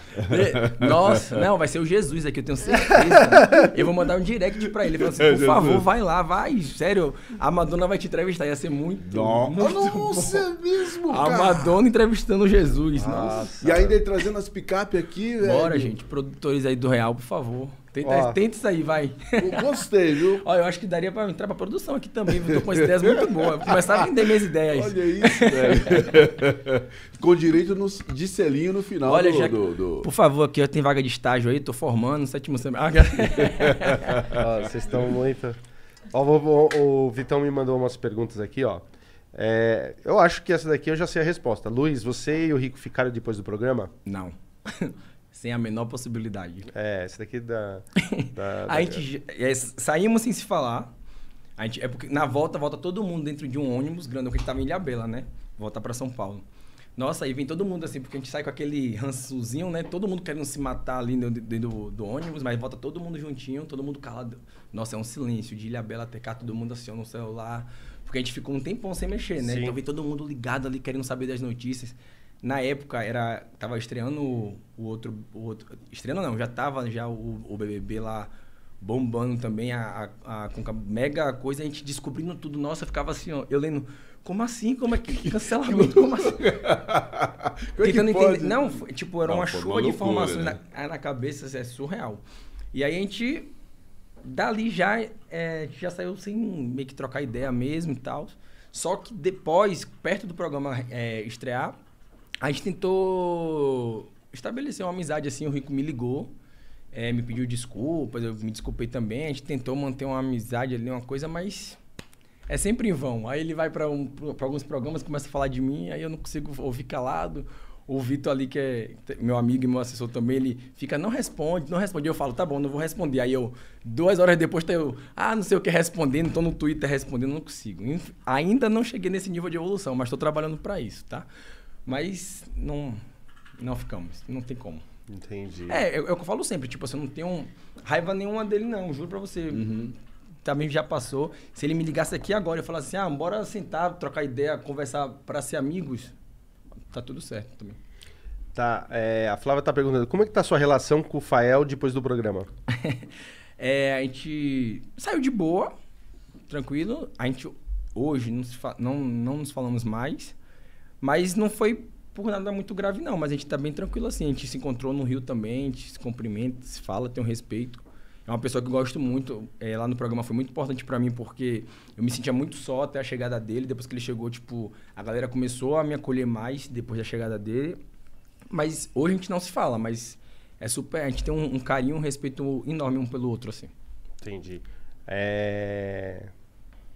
Nossa, não, vai ser o Jesus aqui, eu tenho certeza. Eu vou mandar um direct pra ele. Falando assim, por Jesus. favor, vai lá, vai. Sério, a Madonna vai te entrevistar. Ia ser muito. muito. Nossa, é mesmo, A cara. Madonna entrevistando Jesus. Nossa. E ainda ele trazendo as picape aqui, velho. Bora, gente. Produtores aí do Real, por favor. Tenta, Ó. tenta isso aí, vai. Eu Gostei, viu? [LAUGHS] Ó, eu acho que daria pra entrar pra produção aqui também. viu? Tô com ideias muito boas. Vou começar a vender minhas ideias. Olha isso, velho. [LAUGHS] Com direito no- de selinho no final Olha, do, já- do- do- Por favor, aqui ó, tem vaga de estágio aí, tô formando, sétimo semestre. Ah, [LAUGHS] vocês estão muito. Ó, vou- vou- o Vitão me mandou umas perguntas aqui, ó. É, eu acho que essa daqui eu já sei a resposta. Luiz, você e o Rico ficaram depois do programa? Não. Sem a menor possibilidade. É, essa daqui da. [LAUGHS] da- A da- gente é, saímos sem se falar. A gente, é porque na volta, volta todo mundo dentro de um ônibus grande, porque a gente tava em Ilhabela, né? Volta pra São Paulo. Nossa, aí vem todo mundo assim, porque a gente sai com aquele rançozinho, né? Todo mundo querendo se matar ali dentro, dentro do, do ônibus, mas volta todo mundo juntinho, todo mundo calado. Nossa, é um silêncio de Ilhabela até cá, todo mundo assim no celular. Porque a gente ficou um tempão sem mexer, né? Sim. Então vem todo mundo ligado ali, querendo saber das notícias. Na época, era tava estreando o, outro, o outro... Estreando não, já tava já o, o BBB lá bombando também, a, a, a- com a mega coisa, a gente descobrindo tudo. Nossa, eu ficava assim, ó, eu lendo... Como assim? Como é que [LAUGHS] cancelamento? Como assim? [LAUGHS] É Tentando entender. Não, foi- tipo, era Não, uma chuva de informações né? na, na cabeça, é surreal. E aí a gente, dali já, é, já saiu sem meio que trocar ideia mesmo e tal. Só que depois, perto do programa é, estrear, a gente tentou estabelecer uma amizade assim. O Rico me ligou, é, me pediu desculpas, eu me desculpei também. A gente tentou manter uma amizade ali, uma coisa, mas é sempre em vão. Aí ele vai para um, alguns programas, começa a falar de mim, aí eu não consigo ouvir calado. O Vitor ali, que é meu amigo e meu assessor também, ele fica, não responde, não responde. Eu falo, tá bom, não vou responder. Aí eu, duas horas depois, tá eu, ah, não sei o que respondendo, tô no Twitter respondendo, não consigo. Ainda não cheguei nesse nível de evolução, mas tô trabalhando para isso, tá? Mas não, não ficamos, não tem como. Entendi. É, é, é o que eu falo sempre, tipo, assim, eu não tenho raiva nenhuma dele, não, juro pra você. Também já passou. Se ele me ligasse aqui agora e falasse assim, ah, bora sentar, trocar ideia, conversar pra ser amigos, tá tudo certo também. Tá, é, a Flávia tá perguntando, como é que tá a sua relação com o Fael depois do programa? [LAUGHS] É, a gente saiu de boa, tranquilo. A gente hoje não, se fa- não, não nos falamos mais, mas não foi por nada muito grave, não. Mas a gente tá bem tranquilo assim. A gente se encontrou no Rio também, a gente se cumprimenta, se fala, tem um respeito. É uma pessoa que eu gosto muito. É, lá no programa foi muito importante pra mim, porque eu me sentia muito só até a chegada dele. Depois que ele chegou, tipo, a galera começou a me acolher mais depois da chegada dele. Mas hoje a gente não se fala, mas é super. A gente tem um, um carinho, um respeito enorme um pelo outro, assim. Entendi. É...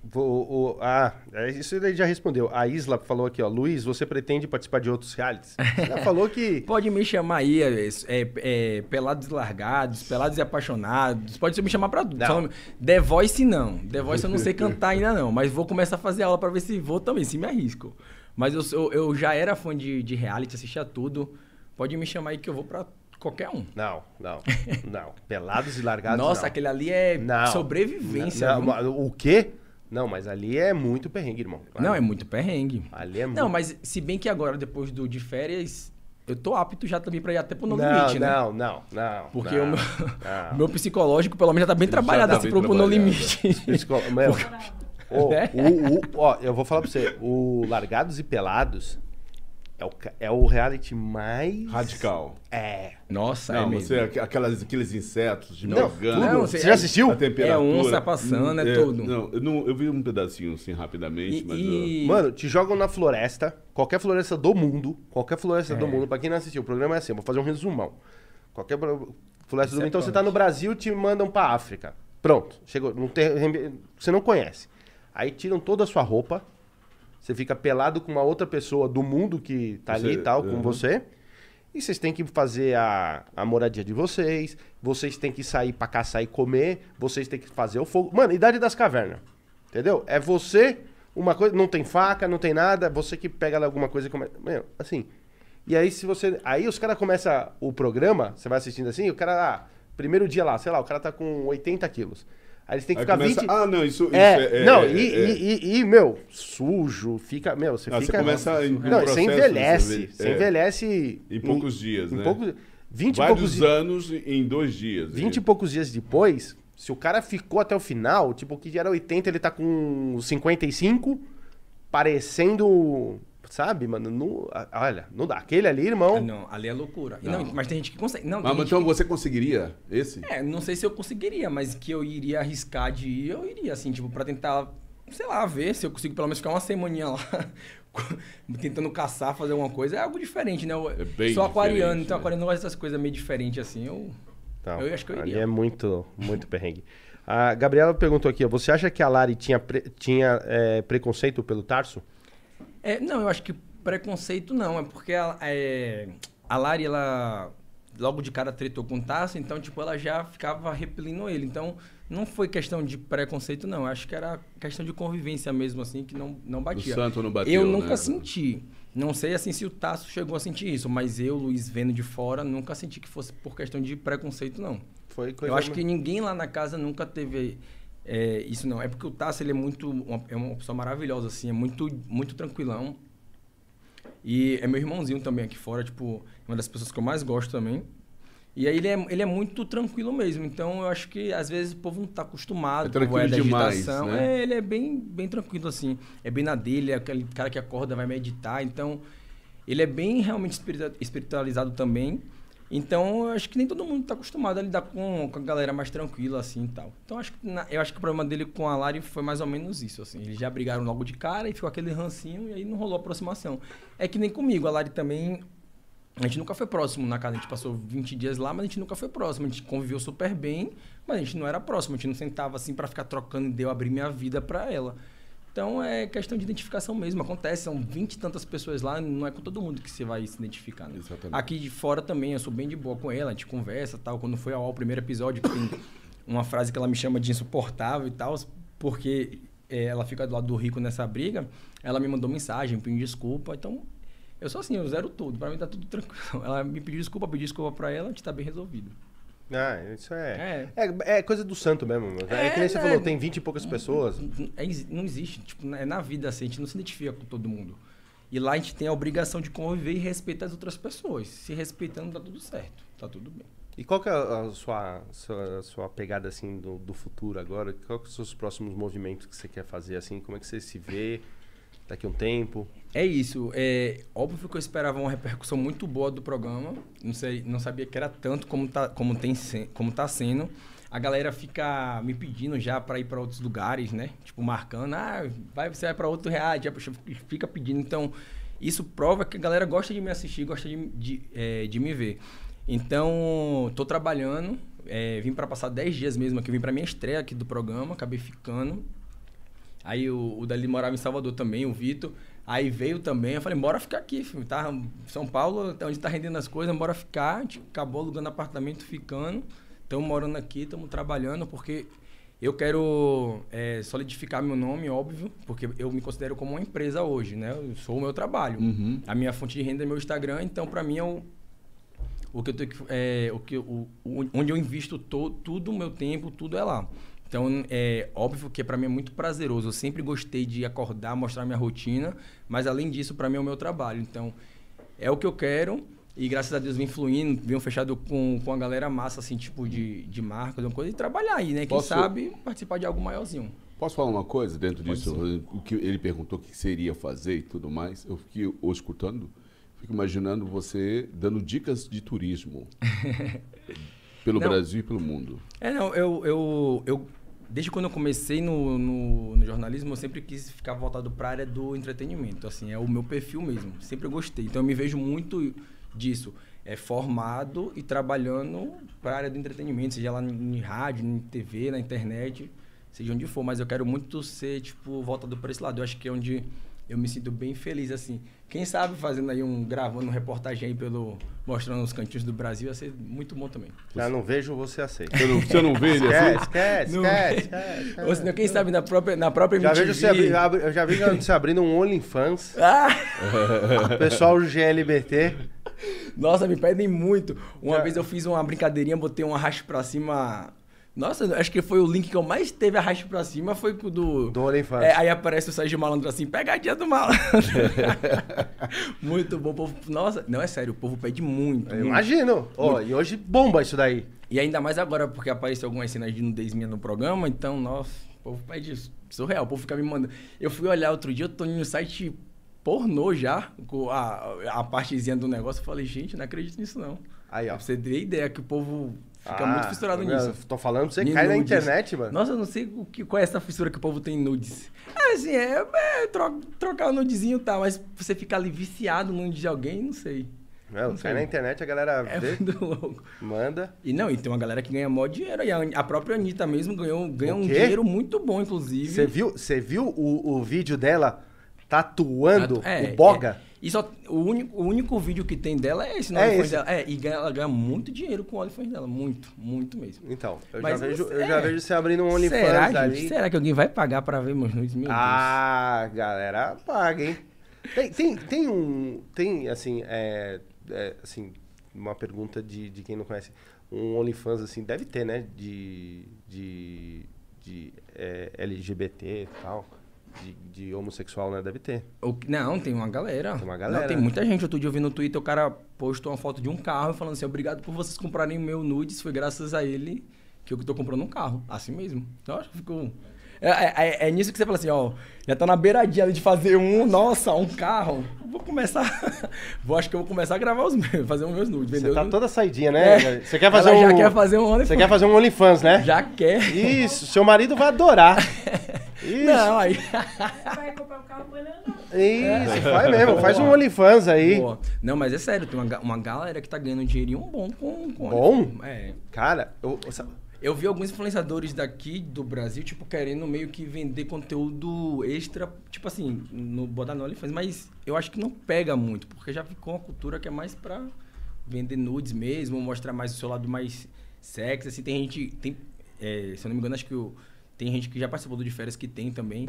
Vou, o- ah, é, isso ele já respondeu. A Isla falou aqui, ó. Luiz, você pretende participar de outros realities? Já [LAUGHS] falou que... Pode me chamar aí, é, é, é, Pelados e Largados, Pelados e Apaixonados. Pode me chamar pra tudo. Não. The Voice não. The Voice eu não sei [LAUGHS] cantar ainda não. Mas vou começar a fazer aula pra ver se vou também, se me arrisco. Mas eu, sou- eu já era fã de, de reality, assistia tudo. Pode me chamar aí que eu vou pra qualquer um. Não, não, [LAUGHS] não. Pelados e largados, Nossa, não. aquele ali é Não. sobrevivência. Não, o quê? Não, mas ali é muito perrengue, irmão. Não, é muito perrengue. Ali é muito... Não, mas se bem que agora, depois do de férias, eu tô apto já também pra ir até pro No não, Limite, né? não, não, não. Porque não, o meu, não. [LAUGHS] meu psicológico, pelo menos, já tá bem Já trabalhado tá assim pro, No. Limite. Psicó- É. [LAUGHS] o- o- ó, eu vou falar pra você, o Largados e Pelados é o, é o reality mais... Radical. É. Nossa, é Não, mesmo. você, aqu- aquelas, aqueles insetos de Não, Não, Você você- já assistiu? a temperatura. É onça passando, é tudo. Não, eu, não, eu vi um pedacinho assim rapidamente, E- mas. e- Mano, te jogam na floresta, qualquer floresta do mundo, qualquer floresta do É. mundo, pra quem não assistiu, o programa é assim, eu vou fazer um resumão. Qualquer floresta Isso do mundo, é então você tá no Brasil, te mandam pra África. Pronto, chegou, não tem, você não conhece. Aí tiram toda a sua roupa, você fica pelado com uma outra pessoa do mundo que tá ali e Você- tal, com uhum. você. E vocês têm que fazer a, a moradia de vocês, vocês têm que sair pra caçar e comer, vocês têm que fazer o fogo. Mano, idade das cavernas. Entendeu? É você, uma coisa, não tem faca, não tem nada, você que pega lá alguma coisa e começa. Meu, assim. E aí, se você. Aí os caras começam o programa, você vai assistindo assim, o cara, ah, primeiro dia lá, sei lá, o cara tá com 80 quilos. Aí eles têm que Aí ficar começa- 20. Ah, não, isso, isso é, é, não, é, e, é, é. E, e- e, meu, sujo, fica. Meu, você Ah, você fica. começa em- Não, você envelhece. você Você é. envelhece. Em poucos dias, em né? poucos, 20 e poucos Vários dias. anos em dois dias. 20 e poucos dias depois, se o cara ficou até o final, tipo, o que era 80, ele tá com 55, parecendo. Sabe, mano? Não, a- olha, não dá. Aquele ali, irmão. Ah, Não, ali é loucura. Não. não, mas tem gente que consegue. Não, tem Mas então que- você conseguiria esse? É, não sei se eu conseguiria, mas que eu iria arriscar de ir, eu iria, assim, tipo, pra tentar, sei lá, ver se eu consigo pelo menos ficar uma semaninha lá, [LAUGHS] tentando caçar, fazer alguma coisa. É algo diferente, né? Eu É bem sou aquariano, então né? aquariano não gosta dessas coisas meio diferentes, assim. Eu, Tá, eu acho que eu ali iria. é muito, muito perrengue. A Gabriela perguntou aqui, ó, você acha que a Lari tinha, pre- tinha é, preconceito pelo Tarso? É, não, eu acho que preconceito não, é porque a, é, a Lari, ela logo de cara tretou com o Tasso, então, tipo, ela já ficava repelindo ele. Então, não foi questão de preconceito, não. Eu acho que era questão de convivência mesmo, assim, que não, não batia. O santo não bateu, Eu nunca né? senti. Não sei, assim, se o Tasso chegou a sentir isso, mas eu, Luiz, vendo de fora, nunca senti que fosse por questão de preconceito, não. Foi coisa Eu acho que ninguém lá na casa nunca teve é, isso não. É porque o Tasso ele é muito uma, é uma pessoa maravilhosa assim, é muito muito tranquilão. E é meu irmãozinho também aqui fora, tipo, uma das pessoas que eu mais gosto também. E aí ele é, ele é muito tranquilo mesmo. Então eu acho que às vezes o povo não tá acostumado É tranquilo com da demais, agitação. né? É, ele é bem, bem tranquilo assim. É bem na dele, é aquele cara que acorda, vai meditar. Então ele é bem realmente espiritualizado também. Então, eu acho que nem todo mundo está acostumado a lidar com, com a galera mais tranquila, assim, e tal. Então, acho que na- eu acho que o problema dele com a Lari foi mais ou menos isso, assim. Eles já brigaram logo de cara e ficou aquele rancinho e aí não rolou aproximação. É que nem comigo, a Lari também... A gente nunca foi próximo na casa, a gente passou 20 dias lá, mas a gente nunca foi próximo. A gente conviveu super bem, mas a gente não era próximo. A gente não sentava assim para ficar trocando e deu abrir minha vida para ela. Então é questão de identificação mesmo. Acontece, são 20 e tantas pessoas lá, não é com todo mundo que você vai se identificar. Né? Exatamente. Aqui de fora também, eu sou bem de boa com ela, a gente conversa tal. Quando foi ao, primeiro episódio, tem uma frase que ela me chama de insuportável e tal, porque eh, ela fica do lado do rico nessa briga, ela me mandou mensagem, me pediu desculpa. Então, eu sou assim, eu zero tudo. Pra mim tá tudo tranquilo. [LAUGHS] Ela me pediu desculpa, pedi desculpa pra ela, a gente tá bem resolvido. Ah, isso é. É. É, é coisa do santo mesmo. É, É, que nem você né? falou, tem 20 e poucas pessoas. É não existe, tipo, é na vida assim, a gente não se identifica com todo mundo. E lá a gente tem a obrigação de conviver e respeitar as outras pessoas. Se respeitando, tá tudo certo, tá tudo bem. E qual que é a sua, sua, sua pegada assim do, do futuro agora? Qual que são os próximos movimentos que você quer fazer assim? Como é que você se vê daqui a um tempo? É isso. É óbvio que eu esperava uma repercussão muito boa do programa. Não sei, não sabia que era tanto como tá, como tem, como tá sendo. A galera fica me pedindo já para ir para outros lugares, né? Tipo marcando, ah, vai, você vai para outro reality, fica pedindo. Então isso prova que a galera gosta de me assistir, gosta de, de, é, de me ver. Então tô trabalhando. é, vim para passar 10 dias mesmo aqui, vim para minha estreia aqui do programa, acabei ficando. Aí o, o Dali morava em Salvador também, o Vitor. Aí veio também, eu falei, bora ficar aqui, filho. Tá, São Paulo, onde tá rendendo as coisas, bora ficar. A gente acabou alugando apartamento, ficando. Estamos morando aqui, estamos trabalhando, porque eu quero é, solidificar meu nome, óbvio, porque eu me considero como uma empresa hoje, né? Eu sou o meu trabalho. Uhum. A minha fonte de renda é meu Instagram, então para mim é o, o que eu tenho que, é, o que o, o- onde eu invisto to, tudo o meu tempo, tudo é lá. Então é óbvio que para mim é muito prazeroso. Eu sempre gostei de acordar, mostrar minha rotina, mas além disso para mim é o meu trabalho. Então é o que eu quero e graças a Deus vem fluindo, venho fechado com, com a galera massa assim, tipo de, de marcas, uma coisa e trabalhar aí, né? Quem Posso- sabe participar de algo maiorzinho. Posso falar uma coisa dentro Pode disso? O que ele perguntou o que seria fazer e tudo mais. Eu fiquei o escutando, fico imaginando você dando dicas de turismo [LAUGHS] pelo Não. Brasil e pelo mundo. É, não, eu, eu, eu desde quando eu comecei no, no, no jornalismo, eu sempre quis ficar voltado para a área do entretenimento. Assim, é o meu perfil mesmo. Sempre gostei. Então eu me vejo muito disso. É formado e trabalhando para a área do entretenimento, seja lá em rádio, em TV, na internet, seja onde for. Mas eu quero muito ser, tipo, voltado para esse lado. Eu acho que é onde eu me sinto bem feliz, assim. Quem sabe fazendo aí um, gravando uma reportagem aí pelo, mostrando os cantinhos do Brasil, ia ser muito bom também. Já não vejo, você aceita. Você não, você não vê ele Esquece, assim? esquece, Não. esquece, [LAUGHS] esquece. Ou senão, quem sabe na própria, na própria Já MTV. vejo você abrir, abri- eu já vi [LAUGHS] você abrindo um OnlyFans. Ah! [LAUGHS] Pessoal do GLBT. Nossa, me pedem muito. Uma Já- vez eu fiz uma brincadeirinha, botei um arraste pra cima. Nossa, acho que foi o link que eu mais teve arraste pra cima, foi com o do. Do OnlyFans. É, aí aparece o Sérgio Malandro assim, pegadinha do malandro. [LAUGHS] muito bom, o povo. Nossa, não é sério, o povo pede muito. Eu muito. imagino. Ó, e hoje bomba isso daí. E ainda mais agora, porque apareceu algumas cenas de nudez minha no programa, então, nossa, o povo pede isso. Surreal, o povo fica me mandando. Eu fui olhar outro dia, eu tô no site pornô já, com a, a partezinha do negócio, eu falei, gente, não acredito nisso não. Aí, ó. Pra você ter ideia que o povo fica Ah, muito fissurado meu, nisso. Tô falando, você cai na nudes. internet, mano. Nossa, eu não sei o que, qual é essa fissura que o povo tem em nudes. É assim, é, é tro- trocar o nudezinho tá, mas você ficar ali viciado no nude de alguém, não sei. Meu, não cai sei. na internet, a galera É vê, muito louco. manda. E não, e tem uma galera que ganha mó dinheiro. E a, a própria Anitta mesmo ganhou, ganhou um dinheiro muito bom, inclusive. Você viu, você viu o, o vídeo dela tatuando É, o boga? é. E só, o, único, o único vídeo que tem dela é esse, no É esse. dela. É, e ganha- ela ganha muito dinheiro com o OnlyFans dela. Muito, muito mesmo. Então, eu, Mas já vejo, você- eu já é. vejo você abrindo um OnlyFans Será, ali. gente? Será que alguém vai pagar pra ver meus nudes? Meu Ah, galera, paga, hein? Tem, tem, tem um. Tem, assim, é, é, assim, uma pergunta de, de quem não conhece. Um OnlyFans, assim, deve ter, né? De. de, de é, LGBT e tal. De, de homossexual, né? Deve ter. O não, tem uma galera. Tem uma galera. Não, tem muita gente. Outro dia eu vi no Twitter, o cara postou uma foto de um carro falando assim, obrigado por vocês comprarem o meu nudes. Foi graças a ele que eu tô comprando um carro. Assim mesmo. Então, acho que ficou... É, é- é- é nisso que você fala assim, ó, já tá na beiradinha ali de fazer um, nossa, um carro. Vou começar, [LAUGHS] vou, acho que eu vou começar a gravar os meus, fazer os meus nudes. Você tá nudes. toda saidinha, né? É. Você quer fazer Ela um. já quer fazer um OnlyFans. Você quer fazer um OnlyFans, né? Já quer. Isso, seu marido vai adorar. Isso. [LAUGHS] Não, aí... Vai comprar um carro com ele não. Isso, faz mesmo, faz um OnlyFans aí. Boa. Não, mas é sério, tem uma, uma galera que tá ganhando um dinheirinho bom com... com Bom? É. Cara, eu, sa- Eu vi alguns influenciadores daqui do Brasil, tipo, querendo meio que vender conteúdo extra, tipo assim, no, botar no OnlyFans, mas eu acho que não pega muito, porque já ficou uma cultura que é mais pra vender nudes mesmo, mostrar mais o seu lado mais sexy, assim, tem gente, tem, é, se eu não me engano, acho que o- tem gente que já participou do de férias que tem também,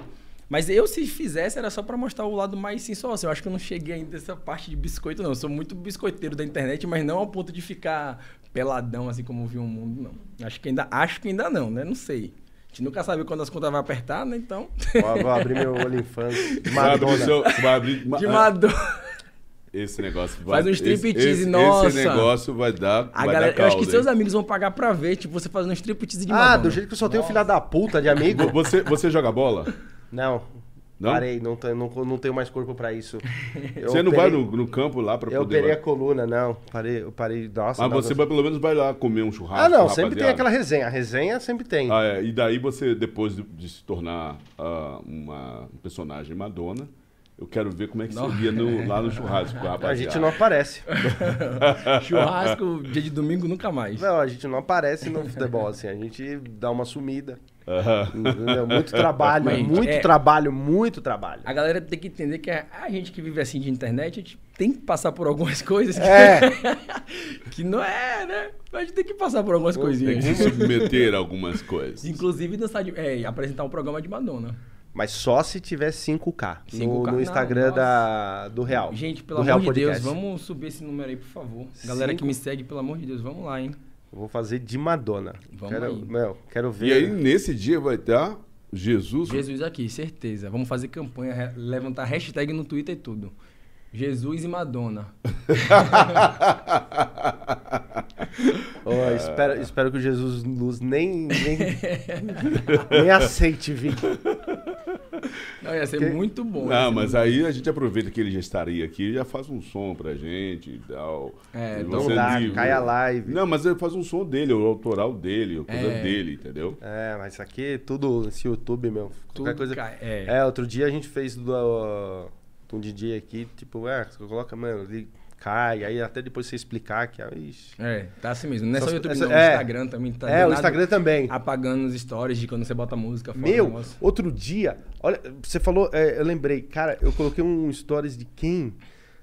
mas eu, se fizesse, era só pra mostrar o lado mais sensual. assim, Eu acho que eu não cheguei ainda nessa parte de biscoito, não. Eu sou muito biscoiteiro da internet, mas não ao ponto de ficar peladão, assim como viu o mundo, não. Acho que ainda, acho que ainda não, né? Não sei. A gente nunca sabe quando as contas vão apertar, né? Então. vou, vou abrir meu OnlyFans de Madonna. seu- vai abrir- De ah, Madonna. Esse negócio vai... Faz um esse- striptease, esse, nossa. Esse negócio vai dar A vai galera, dar eu acho que seus amigos vão pagar pra ver, tipo, você fazendo um striptease de Ah, Madonna. do jeito que eu só tenho filha da puta de amigo. Você, você joga bola? Não. Não? Parei, não, tenho- não, não tenho mais corpo pra isso. [LAUGHS] Eu você não operei- vai no, no campo lá pra Eu poder... operei a coluna, não. Parei, eu parei. Nossa, Mas não, você vai, pelo menos vai lá comer um churrasco Ah, não, sempre tem aquela resenha. A resenha sempre tem. Ah, é. E daí você, depois de, de se tornar ah, uma um personagem Madonna, eu quero ver como é que Não. seria no- [LAUGHS] lá no churrasco rapaziada. a gente não aparece. [LAUGHS] Churrasco, dia de domingo, nunca mais. Não, a gente não aparece no futebol, assim. A gente dá uma sumida. Entendeu? Muito trabalho, Mas, muito é- trabalho, muito trabalho. A galera tem que entender que a a gente que vive assim de internet, a gente tem que passar por algumas [LAUGHS] coisas que, É. [LAUGHS] que não é, né? A gente tem que passar por algumas Tem que coisinhas. [LAUGHS] se submeter a algumas coisas. Inclusive dançar de, é, apresentar um programa de Madonna. Mas só se tiver 5K, no, 5K, no não, Instagram nossa. da, do Real. Gente, pelo do amor Real de Podcast. Deus, vamos subir esse número aí, por favor. Galera Cinco. que me segue, pelo amor de Deus, vamos lá, hein? Vou fazer de Madonna. Vamos quero, aí. Meu, quero ver. E aí, nesse dia, vai estar Jesus. Jesus aqui, certeza. Vamos fazer campanha, levantar hashtag no Twitter e tudo. Jesus e Madonna. [LAUGHS] Ó, espero, espero que o Jesus Luz nem, nem, nem aceite vir. Não, ia ser Que- muito bom. Não, mas aí a gente aproveita que ele já estaria aqui e já faz um som pra gente e tal. É, E então dá, livre. cai a live. Não, mas ele faz um som dele, o autoral dele, a coisa É. dele, entendeu? É, mas isso aqui, tudo, esse YouTube, meu. Qualquer Tudo coisa. cai- é. É, outro dia a gente fez do, uh, um DJ aqui, tipo, é, você coloca, mano, li- cai, aí até depois você explicar que. ah, ixi. É, tá assim mesmo. Não é só o YouTube, essa- não. O é. Instagram também tá. É, o Instagram também. Apagando os stories de quando você bota música fora. Meu, negócio. outro dia, olha, você falou, é, eu lembrei, cara, eu coloquei um stories de quem?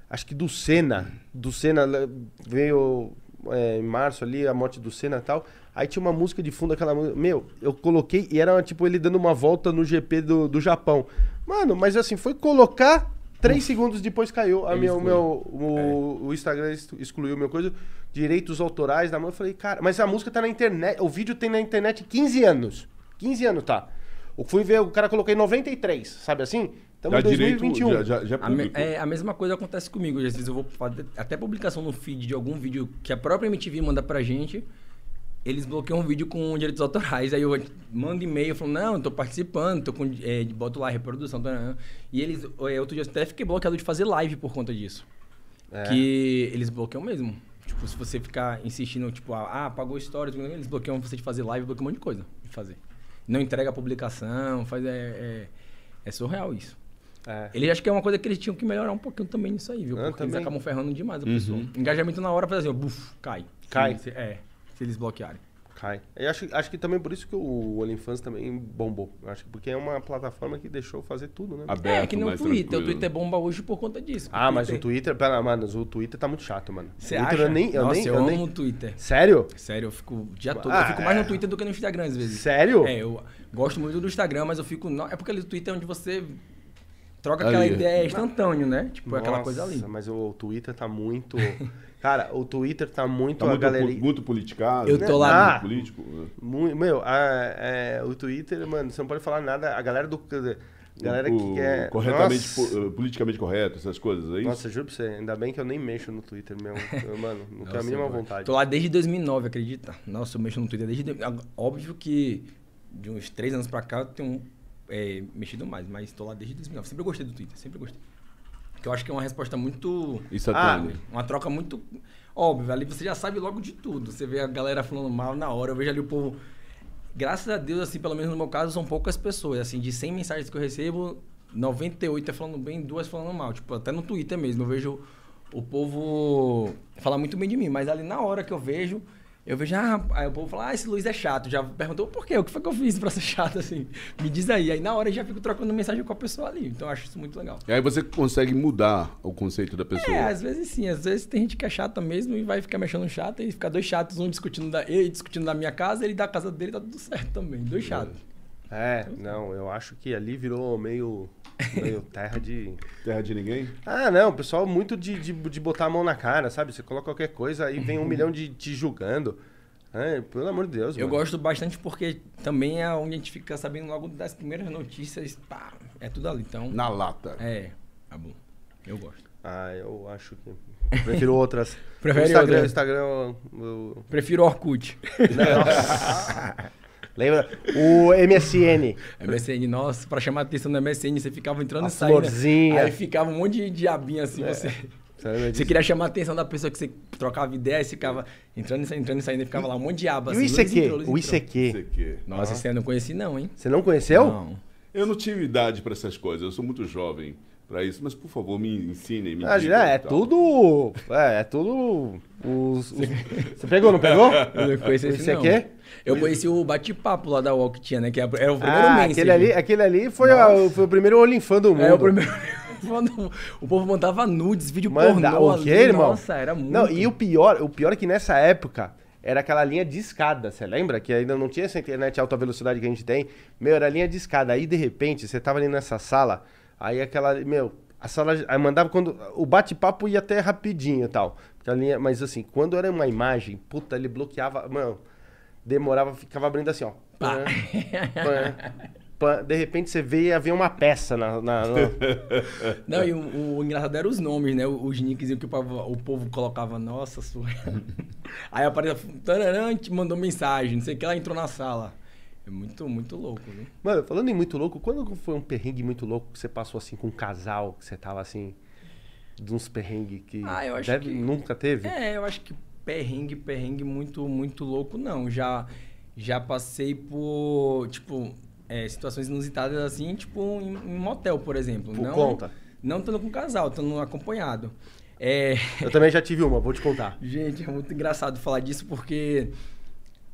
Acho que do Senna. Do Senna le- veio é, em março ali, a morte do Senna e tal. Aí tinha uma música de fundo, aquela música. Meu, eu coloquei e era tipo ele dando uma volta no GP do, do Japão. Mano, mas assim, foi colocar. Três segundos depois caiu. A Ele minha, o, excluiu. meu, o, o Instagram ex- excluiu meu coisa. Direitos autorais da mão. Eu falei, cara, mas a música tá na internet. O vídeo tem na internet 15 anos. 15 anos, tá. Eu fui ver, o cara coloquei 93, sabe assim? Estamos em direito, 2021. já, já, já A, me- é, a mesma coisa acontece comigo. Às vezes eu vou fazer até publicação no feed de algum vídeo que a própria MTV manda pra gente. Eles bloqueiam um vídeo com direitos autorais. Aí eu mando e-mail falando, não, eu tô participando, tô com. É, boto lá reprodução. Tá, e eles. é, outro dia eu até fiquei bloqueado de fazer live por conta disso. É. Que eles bloqueiam mesmo. Tipo, se você ficar insistindo, tipo, ah, apagou stories, eles bloqueiam você de fazer live, bloqueiam um monte de coisa de fazer. Não entrega a publicação, faz. É, é, é surreal isso. É. Eles acham que é uma coisa que eles tinham que melhorar um pouquinho também nisso aí, viu? Ah, Porque eles acabam ferrando demais a Uhum. pessoa. Engajamento na hora faz assim, ó, buf, cai. Cai. Se- é, se eles bloquearem. Cai. Eu acho, acho que também por isso que o OnlyFans também bombou. Eu acho que porque é uma plataforma que deixou fazer tudo, né? Aberto, é, que nem o mais Twitter. tranquilo. O Twitter bomba hoje por conta disso. Ah, mas o Twitter, pera, mano, o Twitter tá muito chato, mano. Você Twitter acha? eu nem, eu Nossa, nem, eu, eu amo nem- o Twitter. Sério? Sério, eu fico o dia todo. Ah, eu fico mais é. no Twitter do que no Instagram, às vezes. Sério? É, eu gosto muito do Instagram, mas eu fico. É porque ali o Twitter é onde você troca Ali. aquela ideia instantâneo, né? Tipo, aquela Nossa, coisa ali. Mas o Twitter tá muito. [LAUGHS] Cara, o Twitter tá muito Tá a muito, galeria. po- muito politicado. Eu tô lá- Ah, Político. né? Mu- Meu, a- é, o Twitter, mano, você não pode falar nada. A galera do. Galera O- que quer. Corretamente, po- eh, politicamente correto, essas coisas aí. Nossa, juro pra você, ainda bem que eu nem mexo no Twitter mesmo. Eu, mano, não tenho a mínima eu- vontade. Tô lá desde 2009, acredita? Nossa, eu mexo no Twitter desde... Óbvio que de uns três anos pra cá eu tenho é, mexido mais, mas tô lá desde 2009. Sempre gostei do Twitter, sempre gostei. Porque eu acho que é uma resposta muito... Instantâneo. Uma troca muito... Óbvio, ali você já sabe logo de tudo. Você vê a galera falando mal na hora, eu vejo ali o povo... Graças a Deus, assim, pelo menos no meu caso, são poucas pessoas. Assim, de 100 mensagens que eu recebo, 98 é falando bem, duas falando mal. Tipo, até no Twitter mesmo, eu vejo o povo falar muito bem de mim. Mas ali na hora que eu vejo, eu vejo, ah, aí o povo fala, ah, esse Luiz é chato. Já perguntou por quê? O que foi que eu fiz pra ser chato, assim? Me diz aí. Aí na hora eu já fico trocando mensagem com a pessoa ali. Então eu acho isso muito legal. E aí você consegue mudar o conceito da pessoa. É, às vezes sim. Às vezes tem gente que é chata mesmo e vai ficar mexendo chato e ficar dois chatos, um discutindo da, ele discutindo da minha casa, ele da casa dele, tá tudo certo também. Dois chatos. É, não, eu acho que ali virou meio. meio [LAUGHS] terra de. Terra de ninguém? Ah, não, o pessoal muito de, de, de botar a mão na cara, sabe? Você coloca qualquer coisa aí vem um [LAUGHS] milhão de te julgando. É, pelo amor de Deus, Eu mano. gosto bastante porque também é onde a gente fica sabendo logo das primeiras notícias, pá, é tudo ali. Então, Na lata. é, tá bom. Eu gosto. Ah, eu acho que. Prefiro outras. [LAUGHS] Prefere o Instagram, Instagram eu- eu- Prefiro Orkut. Nossa. Lembra? O MSN. [LAUGHS] MSN, nossa, pra chamar a atenção no MSN, você ficava entrando A e saindo. florzinha. Aí ficava um monte de diabinho assim, você... Você [LAUGHS] Você queria chamar a atenção da pessoa que você trocava ideia, você ficava entrando e saindo, entrando e saindo, e ficava lá um monte de aba. E o assim, Luiz ICQ? entrou, O. ICQ. Nossa, esse eu não conheci não, hein? Você não conheceu? Não. Eu não tive idade pra essas coisas, eu sou muito jovem pra isso, mas por favor, me ensinem, me Ah, é, e é tudo. É, é tudo. Os, os- Você pegou, não pegou? Eu conheci O esse não. ICQ? Eu conheci o bate-papo lá da UOL que tinha, né? Que era o primeiro Ah, mensagem. aquele ali, aquele ali foi, a- foi o primeiro Olinfã do mundo. É, o primeiro. [LAUGHS] O povo mandava nudes, vídeo Manda, pornô o quê, ali, irmão? Nossa, era muito. Não, e o pior, o pior é que nessa época era aquela linha de escada, você lembra? Que ainda não tinha essa internet alta velocidade que a gente tem. Meu, era linha de escada. Aí, de repente, você tava ali nessa sala, aí aquela, meu, a sala, aí mandava quando, o bate-papo ia até rapidinho e tal. Linha, mas assim, quando era uma imagem, puta, ele bloqueava, mano, demorava, ficava abrindo assim, ó. Pá. Pã, pã. De repente você vê e havia uma peça na... na- na- [LAUGHS] Não, e o, o engraçado era os nomes, né? Os nicks que o povo, o povo colocava, nossa, sua. [LAUGHS] Aí apareceu, te mandou mensagem, não sei o que, ela entrou na sala. É muito, muito louco, viu? Mano, falando em muito louco, quando foi um perrengue muito louco que você passou assim com um casal, que você tava assim, de uns perrengues que Ah, eu acho deve- que- nunca teve? É, eu acho que perrengue, perrengue muito, muito louco, não. Já, já passei por, tipo, é, situações inusitadas assim, tipo, em, em motel, por exemplo. Por não, conta. Não estando com casal, estando acompanhado. É, Eu também já tive uma, vou te contar. [LAUGHS] gente, é muito engraçado falar disso porque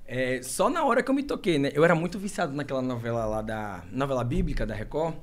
é, só na hora que eu me toquei, né? Eu era muito viciado naquela novela lá da novela bíblica da Record.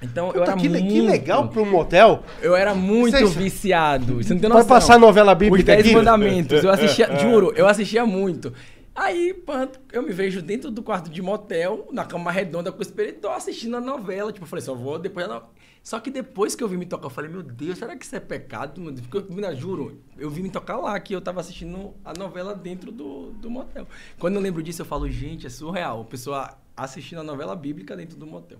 Então eu Puta, era que, muito que legal pra um motel. Eu era muito Vocês- viciado. Você não tem Vai noção. passar novela Os bíblica 10 aqui? mandamentos. Eu assistia, [LAUGHS] juro, eu assistia muito. Aí, pronto, eu me vejo dentro do quarto de motel, na cama redonda com o espelho, assistindo a novela. Tipo, eu falei, só vou depois da no- Só que depois que eu vim me tocar, eu falei, meu Deus, será que isso é pecado? Meu Deus? Porque eu, juro, eu vim me tocar lá, que eu tava assistindo a novela dentro do, do motel. Quando eu lembro disso, eu falo, gente, é surreal. A pessoa assistindo a novela bíblica dentro do motel.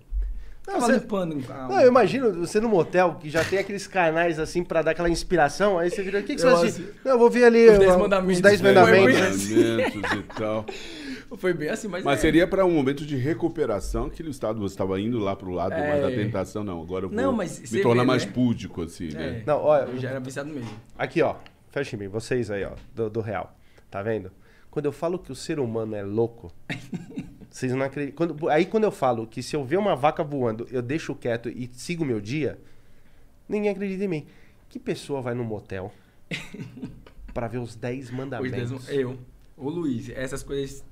Não, você- limpando Não, eu imagino você no motel que já tem aqueles canais assim pra dar aquela inspiração. Aí você vira, o que, que você Eu vai assistir? Não, eu vou ver ali Os Dez ó, Mandamentos. os 10 mandamentos. Mandamentos e tal. [LAUGHS] Foi bem assim, mas, Mas é. seria para um momento de recuperação que o Estado você estava indo lá pro lado É. mais da tentação. Não, agora eu vou Não, mas me tornar vê, mais né? púdico, assim, É. né? Não, olha, Eu já era viciado mesmo. aqui ó, fecha em mim, vocês aí ó, do, do real. Tá vendo? Quando eu falo que o ser humano é louco, [LAUGHS] vocês não acreditam. Quando- aí quando eu falo que se eu ver uma vaca voando, eu deixo quieto e sigo meu dia, ninguém acredita em mim. Que pessoa vai no motel [LAUGHS] pra ver os 10 Os mandamentos? dez- eu, o Luiz, essas coisas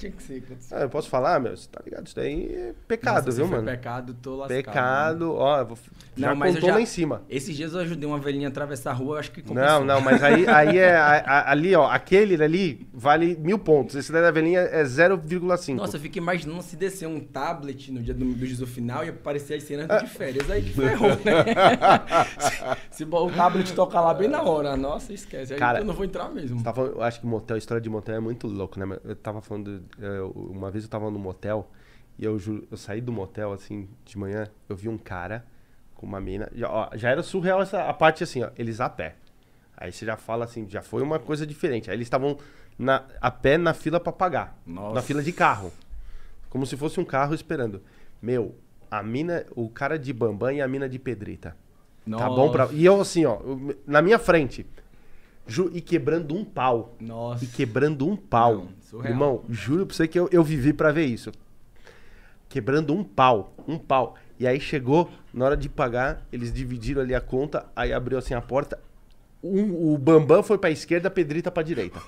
tinha que ser. Ah, eu posso falar, meu? Você tá ligado? Isso daí é pecado, Nossa, viu, mano? pecado, tô lascado. Pecado, ó, eu vou- já Não, mas eu contou já- lá em cima. Esses dias eu ajudei uma velhinha a atravessar a rua, eu acho que Não, compensou. não, mas aí, aí é. [LAUGHS] a- a- ali, ó, aquele ali vale mil pontos. Esse daí da velhinha é 0,5. Nossa, eu fico imaginando se descer um tablet no dia do, do juízo final e aparecer as cenas de férias. Aí que ferrou, né? [LAUGHS] se, se o tablet tocar lá bem na hora, nossa, esquece. Aí Cara, eu não vou entrar mesmo. Falando- eu acho que motel, história de motel é muito louco, né? Eu tava falando. É, Uma vez eu tava no motel e eu eu saí do motel assim de manhã, eu vi um cara com uma mina. Já, ó, já era surreal essa a parte assim, ó, eles a pé. Aí você já fala assim, já foi uma coisa diferente. Aí eles estavam a pé na fila pra pagar. Nossa. Na fila de carro. Como se fosse um carro esperando. Meu, a mina, o cara de bambam e a mina de pedrita. Tá bom pra. E eu assim, ó, na minha frente. Ju- e quebrando um pau. Nossa. E quebrando um pau. Não, surreal. Irmão, juro pra você que eu, eu vivi pra ver isso. Quebrando um pau. Um pau. E aí chegou, na hora de pagar, eles dividiram ali a conta, aí abriu assim a porta. Um- o Bambam foi pra esquerda, a Pedrita pra direita.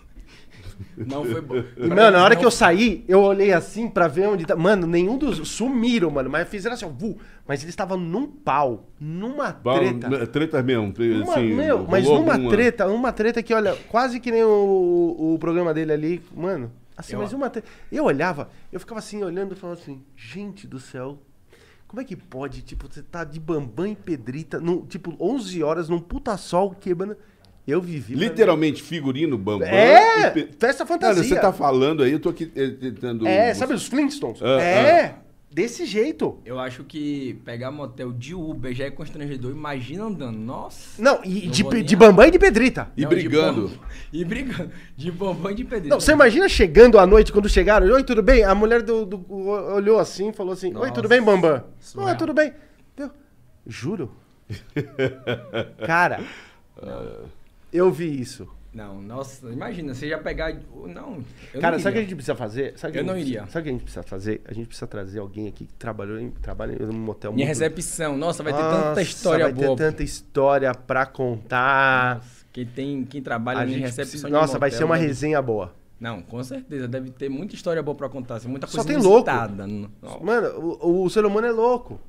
Não foi bom. E, mano, na hora que eu saí, eu olhei assim pra ver onde tá. Mano, nenhum dos. Sumiram, mano. Mas fizeram assim, ó. vu. Mas eles estavam num pau. Numa Bom, treta. né, Treta mesmo. Uma, assim, meu, mas numa alguma- treta, uma treta que, olha, quase que nem o, o programa dele ali, mano. Assim, Eu- mas uma treta. Eu olhava, eu ficava assim, olhando e falando assim, gente do céu, como é que pode, tipo, você tá de bambam e pedrita, num, tipo, 11 horas num puta sol quebrando. Eu vivi. Literalmente figurino, bambam. É, pe- festa Cara, fantasia. você tá falando aí, eu tô aqui eh, tentando... É, sabe os Flintstones? Ah, é, desse jeito. Eu acho que pegar motel de Uber já é constrangedor. Imagina andando. Nossa. Não, e Não de, pe- de bambam e de pedrita. E Não, de brigando. bom- [LAUGHS] E brigando. De bombom e de pedreiro. Não, você imagina chegando à noite, quando chegaram, oi, tudo bem? A mulher do, do- olhou assim e falou assim, oi, Nossa, tudo bem, Bambam? Oi, tudo bem. Viu? Juro. [LAUGHS] Cara, eu vi isso. Não, nossa, imagina, você já pegar. Não. Cara, não sabe o que a gente precisa fazer? Sabe que Eu não precisa- iria. Sabe o que a gente precisa fazer? A gente precisa trazer alguém aqui que trabalhou em, trabalha em um motel Minha muito... recepção, nossa, vai ter Nossa, tanta história vai boa. ter tanta história pra contar. Nossa, Quem, tem, quem trabalha A em recepção precisa- Nossa, vai motel ser uma deve- resenha boa. Não, com certeza. Deve ter muita história boa pra contar. assim, Muita Só coisa tem louco. Mano, o, o ser humano é louco.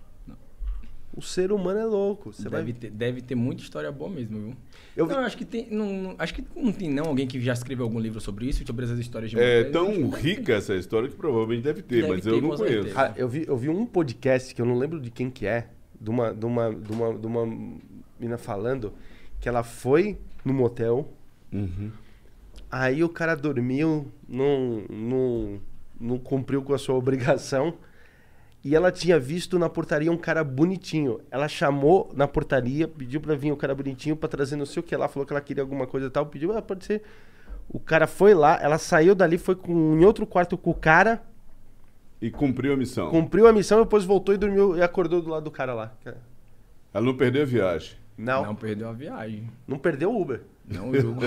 O ser humano é louco. Você deve, vai... ter, deve ter muita história boa mesmo, viu? Eu vi- Não, acho que tem. Não, não- acho que não tem não alguém que já escreveu algum livro sobre isso, sobre essas histórias de É tão rica essa história que provavelmente deve ter, Deve mas ter, eu não conheço. Cara, eu vi, eu vi um podcast que eu não lembro de quem que é, de uma, de uma, de uma, de uma menina falando que ela foi no motel, Uhum. aí o cara dormiu, não, não, não cumpriu com a sua obrigação, e ela tinha visto na portaria um cara bonitinho. Ela chamou na portaria, pediu pra vir o cara bonitinho pra trazer não sei o que lá, falou que ela queria alguma coisa e tal, pediu, ah, pode ser. O cara foi lá, ela saiu dali, foi com, em outro quarto com o cara, E cumpriu a missão. Cumpriu a missão, depois voltou e dormiu e acordou do lado do cara lá. Ela não perdeu a viagem. Não, Não não, perdeu a viagem. perdeu o Uber. Não julgo.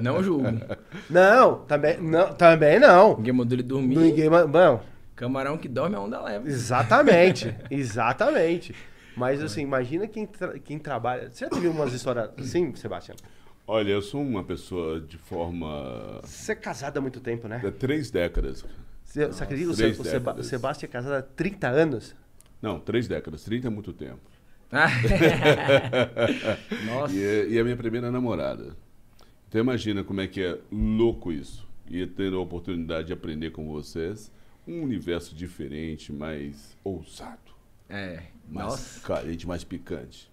não julgo. [LAUGHS] Não, também não. Também não. Ninguém mandou ele dormir. Ninguém, ma- não, Camarão que dorme a onda leva. exatamente, [LAUGHS] exatamente. Mas assim, imagina quem, tra- quem trabalha. Você já teve umas histórias assim, Sebastião? Olha, eu sou uma pessoa de forma. Você é casado há muito tempo, né? há três décadas. Você, você acredita? Se- o Seba- o Sebastião é casado há 30 anos? Não, três décadas. 30 é muito tempo. [LAUGHS] Nossa. E é, e é a minha primeira namorada. Então imagina como é que é louco isso. E ter a oportunidade de aprender com vocês um universo diferente, mais ousado, É. mais Nossa. carente, mais picante.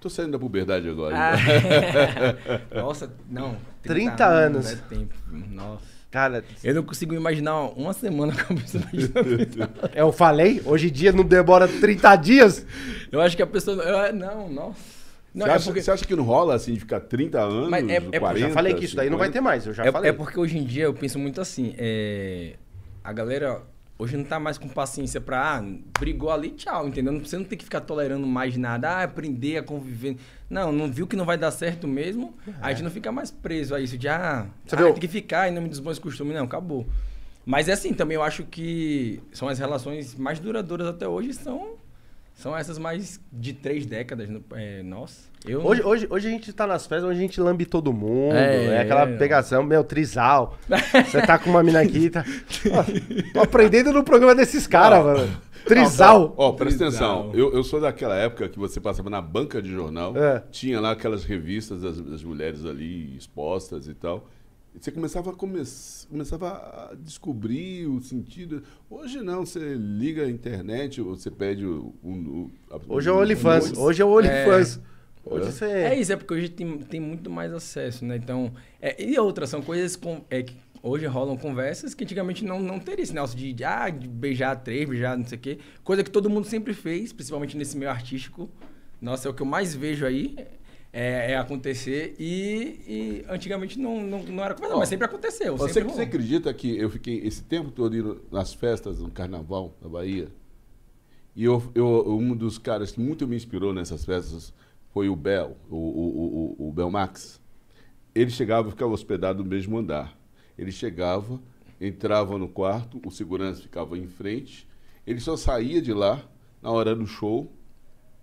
Tô saindo da puberdade agora. Ah. né? [LAUGHS] Nossa, não. 30 anos. É tempo. Nossa. Cara, Eu não consigo imaginar uma semana com a pessoa [LAUGHS] imaginando. eu falei, hoje em dia não demora 30 dias. Eu acho que a pessoa. eu- não, nossa. Não, você, é acha, porque, você acha que não rola assim de ficar 30 anos, Mas é- é- 40? Eu já falei que isso daí não vai ter 50? mais, eu já é, falei. é porque hoje em dia eu penso muito assim. É, a galera hoje não tá mais com paciência pra. Ah, brigou ali, tchau, entendeu? Você não tem que ficar tolerando mais nada. Ah, aprender a conviver. Não, não viu que não vai dar certo mesmo. A gente não fica mais preso a isso de, ah, Você ah, tem que ficar em nome dos bons costumes. Não, acabou. Mas é assim, também eu acho que são as relações mais duradouras até hoje, são, são essas mais de três décadas. É, nossa, eu... Hoje, hoje, hoje a gente tá nas festas onde a gente lambe todo mundo. É, É, aquela é. pegação, meu, trisal. [LAUGHS] Você tá com uma mina aqui, tá. Ó, tô aprendendo no programa desses caras, mano. Trisal. Ó, presta Trisal. atenção. Eu, eu sou daquela época que você passava na banca de jornal, É. tinha lá aquelas revistas das, das mulheres ali expostas e tal. Você começava a, come- começava a descobrir o sentido. Hoje não, você liga a internet, você pede o. o- o- a- Hoje é o OnlyFans. Hoje é o OnlyFans. Hoje você. É isso, é porque hoje tem, tem muito mais acesso, né? Então, é, e outras, são coisas com, é, que hoje rolam conversas que antigamente não, não teria esse negócio de, de, ah, de beijar três, beijar não sei o quê. Coisa que todo mundo sempre fez, principalmente nesse meio artístico. Nossa, é o que eu mais vejo aí. É, é acontecer e, e antigamente não, não, não era conversa, Ó, mas sempre aconteceu. Você, sempre você acredita que eu fiquei esse tempo todo indo nas festas no carnaval na Bahia? E eu, eu- um dos caras que muito me inspirou nessas festas foi o Bel, o, o, o, o Bel Max. Ele chegava e ficava hospedado no mesmo andar. Ele chegava, entrava no quarto, o segurança ficava em frente, ele só saía de lá na hora do show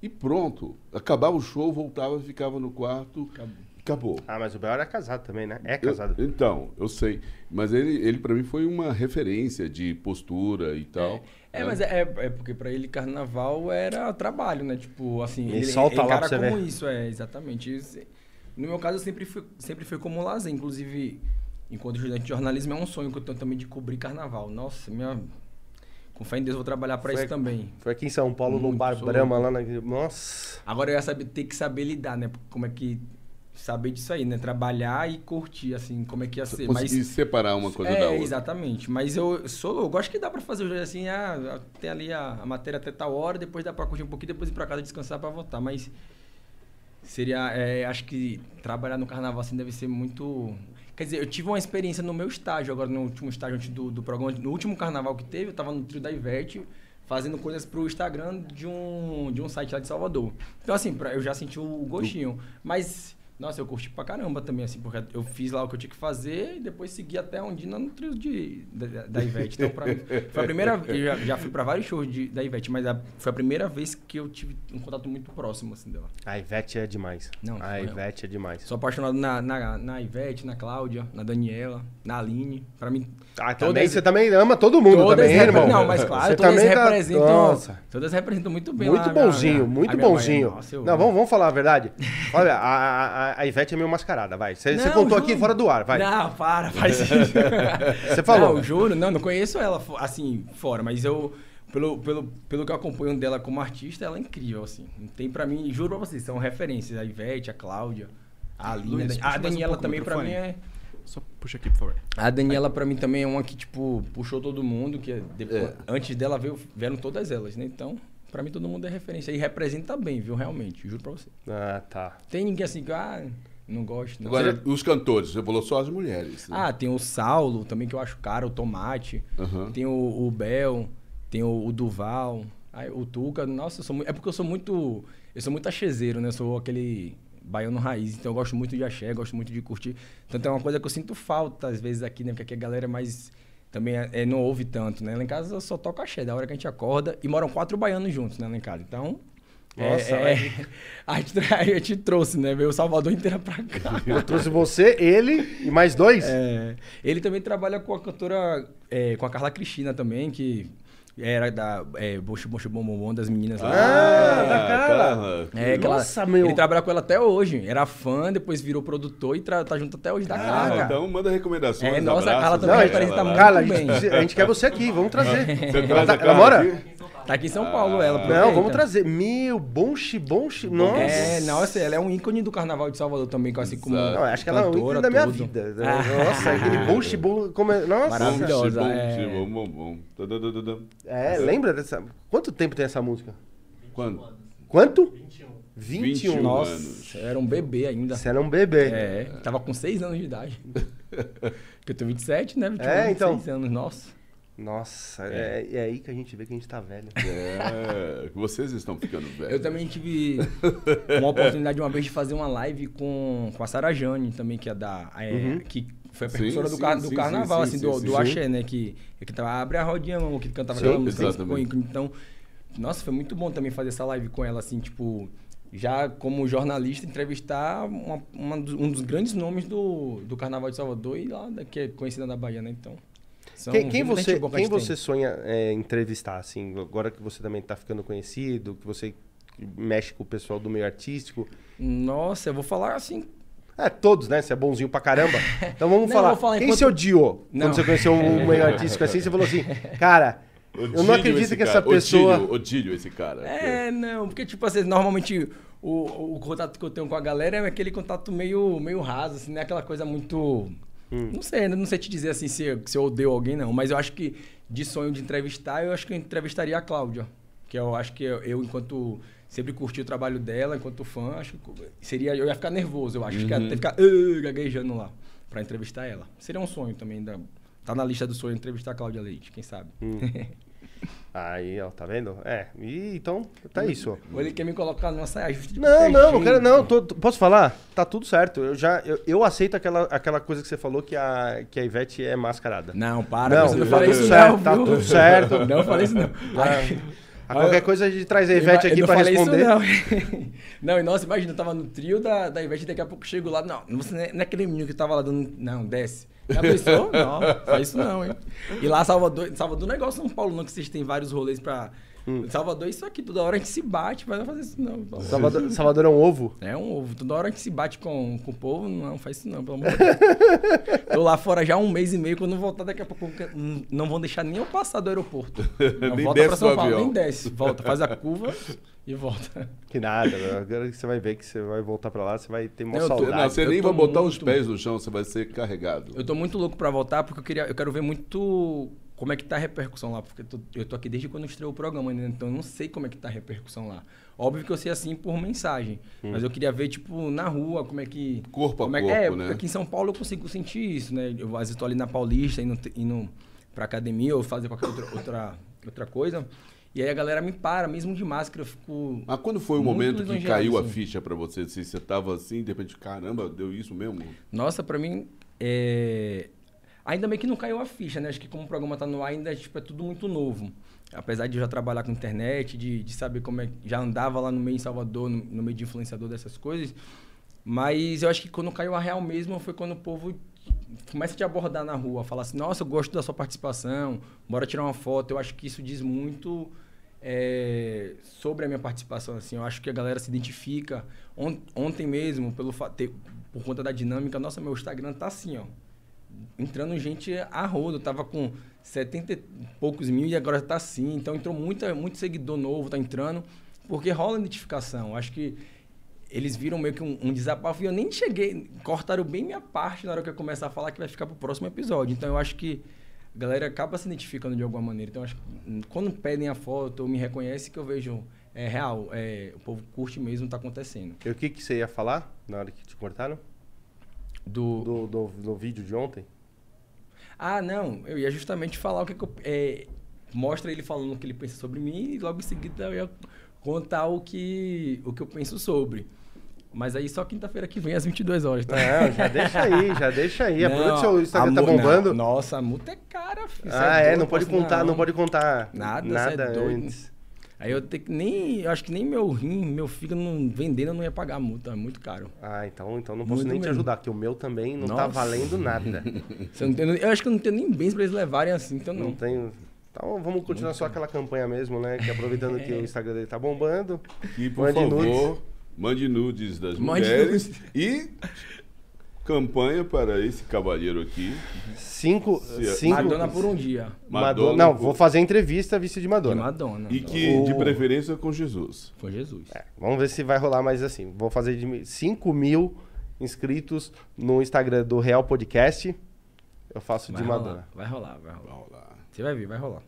e pronto. Acabava o show, voltava, ficava no quarto, Acabou. acabou. Ah, mas o Bel era casado também, né? É Eu- casado. então, eu sei. Mas ele, ele para mim, foi uma referência de postura e tal. É, né? mas é, é porque pra ele carnaval era trabalho, né? Tipo, assim, Ele ele, solta ele lá como ver. isso, é, exatamente. Isso- No meu caso, eu sempre fui, sempre foi como lazer. Inclusive, enquanto estudante de jornalismo, é um sonho que eu tenho também de cobrir carnaval. Nossa, minha... Com fé em Deus, eu vou trabalhar pra Foi- isso também. Foi aqui em São Paulo, no Muito, Bar sou Brahma, lá na. Nossa. Agora eu ia saber, ter que saber lidar, né? Como é que... Saber disso aí, né? Trabalhar e curtir, assim, como é que ia ser. Conseguir Mas... separar uma coisa da É, outra. exatamente. Mas eu sou, eu gosto que dá pra fazer assim, ah, tem ali a, a matéria até tal hora, depois dá pra curtir um pouquinho, depois ir pra casa descansar pra voltar. Mas seria, é, acho que trabalhar no carnaval assim deve ser muito. Quer dizer, eu tive uma experiência no meu estágio, agora no último estágio antes do, do programa, no último carnaval que teve, eu tava no trio da Ivete, fazendo coisas pro Instagram de um, de um site lá de Salvador. Então, assim, pra- eu já senti o gostinho. Mas, nossa, eu curti pra caramba também, assim, porque eu fiz lá o que eu tinha que fazer e depois segui até onde no trio de, da, da Ivete. Então, pra mim, foi a primeira vez, eu já, já fui pra vários shows de, da Ivete, mas a- foi a primeira vez que eu tive um contato muito próximo, assim, dela. A Ivete é demais. Não, a Ivete é demais. Sou apaixonado na, na, na Ivete, na Cláudia, na Daniela, na Aline. Pra mim, Ah, Todas- também, você também ama todo mundo todas também, irmão. Não, mas claro, Você todas também tá- representam. Nossa. Todas representam muito bem Muito lá bonzinho, minha- muito bonzinho. Bahia. Nossa, eu- Não, vamos, vamos falar a verdade. [LAUGHS] Olha, a, a, a Ivete é meio mascarada, vai. Você você Não, contou juro. aqui fora do ar, vai. Não, para, faz isso. [LAUGHS] Você falou. Não, juro, não, não conheço ela assim, fora, mas eu, pelo, pelo, pelo que eu acompanho dela como artista, ela é incrível, assim. Não tem pra mim, juro pra vocês, são referências. A Ivete, a Cláudia, a Aline, a, um Daniela o também pra mim é. Só puxa aqui, por favor. A Daniela pra mim também é uma que, tipo, puxou todo mundo, que é depois- É. antes dela veio, vieram todas elas, né? Então, pra mim todo mundo é referência. E representa bem, viu? Realmente, juro pra você. Ah, tá. Tem ninguém assim que, ah, não gosto. Não. Agora, os cantores, você falou só as mulheres. né? Ah, tem o Saulo, também que eu acho caro, o Tomate. Aham. Tem o, o Bel, tem o, o Duval, aí o Tuca. Nossa, eu sou muito, é porque eu sou muito. Eu sou muito achezeiro, né? Eu sou aquele baiano raiz, então eu gosto muito de axé, gosto muito de curtir. Tanto é uma coisa que eu sinto falta, às vezes, aqui, né? Porque aqui a galera é mais. Também é, é, não ouve tanto, né? Lá em casa eu só toco axé, da hora que a gente acorda. E moram quatro baianos juntos, né? Lá em casa. Então, Nossa, é, é, [LAUGHS] a, gente, a gente trouxe, né? Veio o Salvador inteira pra cá. Eu trouxe você, ele e mais dois? É, ele também trabalha com a cantora, é, com a Carla Cristina também, que era da é, Bocho Bocho Bom Bom Bom das meninas lá. Ah, da Carla. É, que ela- Nossa, meu. Ele trabalha com ela até hoje. Era fã, depois virou produtor e tra- tá junto até hoje da Ah, Carla. então manda recomendações. É, nossa, a abraços, Carla também né, representa ela. muito Carla, a gente, a gente quer você aqui, vamos trazer. Você Ela, traz tá- a ela Carla mora? aqui? Tá aqui em São Paulo, ela. Não, aproveita. vamos trazer. Meu, bonche, bonche. Nossa. É, nossa, ela é um ícone do Carnaval de Salvador também, assim como. Não, acho que ela é um ícone da minha tudo. vida. Ah. Nossa, aquele [LAUGHS] bonche bom. Como é... Nossa. Maravilhosa. Bom, é. bom, bom, bom. É, lembra dessa. Quanto tempo tem essa música? Quando? Quanto? 21. 21. 21. Nossa, anos. era um bebê ainda. Você era um bebê. É, tava com 6 anos de idade. [LAUGHS] Porque eu tenho 27, né? 21, É, então. 6 anos, nossa. Nossa, é. é aí que a gente vê que a gente tá velho. É, vocês estão ficando velhos. Eu também tive uma oportunidade uma vez de fazer uma live com, com a Sara Jane também, que é da. é, Que foi a Sim, precursora do, sim, car- do sim, carnaval, sim, assim, sim, do, sim, do axé, né? Que, que tava Abre a Rodinha, mano, que cantava Sim, aquela música. Então, nossa, foi muito bom também fazer essa live com ela, assim, tipo. Já como jornalista, entrevistar uma- uma um dos grandes nomes do, do Carnaval de Salvador e lá, da- que é conhecida na Bahia, né? Então. São Quem, quem você, que quem tem. você sonha é, entrevistar, assim, agora que você também tá ficando conhecido, que você mexe com o pessoal do meio artístico? Nossa, eu vou falar assim. É, todos, né? Você é bonzinho pra caramba. [LAUGHS] Então vamos Não, falar. falar Quem enquanto- você odiou Não. quando você conheceu um [LAUGHS] meio artístico assim? Você falou assim, [LAUGHS] cara, eu não Odílio acredito que cara. essa pessoa. Odílio, Odílio esse cara. É, não, porque tipo assim, normalmente o, o contato que eu tenho com a galera é aquele contato meio, meio raso, assim, não é aquela coisa muito. Não sei, ainda não sei te dizer assim se, eu- se eu odeio alguém, não. Mas eu acho que de sonho de entrevistar, eu acho que eu entrevistaria a Cláudia. Que eu acho que eu, eu, enquanto sempre curti o trabalho dela, enquanto fã, acho que seria. Eu ia ficar nervoso, eu acho que ia até ficar "Ah", gaguejando lá pra entrevistar ela. Seria um sonho também. Da, tá na lista do sonho entrevistar a Cláudia Leite, quem sabe? [LAUGHS] Aí, ó, tá vendo? É, e, então, tá isso. Ou ele quer me colocar numa saia justa de Não, não, não quero, não. tô- tô- posso falar? Tá tudo certo. Eu já, eu, eu aceito aquela, aquela coisa que você falou que a, que a Ivete é mascarada. Não, para, Não, você não tá falei isso certo, não, tá viu? tudo certo. [LAUGHS] Não falei isso não. A qualquer coisa a gente traz a Ivete aqui não pra responder. Isso, não. [LAUGHS] não, e nossa, imagina, eu tava no trio da, da Ivete, daqui a pouco eu chego lá, não, você não é, não é aquele menino que tava lá dando, não, desce. Já pensou? Não, faz isso não, hein. E lá Salvador, Salvador não é igual São Paulo não, que vocês têm vários rolês pra... Salvador é isso aqui, toda hora a gente se bate, mas não fazer isso não. Salvador, Salvador é um ovo? é um ovo. Toda hora a gente se bate com, com o povo, não faz isso não, pelo amor de Deus. [LAUGHS] Tô lá fora já um mês e meio, quando voltar daqui a pouco, não- vão deixar nem eu passar do aeroporto. [LAUGHS] Não, Nem volta desce pra São Paulo, avião. nem desce. Volta, faz a curva e volta. Que nada. Agora que você vai ver que você vai voltar pra lá, você vai ter uma Não, eu tô- saudade. Não, você eu nem vai botar os muito- pés no chão, você vai ser carregado. Eu tô muito louco pra voltar, porque eu, queria, eu quero ver muito como é que tá a repercussão lá. Porque eu tô, eu tô aqui desde quando estreou o programa, né? então eu não sei como é que tá a repercussão lá. Óbvio que eu sei assim por mensagem, mas eu queria ver, tipo, na rua, como é que... Corpo a como é, corpo, é, né? aqui em São Paulo eu consigo sentir isso, né? Eu, às vezes tô ali na Paulista, indo, indo pra academia ou fazer qualquer outra, outra, outra coisa. E aí a galera me para, mesmo de máscara, eu fico... Mas quando foi o momento que caiu a assim. ficha pra você? Se você tava assim, de repente, caramba, deu isso mesmo? Nossa, pra mim, é... ainda bem que não caiu a ficha, né? Acho que como o programa tá no ar, ainda tipo, é tudo muito novo. Apesar de eu já trabalhar com internet, de, de saber como é... Já andava lá no meio em Salvador, no, no meio de influenciador dessas coisas. Mas eu acho que quando caiu a real mesmo foi quando o povo começa a te abordar na rua. Falar assim, nossa, eu gosto da sua participação, bora tirar uma foto. Eu acho que isso diz muito é, sobre a minha participação. Assim, eu acho que a galera se identifica. On- ontem mesmo, pelo por conta da dinâmica, nossa, meu Instagram tá assim, ó. Entrando gente a rodo. Eu tava com 70 e poucos mil e agora tá assim. Então entrou muita, muito seguidor novo, tá entrando. Porque rola identificação. Eu Acho que eles viram meio que um, um desabafo e eu nem cheguei. Cortaram bem minha parte na hora que eu começar a falar que vai ficar pro próximo episódio. Então eu acho que a galera acaba se identificando de alguma maneira. Então acho que hum, quando pedem a foto ou me reconhece que eu vejo é real. É, o povo curte mesmo, tá acontecendo. E o que, que você ia falar na hora que te cortaram? Do, Do, do, do vídeo de ontem? Ah, não, eu ia justamente falar o que, que eu. É, mostra ele falando o que ele pensa sobre mim e logo em seguida eu ia contar o que, o que eu penso sobre. Mas aí só quinta-feira que vem às 22 horas, tá? Não, já deixa aí, já deixa aí. Aproveita Não, que seu Instagram tá bombando. não, nossa, a multa é cara, filho. Ah, é, doido, não pode contar, não não. pode contar Nada, nada é doido. antes. Aí eu tenho que nem. Eu acho que nem meu rim, meu fígado não vendendo, eu não ia pagar a multa. É muito caro. Ah, então, então não posso Muito nem te mesmo. ajudar, que o meu também não tá Nossa. valendo nada. [LAUGHS] Você não tem- eu acho que eu não tenho nem bens pra eles levarem assim, então Não não. tenho. Então vamos continuar só aquela campanha mesmo, né? Que aproveitando que [LAUGHS] o Instagram dele tá bombando. E, por favor, nudes. Mande nudes das Mande mulheres. nudes. E campanha para esse cavalheiro aqui. Cinco. Cinco Madonna por um dia. Madonna. Madonna Não, por- vou fazer entrevista vestido de De Madonna. Madonna. E que, de O- preferência, com Jesus. Foi Jesus. É, vamos ver se vai rolar mais assim. Vou fazer de 5 mil inscritos no Instagram do Real Podcast. Eu faço Vai de rolar, Madonna. vai rolar, vai rolar. Vamos lá. Você vai ver, vai rolar.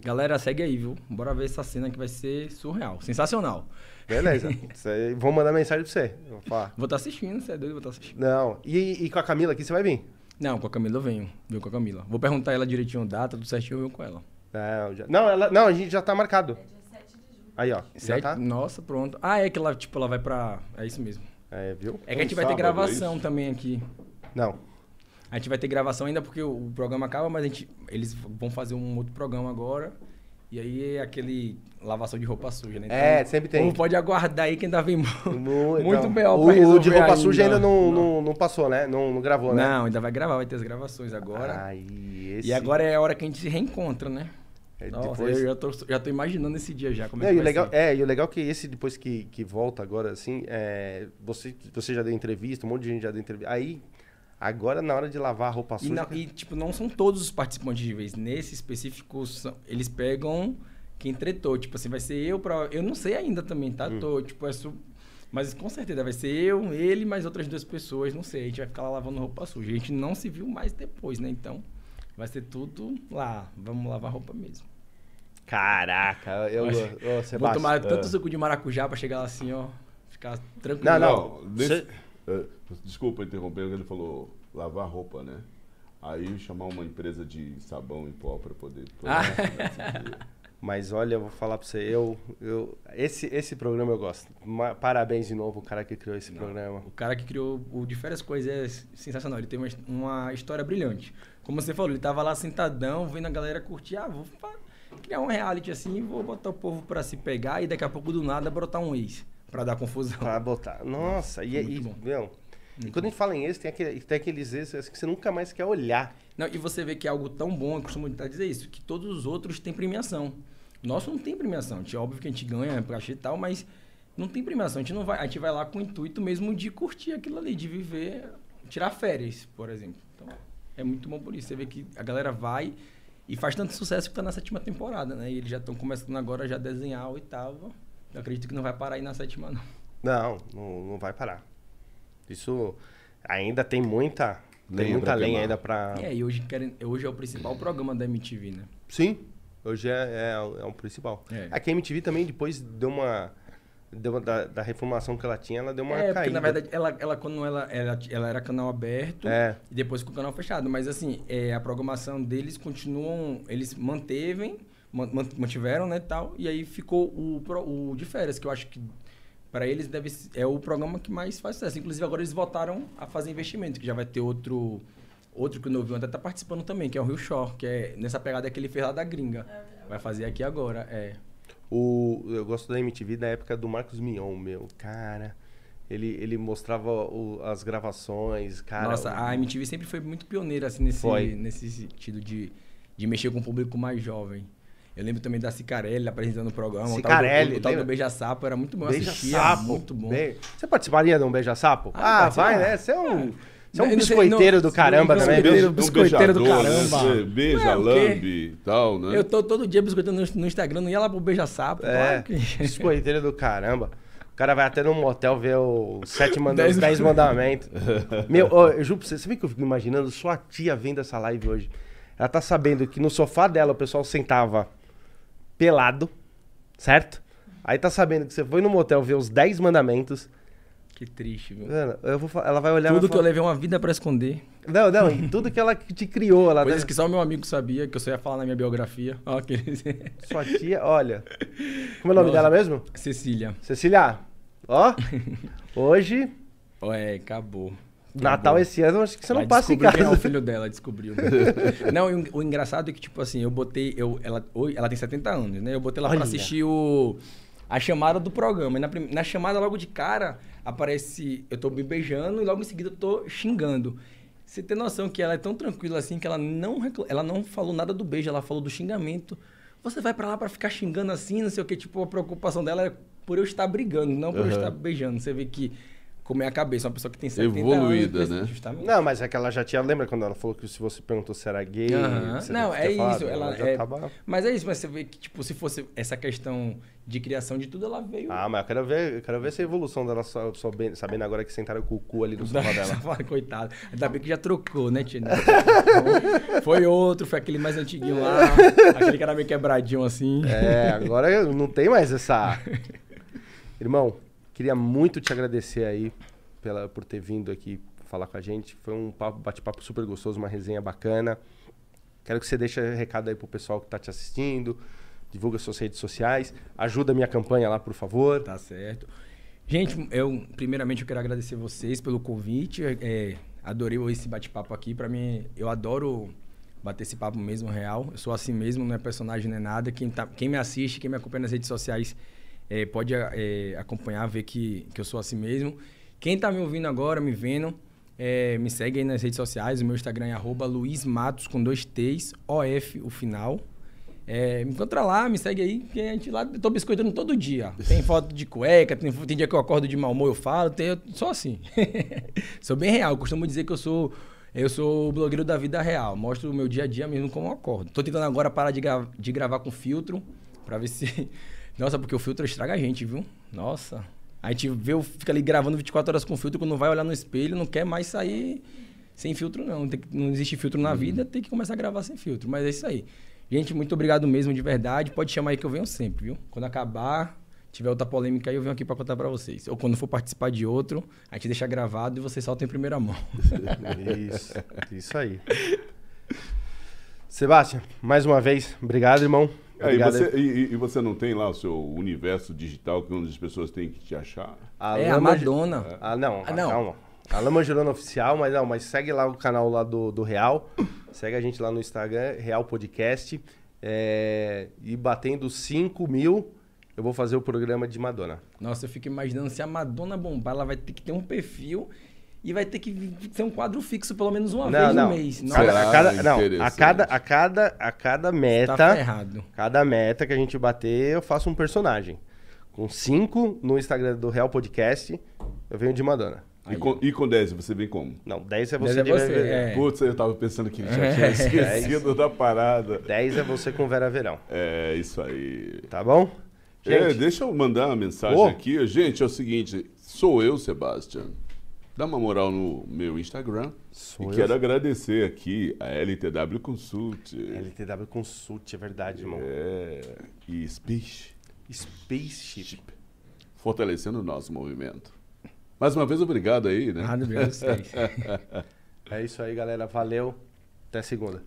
Galera, segue aí, viu? Bora ver essa cena que vai ser surreal. Sensacional. Beleza. [LAUGHS] Cê- vou mandar mensagem pra você. Vou falar. Vou estar assistindo, você é doido, vou estar assistindo. Não. E, e com a Camila aqui você vai vir? Não, com a Camila eu venho. Venho com a Camila. Vou perguntar ela direitinho a data, tudo certinho, eu venho com ela. Não, já- não, ela- não, a gente já tá marcado. Aí, ó. Sete- tá? Nossa, pronto. Ah, é que ela, tipo, ela vai pra. É isso mesmo. É, viu? É que a gente vai ter sábado, gravação é isso? também aqui. Não. A gente vai ter gravação ainda porque o, o programa acaba, mas a gente, eles vão fazer um outro programa agora. E aí é aquele lavação de roupa suja, né? É, sempre tem. o povo pode aguardar aí que ainda vem No- [LAUGHS] muito então, B.O. O, pra o de resolver roupa suja ainda ainda. não, não, não passou, né? Não, não gravou, né? Não, ainda vai gravar, vai ter as gravações agora. Aí, esse... E agora é a hora que a gente se reencontra, né? É, Nossa, depois- eu já tô, já tô imaginando esse dia já, como é Não, que e, o vai legal, ser. é, e o legal é que esse, depois que, que volta agora, assim, é, você, você já deu entrevista, um monte de gente já deu entrevista. Aí, agora na hora de lavar a roupa E, suja. não- e, tipo, não são todos os participantes de vez. Nesse específico, são- eles pegam quem tretou. Tipo assim, vai ser eu pra. Eu não sei ainda também, tá? Hum. Tô, tipo, é su- Mas com certeza vai ser eu, ele mais outras duas pessoas, não sei. A gente vai ficar lá lavando roupa suja. A gente não se viu mais depois, né? Então, vai ser tudo lá. Vamos lavar roupa mesmo. Caraca, eu. Mas- ô, Vou tomar tanto É. suco de maracujá pra chegar lá assim, ó. Ficar tranquilo. Não, não. nesse- cê- eh, desculpa interromper, ele falou lavar roupa, né? Aí chamar uma empresa de sabão em pó para poder. [LAUGHS] Ah. Mas olha, eu vou falar pra você, eu. eu esse, esse programa eu gosto. Ma- Parabéns de novo, o cara que criou esse programa. O cara que criou o de férias coisas é sensacional. Ele tem uma, uma história brilhante. Como você falou, ele tava lá sentadão, vendo a galera curtir. Ah, vou criar um reality assim, vou botar o povo pra se pegar e daqui a pouco do nada brotar um ex. Pra dar confusão. Pra botar. Nossa, e, Muito e, bom. meu, e quando a gente fala em ex, tem, aquele, tem aqueles ex assim, que você nunca mais quer olhar. Não, e você vê que é algo tão bom, eu costumo dizer isso, que todos os outros têm premiação. Nosso não tem premiação. É óbvio que a gente ganha pra e tal, mas não tem premiação. A gente, não vai, a gente vai lá com o intuito mesmo de curtir aquilo ali, de viver, tirar férias, por exemplo. Então, é muito bom por isso. Você vê que a galera vai e faz tanto sucesso que tá na sétima temporada, né? E eles já estão começando agora já a desenhar a oitava. Eu acredito que não vai parar aí na sétima, não. Não, não, não vai parar. Isso ainda tem muita. Tem Lenha muita pra lenha ainda pra. É, e hoje, querem, hoje é o principal programa da MTV, né? Sim, hoje é, é, o- é o principal. É. Aqui a MTV também depois deu uma. Deu uma- da, da reformação que ela tinha, ela deu uma é, caída. porque na verdade, ela, ela quando ela, ela, ela era canal aberto É. e depois com o canal fechado. Mas assim, é, a programação deles continuam, eles mantevem, man- man- mantiveram, né, tal. E aí ficou o, o de férias, que eu acho que para eles deve ser- é o programa que mais faz sucesso. Inclusive agora eles votaram a fazer investimento, que já vai ter outro outro que o Novinho até tá participando também, que é o Rio Shore, que é nessa pegada que ele fez lá da gringa. Vai fazer aqui agora, é. O, eu gosto da MTV da época do Marcos Mion, meu. Cara, ele, ele mostrava o- as gravações, cara. Nossa, o- a MTV sempre foi muito pioneira assim, nesse, Foi. nesse sentido de, de mexer com o público mais jovem. Eu lembro também da Cicarelli apresentando o programa. o tal do- Cicarelli, O, tal do lembra? Beija-Sapo era muito bom. eu Beija assistia, sapo. muito bom. Be- Você participaria de um beija-sapo? Ah, Ah, vai, né? Você é um, você é um biscoiteiro do caramba também. biscoiteiro- do caramba. Beija, É, lambe e tal, né? Eu tô todo dia biscoitando no, no Instagram, não ia lá pro Beija-Sapo. É, claro que... biscoiteiro do caramba. O cara vai até num motel ver o sete manda Dez os dez mandamentos. Meu, ó, eu juro pra você, você vê que eu fico imaginando sua tia vendo essa live hoje. Ela tá sabendo que no sofá dela o pessoal sentava pelado, certo? Aí tá sabendo que você foi no motel ver os 10 mandamentos. Que triste, viu? Mano, eu vou, ela vai olhar e Tudo vai que eu falar- levei uma vida pra esconder. Não, não, e tudo que ela te criou. Ela Coisas deve- que só meu amigo sabia, que eu só ia falar na minha biografia. Ó, aqueles... [LAUGHS] Sua tia, olha. Como é o nome Nossa. dela mesmo? Cecília. Cecília. Ó, [LAUGHS] hoje Ó, é, acabou. Natal esse ano, acho que você não Ela passa em descobriu quem é o casa. filho dela, descobriu. [LAUGHS] não, o, o engraçado é que, tipo assim, eu botei. Eu, ela, ela tem 70 anos, né? Eu botei ela Olha. pra assistir o. A chamada do programa. E na, na chamada, logo de cara, aparece. Eu tô me beijando e logo em seguida eu tô xingando. Você tem noção que ela é tão tranquila assim que ela não, ela não falou nada do beijo, ela falou do xingamento. Você vai pra lá pra ficar xingando assim, não sei o que. Tipo, a preocupação dela é por eu estar brigando, não por eu estar beijando. Você vê que. Como é a cabeça, uma pessoa que tem 70 Evoluída, anos. né? Justamente. Não, mas é que ela já tinha. Lembra quando ela falou que se você perguntou se era gay? Você Não, é falado? isso. Ela, já é... tava- Mas é isso, mas você vê que, tipo, se fosse essa questão de criação de tudo, ela veio. Ah, mas eu quero ver, eu quero ver essa evolução dela só, só bem- sabendo agora que sentaram com o cu ali no sofá [LAUGHS] dela. Coitado. Ainda bem que já trocou, né, Tia? foi outro, foi aquele mais antiguinho lá. aquele que era meio quebradinho assim. É, agora não tem mais essa. [LAUGHS] Irmão, queria muito te agradecer aí pela, por ter vindo aqui falar com a gente. Foi um papo- bate-papo super gostoso, uma resenha bacana. Quero que você deixe recado aí pro pessoal que tá te assistindo. Divulga suas redes sociais. Ajuda a minha campanha lá, por favor. Tá certo. Gente, eu primeiramente eu quero agradecer vocês pelo convite. É, adorei esse bate-papo aqui. Pra mim, eu adoro bater esse papo mesmo real. Eu sou assim mesmo, não é personagem, não é nada. Quem, tá, quem me assiste, quem me acompanha nas redes sociais, é, pode é, acompanhar, ver que, que eu sou assim mesmo. Quem tá me ouvindo agora, me vendo, é, me segue aí nas redes sociais. O meu Instagram é arroba Luiz Matos com dois T's, OF o final. É, me encontra lá, me segue aí, que a gente lá, eu tô biscoitando todo dia. Tem [LAUGHS] foto de cueca, tem, tem dia que eu acordo de mau humor, eu falo, tem, eu sou assim. [LAUGHS] sou bem real, costumo dizer que eu sou eu sou o blogueiro da vida real, mostro o meu dia a dia mesmo como eu acordo. Tô tentando agora parar de, gra- de gravar com filtro, pra ver se... Nossa, porque o filtro estraga a gente, viu? Nossa. A gente vê, fica ali gravando 24 horas com filtro, quando vai olhar no espelho, não quer mais sair sem filtro, não. Tem não existe filtro na vida, tem que começar a gravar sem filtro. Mas é isso aí. Gente, muito obrigado mesmo, de verdade. Pode chamar aí que eu venho sempre, viu? Quando acabar, tiver outra polêmica aí, eu venho aqui pra contar pra vocês. Ou quando for participar de outro, a gente deixa gravado e vocês soltam em primeira mão. [LAUGHS] Isso, isso aí. Sebastião, mais uma vez, obrigado, irmão. É, e, você, e- e você não tem lá o seu universo digital que onde as pessoas têm que te achar? é a Lama- Madonna. Ah, não, Ah, não. calma. A Lama Girona Oficial, mas não, mas segue lá o canal lá do, do Real. [COUGHS] Segue a gente lá no Instagram, Real Podcast. É, e batendo 5 mil, eu vou fazer o programa de Madonna. Nossa, eu fico imaginando se a Madonna bombar, ela vai ter que ter um perfil e vai ter que ser um quadro fixo pelo menos uma não, vez não. no mês. Cada- Nossa, a cada, não, a cada, a cada, a cada meta, tá ferrado. cada meta que a gente bater, eu faço um personagem. Com 5 no Instagram do Real Podcast, eu venho de Madonna. E com, e com 10, você vem como? Não, 10 é Dez você é de você, Vera- é. Putz, eu tava pensando que ele já tinha [LAUGHS] esquecido da parada. 10 é você com Vera Verão. É, isso aí. Tá bom? É, Gente, deixa eu mandar uma mensagem Ô. aqui. Gente, é o seguinte, sou eu, Sebastian. Dá uma moral no meu Instagram. Sou e eu. quero agradecer aqui a LTW Consult. LTW Consult, é verdade, irmão. É, e Speech, Spaceship. fortalecendo o nosso movimento. Mais uma vez, obrigado aí, né? Nada, obrigado a vocês. É isso aí, galera. Valeu. Até segunda.